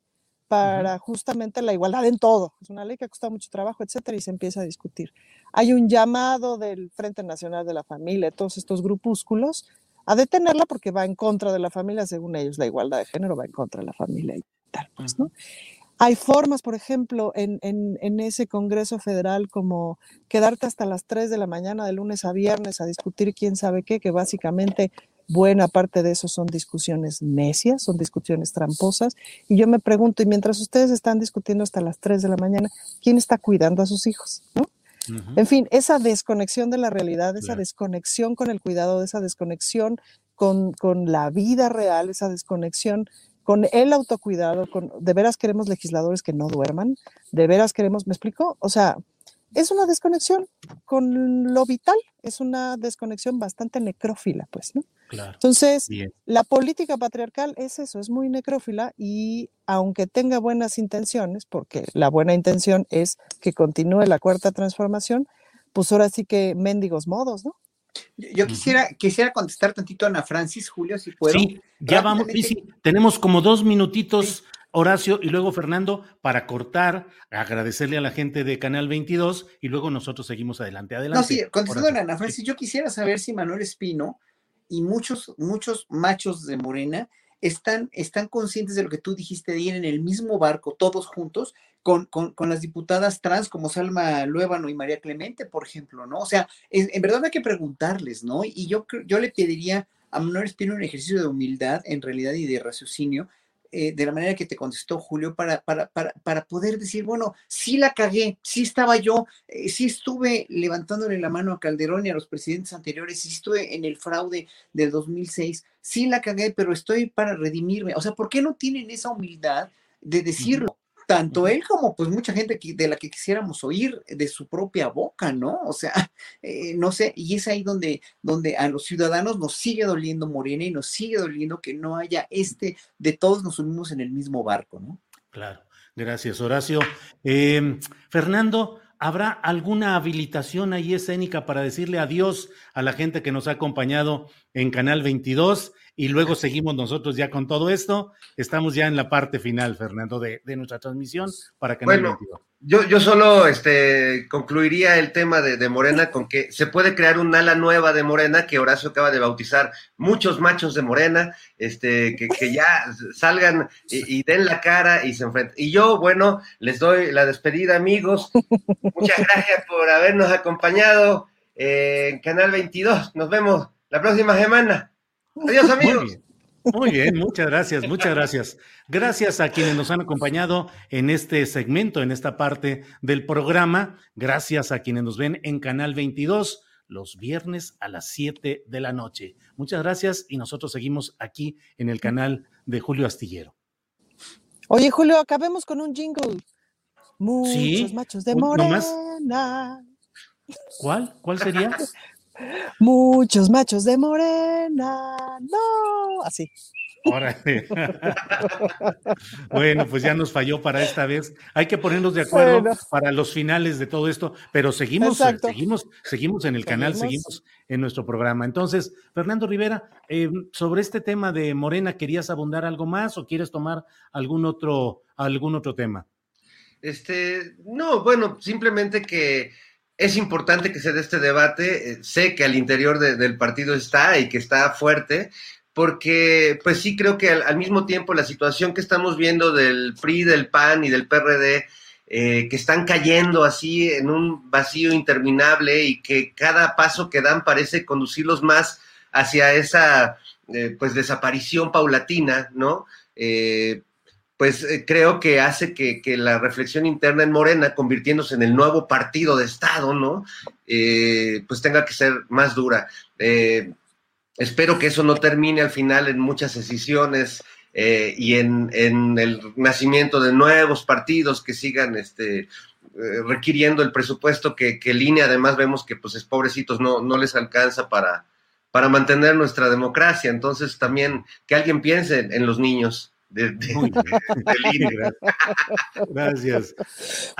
para justamente la igualdad en todo. Es una ley que ha costado mucho trabajo, etcétera, y se empieza a discutir. Hay un llamado del Frente Nacional de la Familia, todos estos grupúsculos, a detenerla porque va en contra de la familia, según ellos, la igualdad de género va en contra de la familia y tal, pues, ¿no? Hay formas, por ejemplo, en, en, en, ese Congreso Federal como quedarte hasta las 3 de la mañana de lunes a viernes a discutir quién sabe qué, que básicamente buena parte de eso son discusiones necias, son discusiones tramposas. Y yo me pregunto, y mientras ustedes están discutiendo hasta las 3 de la mañana, ¿quién está cuidando a sus hijos? ¿no? En fin, esa desconexión de la realidad, esa desconexión con el cuidado, esa desconexión con, con, la vida real, esa desconexión con el autocuidado, con, de veras queremos legisladores que no duerman, de veras queremos, ¿me explico? O sea, es una desconexión con lo vital, es una desconexión bastante necrófila, pues, ¿no? Entonces, la política patriarcal es eso, es muy necrófila y aunque tenga buenas intenciones, porque la buena intención es que continúe la cuarta transformación, pues ahora sí que mendigos modos, ¿no? Yo quisiera, quisiera contestar tantito a Ana Francis, Julio, si puedo. Sí, ya vamos, sí, sí, tenemos como dos minutitos Horacio y luego Fernando para cortar, agradecerle a la gente de Canal 22 y luego nosotros seguimos adelante. Adelante. No, sí, contestando a Ana Francis, yo quisiera saber si Manuel Espino y muchos, muchos machos de Morena están, están conscientes de lo que tú dijiste de ir en el mismo barco, todos juntos, con, con, con, las diputadas trans como Salma Luébano y María Clemente, por ejemplo, ¿no? O sea, en verdad hay que preguntarles, ¿no? Y yo, yo le pediría a Manuel Espino un ejercicio de humildad, en realidad, y de raciocinio, eh, de la manera que te contestó Julio, para, para, para, para, poder decir, bueno, sí la cagué, sí estaba yo, eh, sí estuve levantándole la mano a Calderón y a los presidentes anteriores, sí estuve en el fraude del 2006, sí la cagué, pero estoy para redimirme. O sea, ¿por qué no tienen esa humildad de decirlo? Tanto él como pues mucha gente de la que quisiéramos oír de su propia boca, ¿no? O sea, eh, no sé, y es ahí donde, donde a los ciudadanos nos sigue doliendo Morena y nos sigue doliendo que no haya este, de todos nos unimos en el mismo barco, ¿no? Claro, gracias Horacio. Em, Fernando, ¿habrá alguna habilitación ahí escénica para decirle adiós a la gente que nos ha acompañado en Canal 22? Y luego seguimos nosotros ya con todo esto. Estamos ya en la parte final, Fernando, de, nuestra transmisión para que bueno, yo, yo solo este, concluiría el tema de, Morena con que se puede crear un ala nueva de Morena que Horacio acaba de bautizar, muchos machos de Morena, este, que, que ya salgan y, den la cara y se enfrenten. Y yo, bueno, les doy la despedida, amigos. Muchas gracias por habernos acompañado en Canal 22. Nos vemos la próxima semana. Adiós, amigos. Muy bien, muchas gracias, muchas gracias. Gracias a quienes nos han acompañado en este segmento, en esta parte del programa. Gracias a quienes nos ven en Canal 22 los viernes a las 7 de la noche. Muchas gracias y nosotros seguimos aquí en el canal de Julio Astillero. Oye, Julio, acabemos con un jingle. Muchos machos de morena. ¿Cuál? ¿Cuál sería? Muchos machos de morena. No, así. Órale. bueno, pues ya nos falló para esta vez. Hay que ponernos de acuerdo para los finales de todo esto, pero seguimos, seguimos, seguimos en el canal, seguimos en nuestro programa. Entonces, Fernando Rivera, eh, sobre este tema de Morena, ¿querías abundar algo más o quieres tomar algún otro, algún otro tema? Este, no, bueno, simplemente que es importante que se dé este debate. Eh, sé que al interior del partido está y que está fuerte, porque pues sí creo que al, mismo tiempo la situación que estamos viendo del PRI, del PAN y del PRD, eh, que están cayendo así en un vacío interminable y que cada paso que dan parece conducirlos más hacia esa eh, pues desaparición paulatina, ¿no? Pues eh, creo que hace que, la reflexión interna en Morena, convirtiéndose en el nuevo partido de Estado, ¿no? Eh, pues tenga que ser más dura. Eh, espero que eso no termine al final en muchas decisiones y en, el nacimiento de nuevos partidos que sigan este, requiriendo el presupuesto que, que línea además vemos que pues es pobrecitos no, no les alcanza para, para mantener nuestra democracia. Entonces también que alguien piense en los niños. De, Gracias.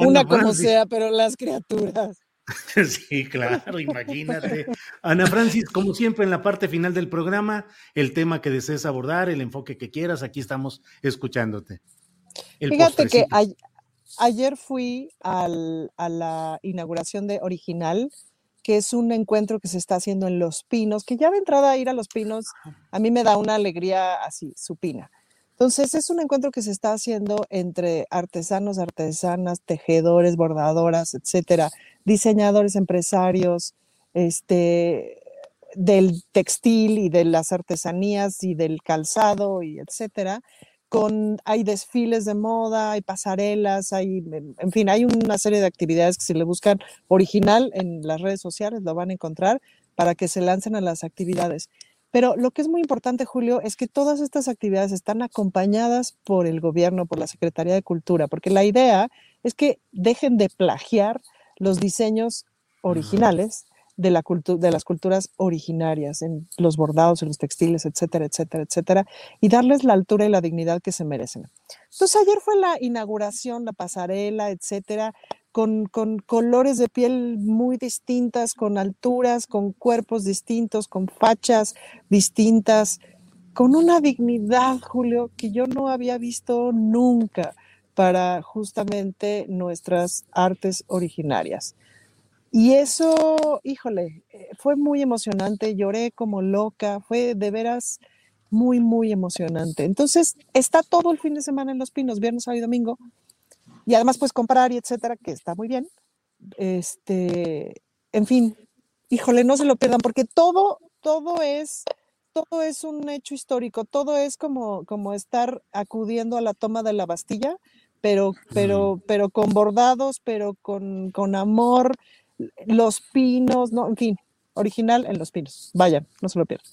Una como sea, pero las criaturas. Sí, claro, imagínate. Ana Francis, como siempre en la parte final del programa, el tema que desees abordar, el enfoque que quieras, aquí estamos escuchándote. Fíjate que ayer fui a la inauguración de Original, que es un encuentro que se está haciendo en Los Pinos, que ya de entrada ir a Los Pinos, a mí me da una alegría así, supina. Entonces, es un encuentro que se está haciendo entre artesanos, artesanas, tejedores, bordadoras, etcétera, diseñadores, empresarios, este, del textil y de las artesanías y del calzado y etcétera. Con, hay desfiles de moda, hay pasarelas, hay, en fin, hay una serie de actividades que si le buscan original en las redes sociales lo van a encontrar para que se lancen a las actividades. Pero lo que es muy importante, Julio, es que todas estas actividades están acompañadas por el gobierno, por la Secretaría de Cultura, porque la idea es que dejen de plagiar los diseños originales de, la de las culturas originarias, en los bordados, en los textiles, etcétera, etcétera, etcétera, y darles la altura y la dignidad que se merecen. Entonces, ayer fue la inauguración, la pasarela, etcétera, con, colores de piel muy distintas, con alturas, con cuerpos distintos, con fachas distintas, con una dignidad, Julio, que yo no había visto nunca para justamente nuestras artes originarias. Y eso, híjole, eh, fue muy emocionante, lloré como loca, fue de veras muy, muy emocionante. Entonces, está todo el fin de semana en Los Pinos, viernes, sábado y domingo, y además pues comprar y etcétera, que está muy bien. Este, en fin, híjole, no se lo pierdan porque todo, todo es, todo es un hecho histórico, todo es como, como estar acudiendo a la toma de la Bastilla, pero, pero, pero con bordados, pero con, con amor, los pinos, no, en fin, original en los pinos. Vayan, no se lo pierdan.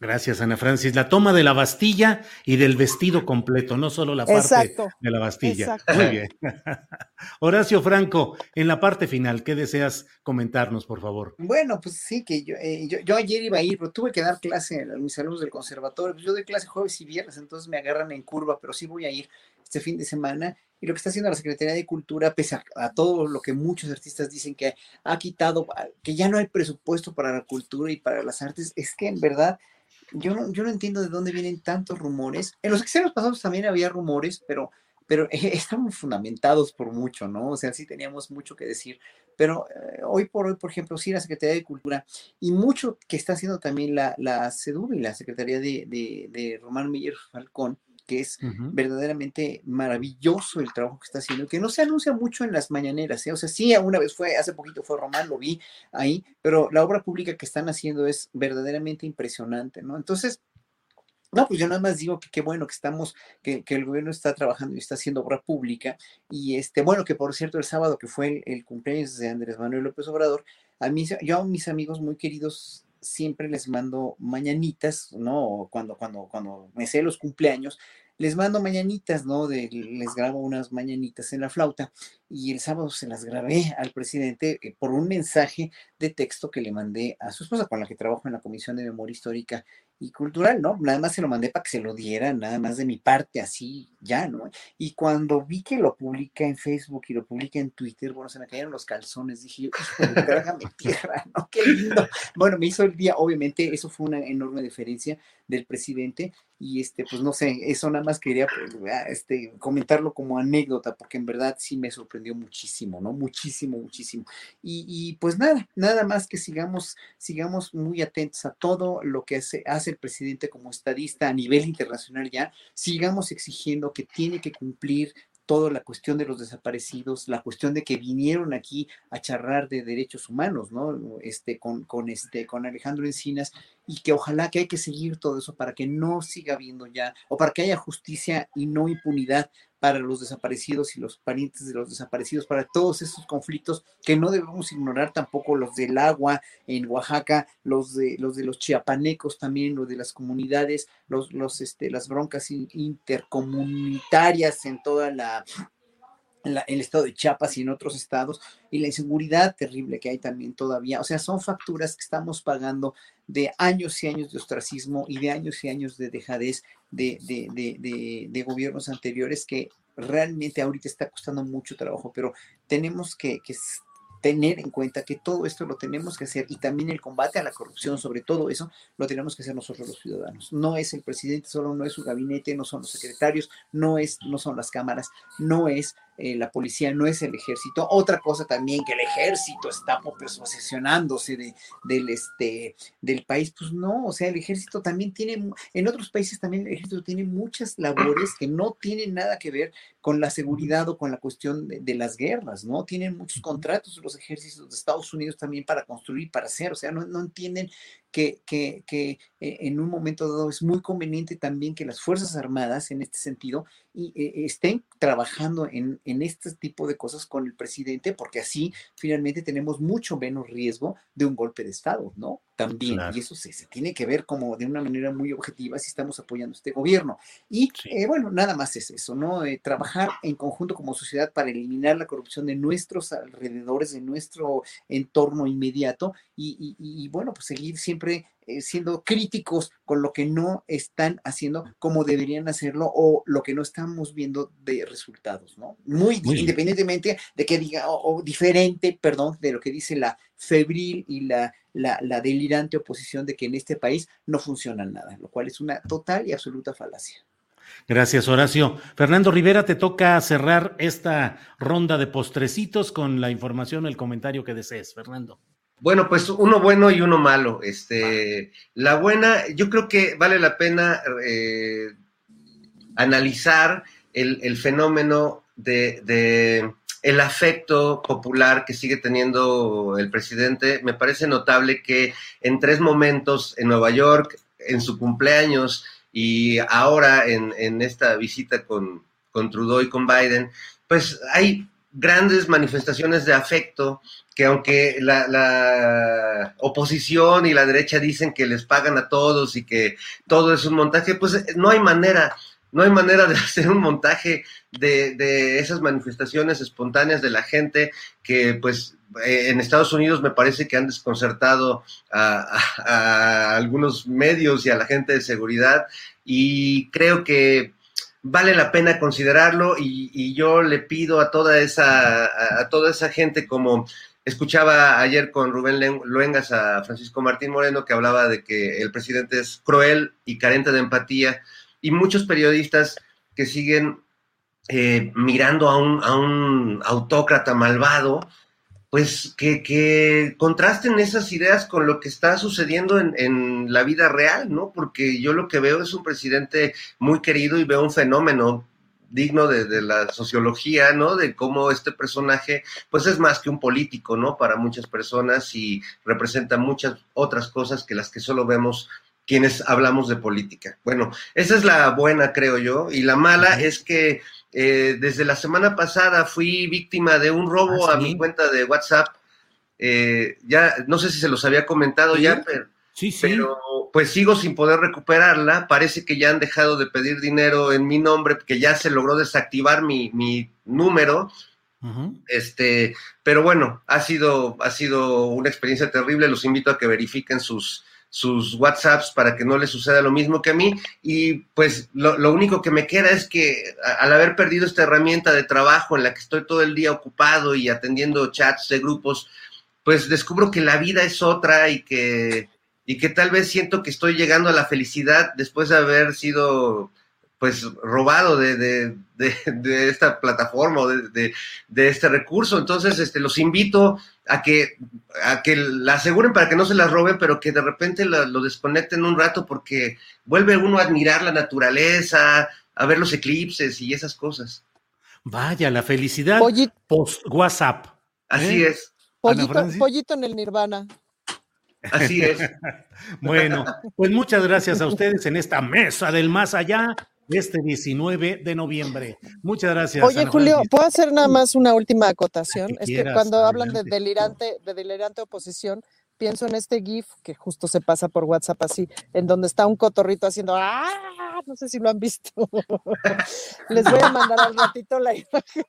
Gracias, Ana Francis. La toma de la Bastilla y del vestido completo, no solo la parte de la Bastilla. Muy bien. Horacio Franco, en la parte final, ¿qué deseas comentarnos, por favor? Bueno, pues sí, que yo, eh, yo, ayer iba a ir, pero tuve que dar clase a mis alumnos del conservatorio. Pues yo doy clase jueves y viernes, entonces me agarran en curva, pero sí voy a ir este fin de semana. Y lo que está haciendo la Secretaría de Cultura, pese a, a, todo lo que muchos artistas dicen que ha quitado, que ya no hay presupuesto para la cultura y para las artes, es que en verdad yo no, yo no entiendo de dónde vienen tantos rumores. En los exteriores pasados también había rumores, pero, pero estaban fundamentados por mucho, ¿no? O sea, sí teníamos mucho que decir. Pero eh, hoy por hoy, por ejemplo, sí la Secretaría de Cultura y mucho que está haciendo también la, la CEDUB y la Secretaría de, de, de Román Miller Falcón, que es verdaderamente maravilloso el trabajo que está haciendo, que no se anuncia mucho en las mañaneras, ¿eh? o sea, sí, una vez fue, hace poquito fue Román, lo vi ahí, pero la obra pública que están haciendo es verdaderamente impresionante, ¿no? Entonces, no, pues yo nada más digo que qué bueno que estamos, que, el gobierno está trabajando y está haciendo obra pública. Y este, bueno, que por cierto, el sábado que fue el, cumpleaños de Andrés Manuel López Obrador, a mí, yo a mis amigos muy queridos siempre les mando mañanitas, ¿no? Cuando, cuando, cuando me sé los cumpleaños, les mando mañanitas, ¿no? De, les grabo unas mañanitas en la flauta y el sábado se las grabé al presidente eh, por un mensaje de texto que le mandé a su esposa con la que trabajo en la Comisión de Memoria Histórica y cultural, ¿no? Nada más se lo mandé para que se lo diera, nada más de mi parte, así ya, ¿no? Y cuando vi que lo publica en Facebook y lo publica en Twitter, bueno, se me cayeron los calzones, dije trágame tierra, ¿no? Qué lindo. Bueno, me hizo el día, obviamente, eso fue una enorme diferencia del presidente y este, pues no sé, eso nada más quería pues, ah, este, comentarlo como anécdota, porque en verdad sí me sorprendió muchísimo, ¿no? Muchísimo, muchísimo. Y, y pues nada, nada más que sigamos, sigamos muy atentos a todo lo que hace, hace el presidente como estadista a nivel internacional ya, sigamos exigiendo que tiene que cumplir toda la cuestión de los desaparecidos, la cuestión de que vinieron aquí a charlar de derechos humanos, ¿no? Este, con, con, este, con Alejandro Encinas, y que ojalá que hay que seguir todo eso para que no siga habiendo ya, o para que haya justicia y no impunidad para los desaparecidos y los parientes de los desaparecidos, para todos esos conflictos que no debemos ignorar tampoco los del agua en Oaxaca, los de los de los chiapanecos también, los de las comunidades, los, los este, las broncas intercomunitarias en toda la el estado de Chiapas y en otros estados, y la inseguridad terrible que hay también todavía. O sea, son facturas que estamos pagando de años y años de ostracismo y de años y años de dejadez de, de, gobiernos anteriores que realmente ahorita está costando mucho trabajo, pero tenemos que, que tener en cuenta que todo esto lo tenemos que hacer y también el combate a la corrupción, sobre todo eso, lo tenemos que hacer nosotros los ciudadanos. No es el presidente solo, no es su gabinete, no son los secretarios, no, es, no son las cámaras, no es eh, la policía no es el ejército. Otra cosa también que el ejército está pues, posesionándose de, del, este, del país, pues no, o sea, el ejército también tiene, en otros países también el ejército tiene muchas labores que no tienen nada que ver con la seguridad o con la cuestión de, las guerras, ¿no? Tienen muchos contratos los ejércitos de Estados Unidos también para construir, para hacer, o sea, no, no entienden que, que, que, eh, en un momento dado es muy conveniente también que las Fuerzas Armadas, en este sentido, y, eh, estén trabajando en, en, este tipo de cosas con el presidente, porque así finalmente tenemos mucho menos riesgo de un golpe de Estado, ¿no? También, y eso se, se, tiene que ver como de una manera muy objetiva si estamos apoyando este gobierno. Y eh, bueno, nada más es eso, ¿no? trabajar en conjunto como sociedad para eliminar la corrupción de nuestros alrededores, de nuestro entorno inmediato, y, y, y bueno, pues seguir siempre eh, siendo críticos con lo que no están haciendo como deberían hacerlo o lo que no estamos viendo de resultados, ¿no? Muy, independientemente de que diga, o, diferente, perdón, de lo que dice la febril y la, la, la delirante oposición de que en este país no funciona nada, lo cual es una total y absoluta falacia. Gracias, Horacio. Fernando Rivera, te toca cerrar esta ronda de postrecitos con la información o el comentario que desees, Fernando. Bueno, pues uno bueno y uno malo. Este, la buena, yo creo que vale la pena eh, analizar el, fenómeno de, el afecto popular que sigue teniendo el presidente. Me parece notable que en tres momentos en Nueva York, en su cumpleaños y ahora en, en esta visita con, con Trudeau y con Biden, pues hay grandes manifestaciones de afecto que aunque la, oposición y la derecha dicen que les pagan a todos y que todo es un montaje, pues eh, no hay manera, no hay manera de hacer un montaje de, esas manifestaciones espontáneas de la gente que pues eh, en Estados Unidos me parece que han desconcertado a, algunos medios y a la gente de seguridad y creo que vale la pena considerarlo y, yo le pido a toda esa a toda esa gente como Escuchaba ayer con Rubén Luengas a Francisco Martín Moreno que hablaba de que el presidente es cruel y carente de empatía y muchos periodistas que siguen eh, mirando a un, a un autócrata malvado pues que, que, contrasten esas ideas con lo que está sucediendo en, en, la vida real, ¿no? Porque yo lo que veo es un presidente muy querido y veo un fenómeno digno de, de, la sociología, ¿no? De cómo este personaje, pues es más que un político, ¿no? Para muchas personas y representa muchas otras cosas que las que solo vemos quienes hablamos de política. Bueno, esa es la buena, creo yo, y la mala es que eh, desde la semana pasada fui víctima de un robo ¿Ah, a mi cuenta de WhatsApp. Eh, ya, no sé si se los había comentado ¿Sí? ya, pero, sí, sí. pero pues sigo sin poder recuperarla. Parece que ya han dejado de pedir dinero en mi nombre, que ya se logró desactivar mi, mi número. Uh -huh. Este, pero bueno, ha sido, ha sido una experiencia terrible. Los invito a que verifiquen sus, sus WhatsApps para que no les suceda lo mismo que a mí. Y pues lo, único que me queda es que al haber perdido esta herramienta de trabajo en la que estoy todo el día ocupado y atendiendo chats de grupos, pues descubro que la vida es otra y que, y que tal vez siento que estoy llegando a la felicidad después de haber sido pues robado de, de, de, de esta plataforma o de, este recurso. Entonces, este, los invito a que, a que la aseguren para que no se las roben, pero que de repente la, lo desconecten un rato porque vuelve uno a admirar la naturaleza, a ver los eclipses y esas cosas. Vaya, la felicidad Pollito. post WhatsApp. Así ¿eh? es. Pollito, pollito en el nirvana. Así es. bueno, pues muchas gracias a ustedes en esta mesa del más allá este 19 de noviembre. Muchas gracias. Oye, Ana Julio. ¿puedo hacer nada más una última acotación? que Es que cuando hablan de delirante, de delirante oposición, pienso en este GIF que justo se pasa por WhatsApp así, en donde está un cotorrito haciendo ¡ah! No sé si lo han visto. Les voy a mandar al ratito la imagen.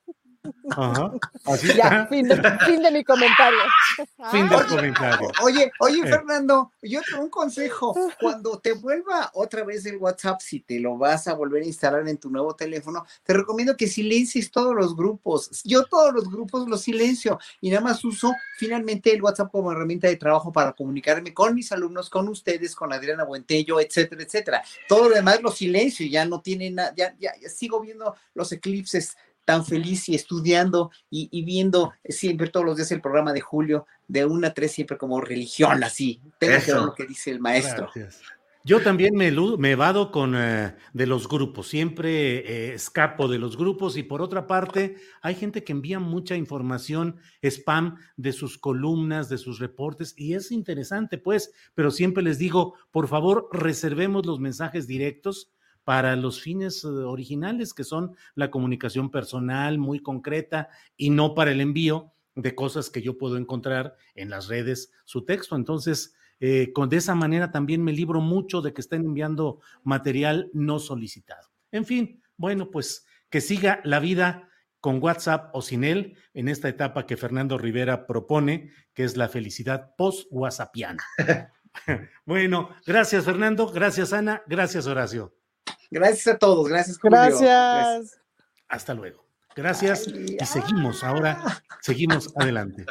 Ajá, así Ya, fin de, fin de mi comentario. Fin del comentario. Oye, oye, Eh. Fernando, yo te un consejo. Cuando te vuelva otra vez el WhatsApp, si te lo vas a volver a instalar en tu nuevo teléfono, te recomiendo que silencies todos los grupos. Yo todos los grupos los silencio y nada más uso finalmente el WhatsApp como herramienta de trabajo para comunicarme con mis alumnos, con ustedes, con Adriana Buentello, etcétera, etcétera. Todo lo demás lo silencio, ya no tiene nada, ya, ya, ya sigo viendo los eclipses tan feliz y estudiando y, y, viendo siempre todos los días el programa de Julio de una a tres siempre como religión así. Tengo Eso. que ver lo que dice el maestro. Gracias. Yo también me, me vado con eh, de los grupos, siempre eh, escapo de los grupos y por otra parte hay gente que envía mucha información spam de sus columnas, de sus reportes y es interesante pues, pero siempre les digo, por favor reservemos los mensajes directos para los fines eh, originales, que son la comunicación personal muy concreta y no para el envío de cosas que yo puedo encontrar en las redes, su texto. Entonces, eh, con, de esa manera también me libro mucho de que estén enviando material no solicitado. En fin, bueno, pues que siga la vida con WhatsApp o sin él en esta etapa que Fernando Rivera propone, que es la felicidad post-WhatsAppiana. bueno, gracias Fernando, gracias Ana, gracias Horacio. Gracias a todos, gracias Julio. Gracias. gracias. Hasta luego. Gracias Ay, y seguimos ahora, seguimos adelante.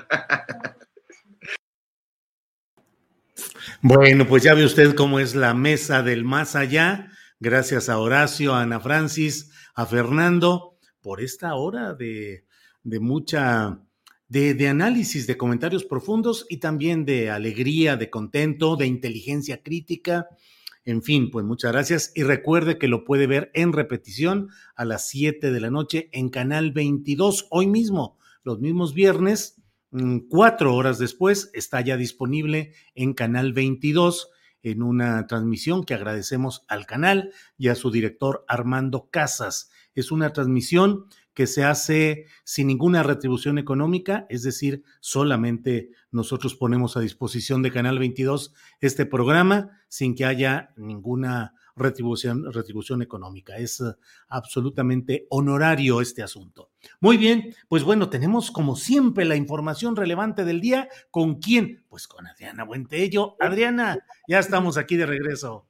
Bueno, pues ya ve usted cómo es la mesa del más allá. Gracias a Horacio, a Ana Francis, a Fernando por esta hora de, de mucha, de, de, análisis, de comentarios profundos y también de alegría, de contento, de inteligencia crítica. En fin, pues muchas gracias y recuerde que lo puede ver en repetición a las 7 de la noche en Canal 22, hoy mismo, los mismos viernes, mm, cuatro horas después, está ya disponible en Canal 22 en una transmisión que agradecemos al canal y a su director Armando Casas. Es una transmisión que se hace sin ninguna retribución económica, es decir, solamente nosotros ponemos a disposición de Canal 22 este programa sin que haya ninguna retribución, retribución económica. Es uh, absolutamente honorario este asunto. Muy bien, pues bueno, tenemos como siempre la información relevante del día. ¿Con quién? Pues con Adriana Buentello. Adriana, ya estamos aquí de regreso.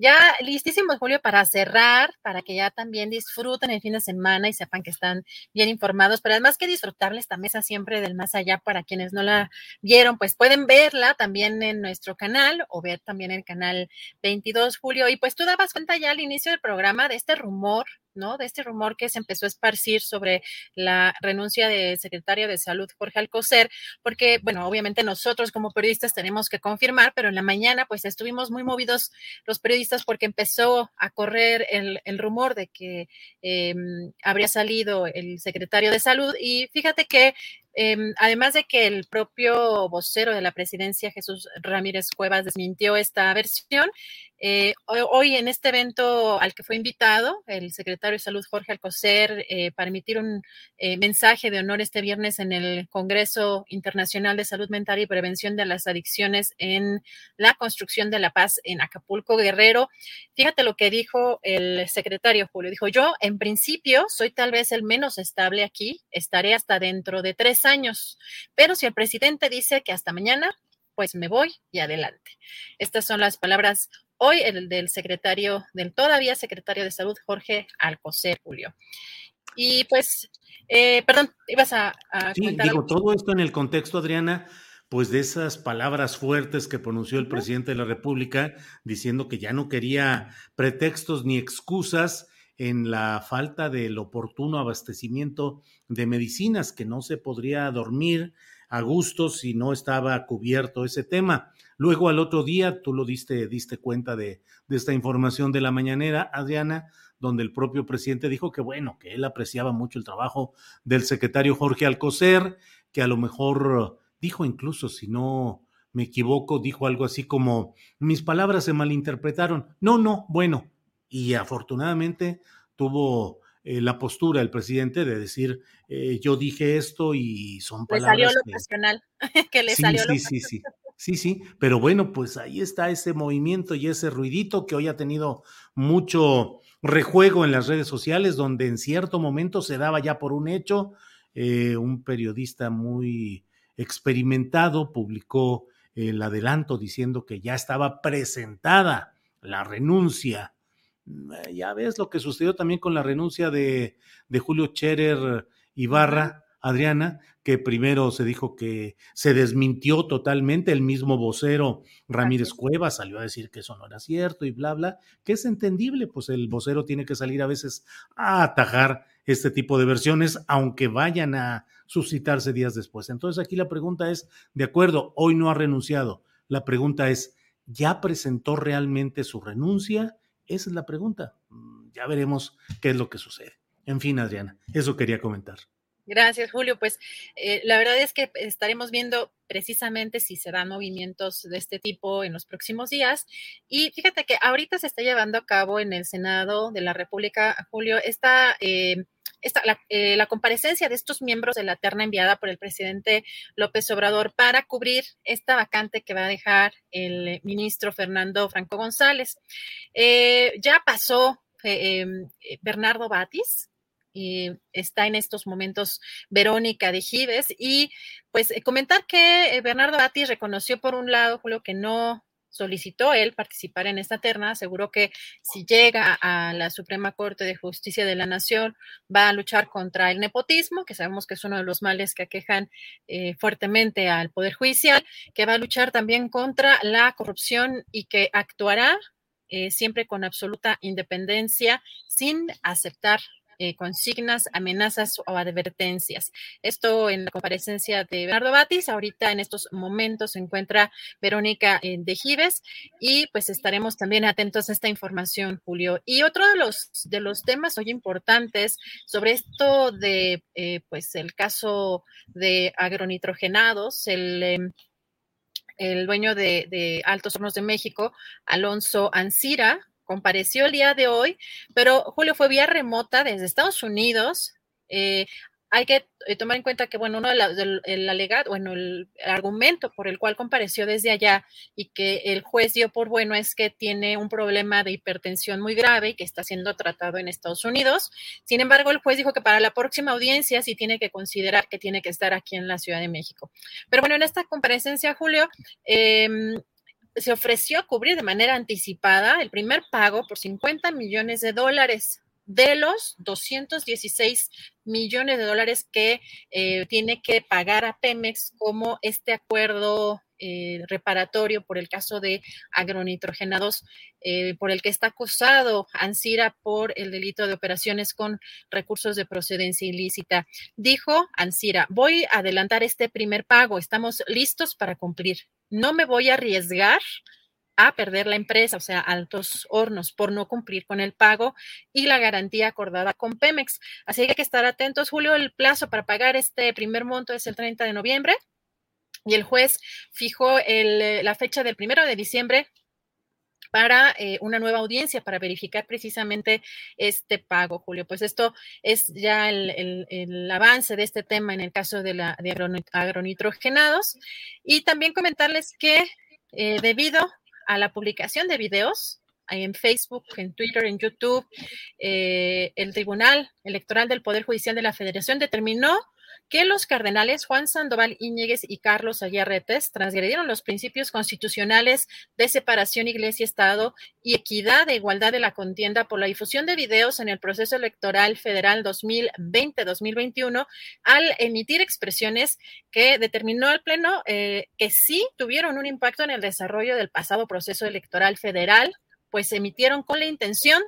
Ya listísimos, Julio, para cerrar, para que ya también disfruten el fin de semana y sepan que están bien informados, pero además que disfrutarle esta mesa siempre del más allá para quienes no la vieron, pues pueden verla también en nuestro canal o ver también el canal 22, Julio. Y pues tú dabas cuenta ya al inicio del programa de este rumor ¿no? De este rumor que se empezó a esparcir sobre la renuncia del secretario de Salud, Jorge Alcocer, porque, bueno, obviamente nosotros como periodistas tenemos que confirmar, pero en la mañana pues estuvimos muy movidos los periodistas porque empezó a correr el, rumor de que em, habría salido el secretario de Salud y fíjate que Em, además de que el propio vocero de la presidencia, Jesús Ramírez Cuevas, desmintió esta versión, eh, hoy en este evento al que fue invitado el secretario de Salud Jorge Alcocer eh, para emitir un eh, mensaje de honor este viernes en el Congreso Internacional de Salud Mental y Prevención de las Adicciones en la construcción de la paz en Acapulco Guerrero. Fíjate lo que dijo el secretario Julio. Dijo, yo en principio soy tal vez el menos estable aquí, estaré hasta dentro de tres años, pero si el presidente dice que hasta mañana, pues me voy y adelante. Estas son las palabras hoy el del secretario, del todavía secretario de Salud, Jorge Alcocer, Julio. Y pues, eh, perdón, ibas a, sí, digo, todo esto en el contexto, Adriana, pues de esas palabras fuertes que pronunció el presidente de la República, diciendo que ya no quería pretextos ni excusas en la falta del oportuno abastecimiento de medicinas, que no se podría dormir a gusto si no estaba cubierto ese tema. Luego al otro día, tú lo diste, diste cuenta de, de esta información de la mañanera, Adriana, donde el propio presidente dijo que bueno, que él apreciaba mucho el trabajo del secretario Jorge Alcocer, que a lo mejor dijo incluso, si no me equivoco, dijo algo así como, mis palabras se malinterpretaron. No, no, bueno, y afortunadamente tuvo eh, la postura del presidente de decir, eh, yo dije esto y son palabras. Le salió lo pasional, que le salió sí, sí, sí. Sí, sí, pero bueno, pues ahí está ese movimiento y ese ruidito que hoy ha tenido mucho rejuego en las redes sociales, donde en cierto momento se daba ya por un hecho. Eh, un periodista muy experimentado publicó el adelanto diciendo que ya estaba presentada la renuncia. Mm, ya ves lo que sucedió también con la renuncia de, de Julio Scherer Ibarra Adriana, que primero se dijo que se desmintió totalmente, el mismo vocero Ramírez Cuevas salió a decir que eso no era cierto y bla, bla, que es entendible, pues el vocero tiene que salir a veces a atajar este tipo de versiones, aunque vayan a suscitarse días después. Entonces aquí la pregunta es, de acuerdo, hoy no ha renunciado, la pregunta es, ¿ya presentó realmente su renuncia? Esa es la pregunta. Mm, ya veremos qué es lo que sucede. En fin, Adriana, eso quería comentar. Gracias, Julio. Pues eh, la verdad es que estaremos viendo precisamente si se dan movimientos de este tipo en los próximos días. Y fíjate que ahorita se está llevando a cabo en el Senado de la República, Julio, esta, eh, la, eh, la, comparecencia de estos miembros de la terna enviada por el presidente López Obrador para cubrir esta vacante que va a dejar el ministro Fernando Franco González. ya pasó em, Bernardo Batis, está en estos momentos Verónica de Gives. Y pues eh, comentar que eh, Bernardo Batis reconoció por un lado, Julio, que no solicitó él participar en esta terna, aseguró que si llega a la Suprema Corte de Justicia de la Nación va a luchar contra el nepotismo, que sabemos que es uno de los males que aquejan eh, fuertemente al Poder Judicial, que va a luchar también contra la corrupción y que actuará siempre con absoluta independencia sin aceptar eh, consignas, amenazas o advertencias. Esto en la comparecencia de Bernardo Batis. Ahorita en estos momentos se encuentra Verónica eh, de Gives y pues estaremos también atentos a esta información, Julio. Y otro de los, de los temas hoy importantes sobre esto de eh, pues el caso de agronitrogenados, el em, el dueño de, de, Altos Hornos de México, Alonso Ancira, compareció el día de hoy, pero Julio fue vía remota desde Estados Unidos. Eh, hay que eh, tomar en cuenta que, bueno, uno del el alegato, bueno, el argumento por el cual compareció desde allá y que el juez dio por bueno es que tiene un problema de hipertensión muy grave y que está siendo tratado en Estados Unidos. Sin embargo, el juez dijo que para la próxima audiencia sí tiene que considerar que tiene que estar aquí en la Ciudad de México. Pero bueno, en esta comparecencia, Julio, eh, se ofreció a cubrir de manera anticipada el primer pago por 50 millones de dólares de los 216 millones de dólares que eh, tiene que pagar a Pemex como este acuerdo eh, reparatorio por el caso de agronitrogenados, eh, por el que está acusado Ansira por el delito de operaciones con recursos de procedencia ilícita. Dijo Ansira, voy a adelantar este primer pago, estamos listos para cumplir. No me voy a arriesgar a perder la empresa, o sea, Altos Hornos, por no cumplir con el pago y la garantía acordada con Pemex. Así que hay que estar atentos. Julio, el plazo para pagar este primer monto es el 30 de noviembre y el juez fijó eh, la fecha del primero de diciembre para eh, una nueva audiencia para verificar precisamente este pago, Julio. Pues esto es ya el, avance de este tema en el caso de, la, agronitrogenados. Y también comentarles que eh, debido a la publicación de videos en Facebook, en Twitter, en YouTube, eh, el Tribunal Electoral del Poder Judicial de la Federación determinó que los cardenales Juan Sandoval Íñiguez y Carlos Ayarretes transgredieron los principios constitucionales de separación iglesia-estado y equidad de igualdad de la contienda por la difusión de videos en el proceso electoral federal 2020-2021 al emitir expresiones que determinó el Pleno eh, que sí tuvieron un impacto en el desarrollo del pasado proceso electoral federal pues se emitieron con la intención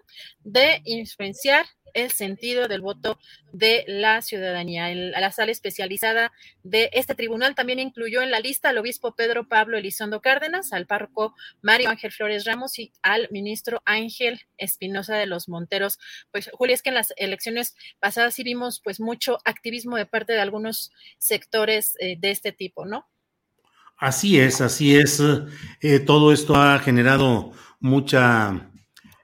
de influenciar el sentido del voto de la ciudadanía. la sala especializada de este tribunal también incluyó en la lista al obispo Pedro Pablo Elizondo Cárdenas, al párroco Mario Ángel Flores Ramos y al ministro Ángel Espinosa de los Monteros. Pues, Julia, es que en las elecciones pasadas sí vimos pues mucho activismo de parte de algunos sectores eh, de este tipo, ¿no? Así es, así es. Eh, todo esto ha generado mucha,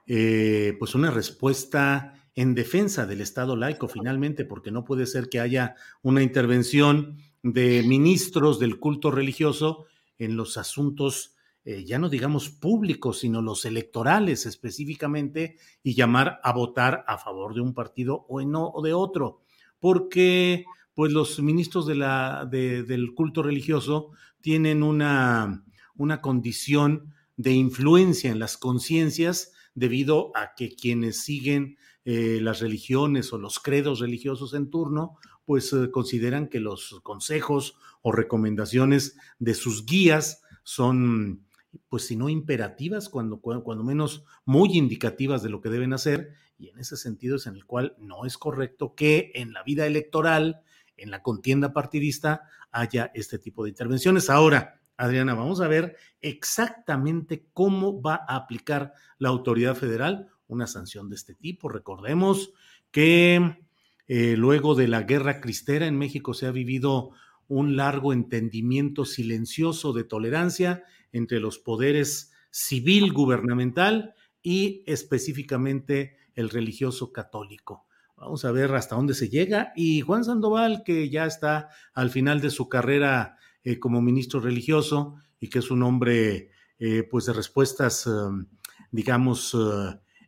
eh, pues una respuesta en defensa del Estado laico finalmente, porque no puede ser que haya una intervención de ministros del culto religioso en los asuntos, eh, ya no digamos públicos, sino los electorales específicamente, y llamar a votar a favor de un partido o, no, o de otro, porque pues los ministros de la, del culto religioso tienen una, una condición de influencia en las conciencias debido a que quienes siguen eh, las religiones o los credos religiosos en turno, pues eh, consideran que los consejos o recomendaciones de sus guías son, pues si no imperativas, cuando, cuando menos muy indicativas de lo que deben hacer, y en ese sentido es en el cual no es correcto que en la vida electoral, en la contienda partidista, haya este tipo de intervenciones. Ahora, Adriana, vamos a ver exactamente cómo va a aplicar la autoridad federal una sanción de este tipo. Recordemos que eh, luego de la guerra cristera en México se ha vivido un largo entendimiento silencioso de tolerancia entre los poderes civil, gubernamental y específicamente el religioso católico. Vamos a ver hasta dónde se llega. Y Juan Sandoval, que ya está al final de su carrera eh, como ministro religioso y que es un hombre eh, pues de respuestas, um, digamos,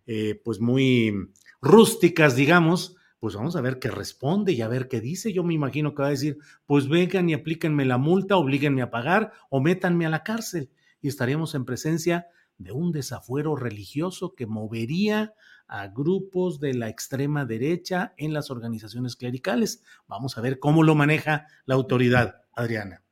eh, pues muy rústicas, digamos, pues vamos a ver qué responde y a ver qué dice. Yo me imagino que va a decir, pues vengan y aplíquenme la multa, oblíguenme a pagar o métanme a la cárcel. Y estaríamos en presencia de un desafuero religioso que movería a grupos de la extrema derecha en las organizaciones clericales. Vamos a ver cómo lo maneja la autoridad, Adriana.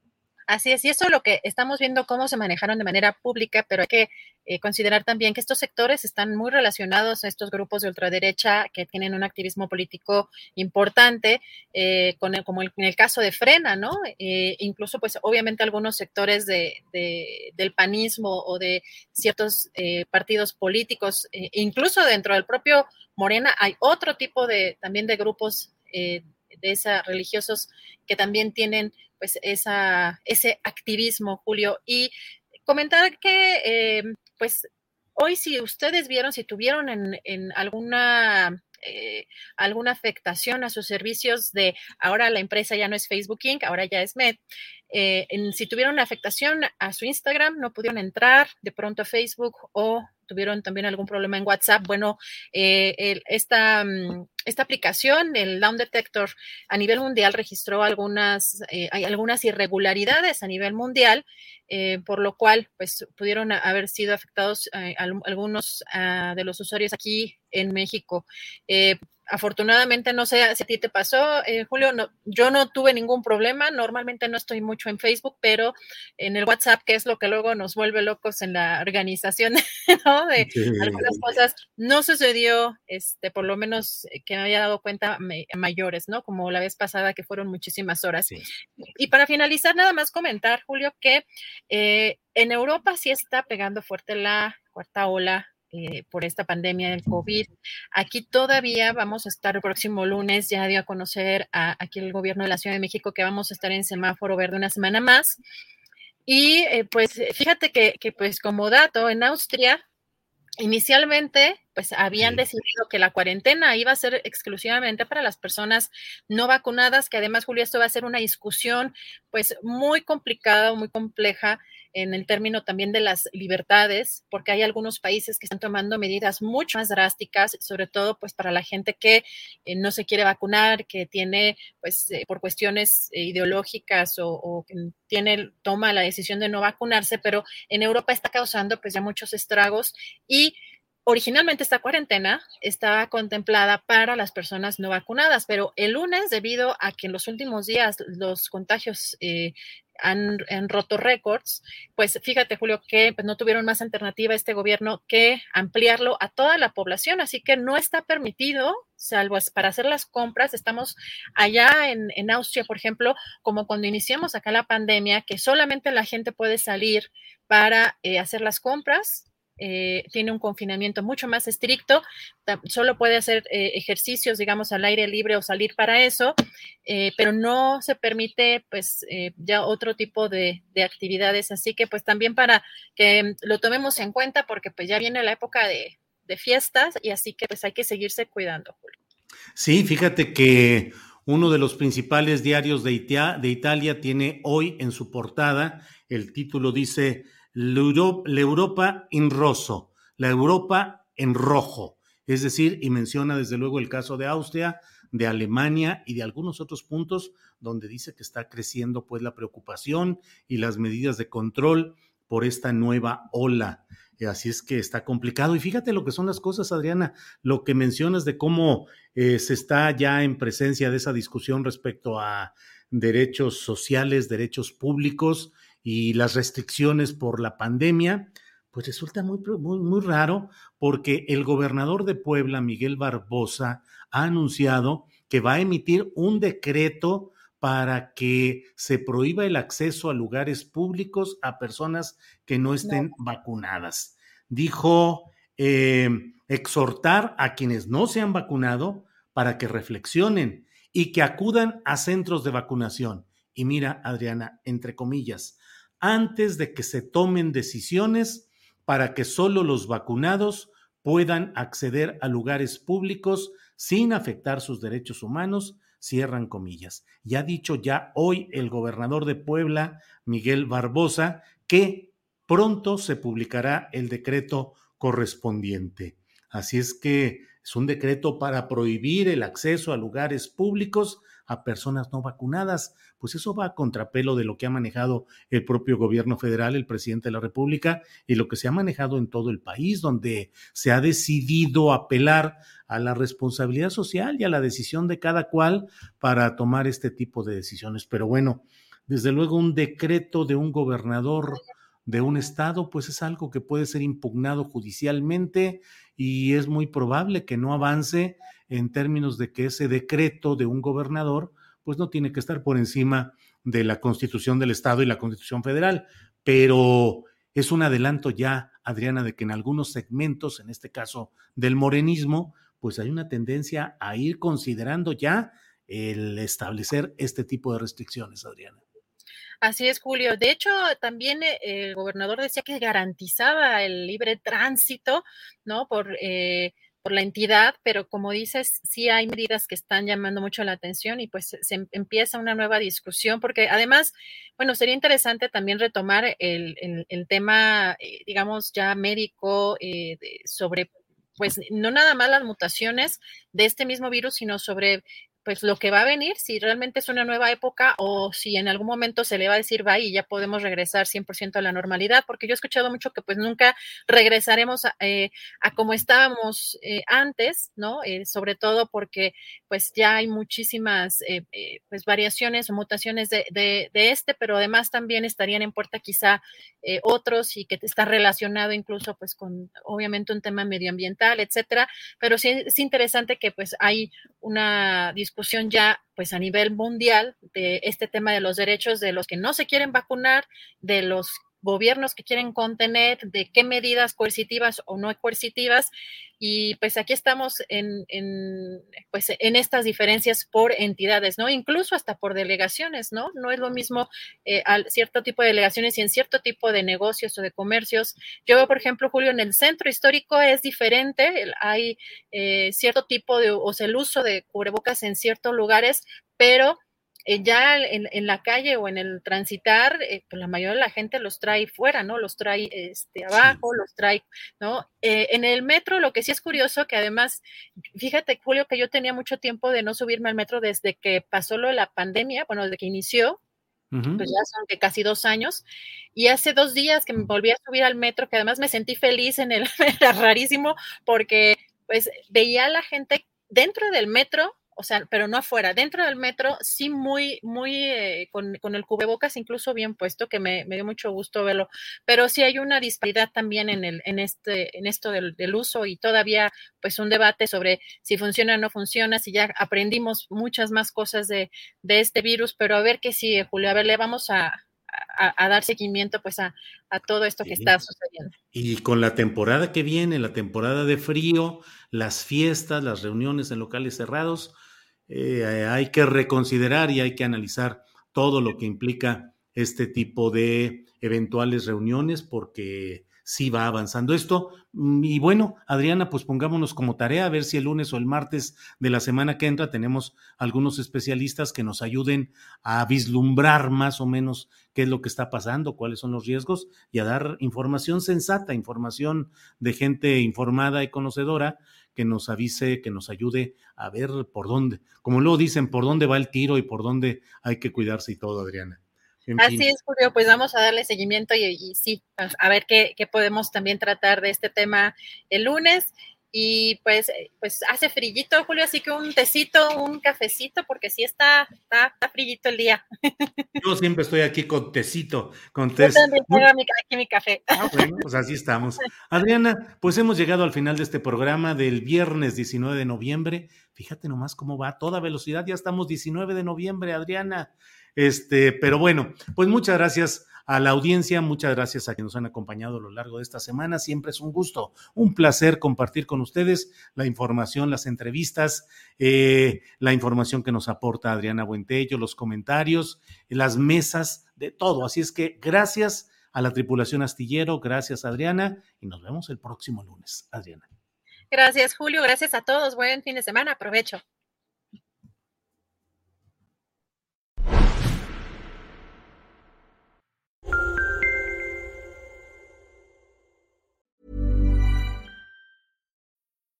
Así es, y eso es lo que estamos viendo cómo se manejaron de manera pública, pero hay que eh, considerar también que estos sectores están muy relacionados a estos grupos de ultraderecha que tienen un activismo político importante, eh, como en el caso de Frena, ¿no? Eh, incluso, pues, obviamente algunos sectores de, del panismo o de ciertos partidos políticos, incluso dentro del propio Morena hay otro tipo de también de grupos de esa religiosos que también tienen pues esa, ese activismo, Julio. Y comentar que, eh, pues, hoy si ustedes vieron, si tuvieron en, alguna eh, alguna afectación a sus servicios de ahora la empresa ya no es Facebook Inc., ahora ya es Med. Eh, si tuvieron una afectación a su Instagram, no pudieron entrar de pronto a Facebook o tuvieron también algún problema en WhatsApp, bueno, esta, mm, esta aplicación, el Down Detector, a nivel mundial registró algunas, eh, hay algunas irregularidades a nivel mundial, eh, por lo cual, pues, pudieron haber sido afectados eh, algunos ah, de los usuarios aquí en México afortunadamente, no sé si a ti te pasó, eh, Julio, no, yo no tuve ningún problema, normalmente no estoy mucho en Facebook, pero en el WhatsApp, que es lo que luego nos vuelve locos en la organización ¿no? de algunas cosas, no sucedió, este, por lo menos eh, que me haya dado cuenta mayores, ¿no? Como la vez pasada que fueron muchísimas horas. Y para finalizar, nada más comentar, Julio, que eh, en Europa sí está pegando fuerte la cuarta ola eh, por esta pandemia del COVID. Aquí todavía vamos a estar el próximo lunes, ya dio a conocer a, aquí el gobierno de la Ciudad de México que vamos a estar en semáforo verde una semana más. Y eh, pues fíjate que, que, pues como dato, en Austria inicialmente pues habían decidido que la cuarentena iba a ser exclusivamente para las personas no vacunadas, que además, Julio, esto va a ser una discusión pues muy complicada, muy compleja en el término también de las libertades, porque hay algunos países que están tomando medidas mucho más drásticas, sobre todo pues para la gente que eh, no se quiere vacunar, que tiene pues eh, por cuestiones eh, ideológicas o, tiene, toma la decisión de no vacunarse, pero en Europa está causando pues ya muchos estragos y Originalmente esta cuarentena estaba contemplada para las personas no vacunadas, pero el lunes, debido a que en los últimos días los contagios han, roto récords, pues fíjate, Julio, que pues, no tuvieron más alternativa este gobierno que ampliarlo a toda la población, así que no está permitido, salvo para hacer las compras. Estamos allá en, Austria, por ejemplo, como cuando iniciamos acá la pandemia, que solamente la gente puede salir para eh, hacer las compras eh, tiene un confinamiento mucho más estricto, solo puede hacer eh, ejercicios, digamos, al aire libre o salir para eso, eh, pero no se permite, pues, ya otro tipo de, actividades. Así que, pues, también para que lo tomemos en cuenta, porque pues ya viene la época de, fiestas y así que, pues, hay que seguirse cuidando, Julio. Sí, fíjate que uno de los principales diarios de, de Italia tiene hoy en su portada, el título dice la Europa en roso, la Europa en rojo. Es decir, y menciona desde luego el caso de Austria, de Alemania y de algunos otros puntos donde dice que está creciendo pues la preocupación y las medidas de control por esta nueva ola. Así es que está complicado. Y fíjate lo que son las cosas, Adriana, lo que mencionas de cómo eh, se está ya en presencia de esa discusión respecto a derechos sociales, derechos públicos y las restricciones por la pandemia, pues resulta muy, muy, muy raro porque el gobernador de Puebla, Miguel Barbosa, ha anunciado que va a emitir un decreto para que se prohíba el acceso a lugares públicos a personas que no estén vacunadas. Dijo eh, exhortar a quienes no se han vacunado para que reflexionen y que acudan a centros de vacunación. Y mira, Adriana, entre comillas, antes de que se tomen decisiones para que solo los vacunados puedan acceder a lugares públicos sin afectar sus derechos humanos, cierran comillas. Y ha dicho ya hoy el gobernador de Puebla, Miguel Barbosa, que pronto se publicará el decreto correspondiente. Así es que es un decreto para prohibir el acceso a lugares públicos a personas no vacunadas. Pues eso va a contrapelo de lo que ha manejado el propio gobierno federal, el presidente de la República, y lo que se ha manejado en todo el país, donde se ha decidido apelar a la responsabilidad social y a la decisión de cada cual para tomar este tipo de decisiones. Pero bueno, desde luego un decreto de un gobernador de un estado, pues es algo que puede ser impugnado judicialmente y es muy probable que no avance en términos de que ese decreto de un gobernador, pues no tiene que estar por encima de la constitución del estado y la constitución federal, pero es un adelanto ya, Adriana, de que en algunos segmentos, en este caso del morenismo, pues hay una tendencia a ir considerando ya el establecer este tipo de restricciones, Adriana. Así es, Julio. De hecho, también eh, el gobernador decía que garantizaba el libre tránsito, ¿no? Por, eh, por la entidad, pero como dices, sí hay medidas que están llamando mucho la atención y pues se em, empieza una nueva discusión, porque además, bueno, sería interesante también retomar el, el, tema, eh, digamos, ya médico sobre pues no nada más las mutaciones de este mismo virus, sino sobre pues lo que va a venir, si realmente es una nueva época o si en algún momento se le va a decir va y ya podemos regresar 100% a la normalidad, porque yo he escuchado mucho que pues nunca regresaremos a, eh, como estábamos eh, antes, ¿no? Eh, sobre todo porque pues ya hay muchísimas pues variaciones o mutaciones de, de, este, pero además también estarían en puerta quizá otros y que está relacionado incluso pues con obviamente un tema medioambiental, etcétera, pero sí es interesante que pues hay una discusión ya pues a nivel mundial de este tema de los derechos de los que no se quieren vacunar, de los gobiernos que quieren contener, de qué medidas coercitivas o no coercitivas. Y pues aquí estamos en, pues en estas diferencias por entidades, ¿no? Incluso hasta por delegaciones, ¿no? No es lo mismo eh, cierto tipo de delegaciones y en cierto tipo de negocios o de comercios. Yo, por ejemplo, Julio, en el centro histórico es diferente. Hay eh, cierto tipo de, o sea, el uso de cubrebocas en ciertos lugares, pero eh, ya en, la calle o en el transitar, eh, pues la mayoría de la gente los trae fuera, ¿no? Los trae este, abajo, los trae, ¿no? Eh, en el metro, lo que sí es curioso, que además, fíjate, Julio, que yo tenía mucho tiempo de no subirme al metro desde que pasó lo de la pandemia, bueno, desde que inició, pues ya son que casi dos años. Y hace dos días que me volví a subir al metro, que además me sentí feliz en el, era rarísimo, porque pues veía a la gente dentro del metro o sea, pero no afuera, dentro del metro, sí muy, muy eh, con, el cubrebocas incluso bien puesto, que me, dio mucho gusto verlo, pero sí hay una disparidad también en, el, en, este, en esto del, uso y todavía pues un debate sobre si funciona o no funciona, si ya aprendimos muchas más cosas de, este virus, pero a ver qué sigue, Julio, a ver, le vamos a, dar seguimiento pues a, todo esto que está sucediendo. Y con la temporada que viene, la temporada de frío, las fiestas, las reuniones en locales cerrados, eh, hay que reconsiderar y hay que analizar todo lo que implica este tipo de eventuales reuniones porque sí va avanzando esto. Mm, y bueno, Adriana, pues pongámonos como tarea a ver si el lunes o el martes de la semana que entra tenemos algunos especialistas que nos ayuden a vislumbrar más o menos qué es lo que está pasando, cuáles son los riesgos y a dar información sensata, información de gente informada y conocedora que nos avise, que nos ayude a ver por dónde, como luego dicen, por dónde va el tiro y por dónde hay que cuidarse y todo, Adriana. Así es, Julio, pues vamos a darle seguimiento y, sí, pues, a ver qué, qué, podemos también tratar de este tema el lunes y pues, eh, pues hace frillito, Julio, así que un tecito, un cafecito, porque sí está, está, está frillito el día. Yo siempre estoy aquí con tecito, con té. Yo también tengo aquí mi café. Ah, bueno, pues así estamos. Adriana, pues hemos llegado al final de este programa del viernes 19 de noviembre. Fíjate nomás cómo va a toda velocidad, ya estamos 19 de noviembre, Adriana. Este, pero bueno, pues muchas gracias a la audiencia, muchas gracias a quienes nos han acompañado a lo largo de esta semana. Siempre es un gusto, un placer compartir con ustedes la información, las entrevistas, eh, la información que nos aporta Adriana Buentello, los comentarios, las mesas, de todo. Así es que gracias a la tripulación astillero, gracias Adriana y nos vemos el próximo lunes. Adriana. Gracias Julio, gracias a todos. Buen fin de semana, aprovecho.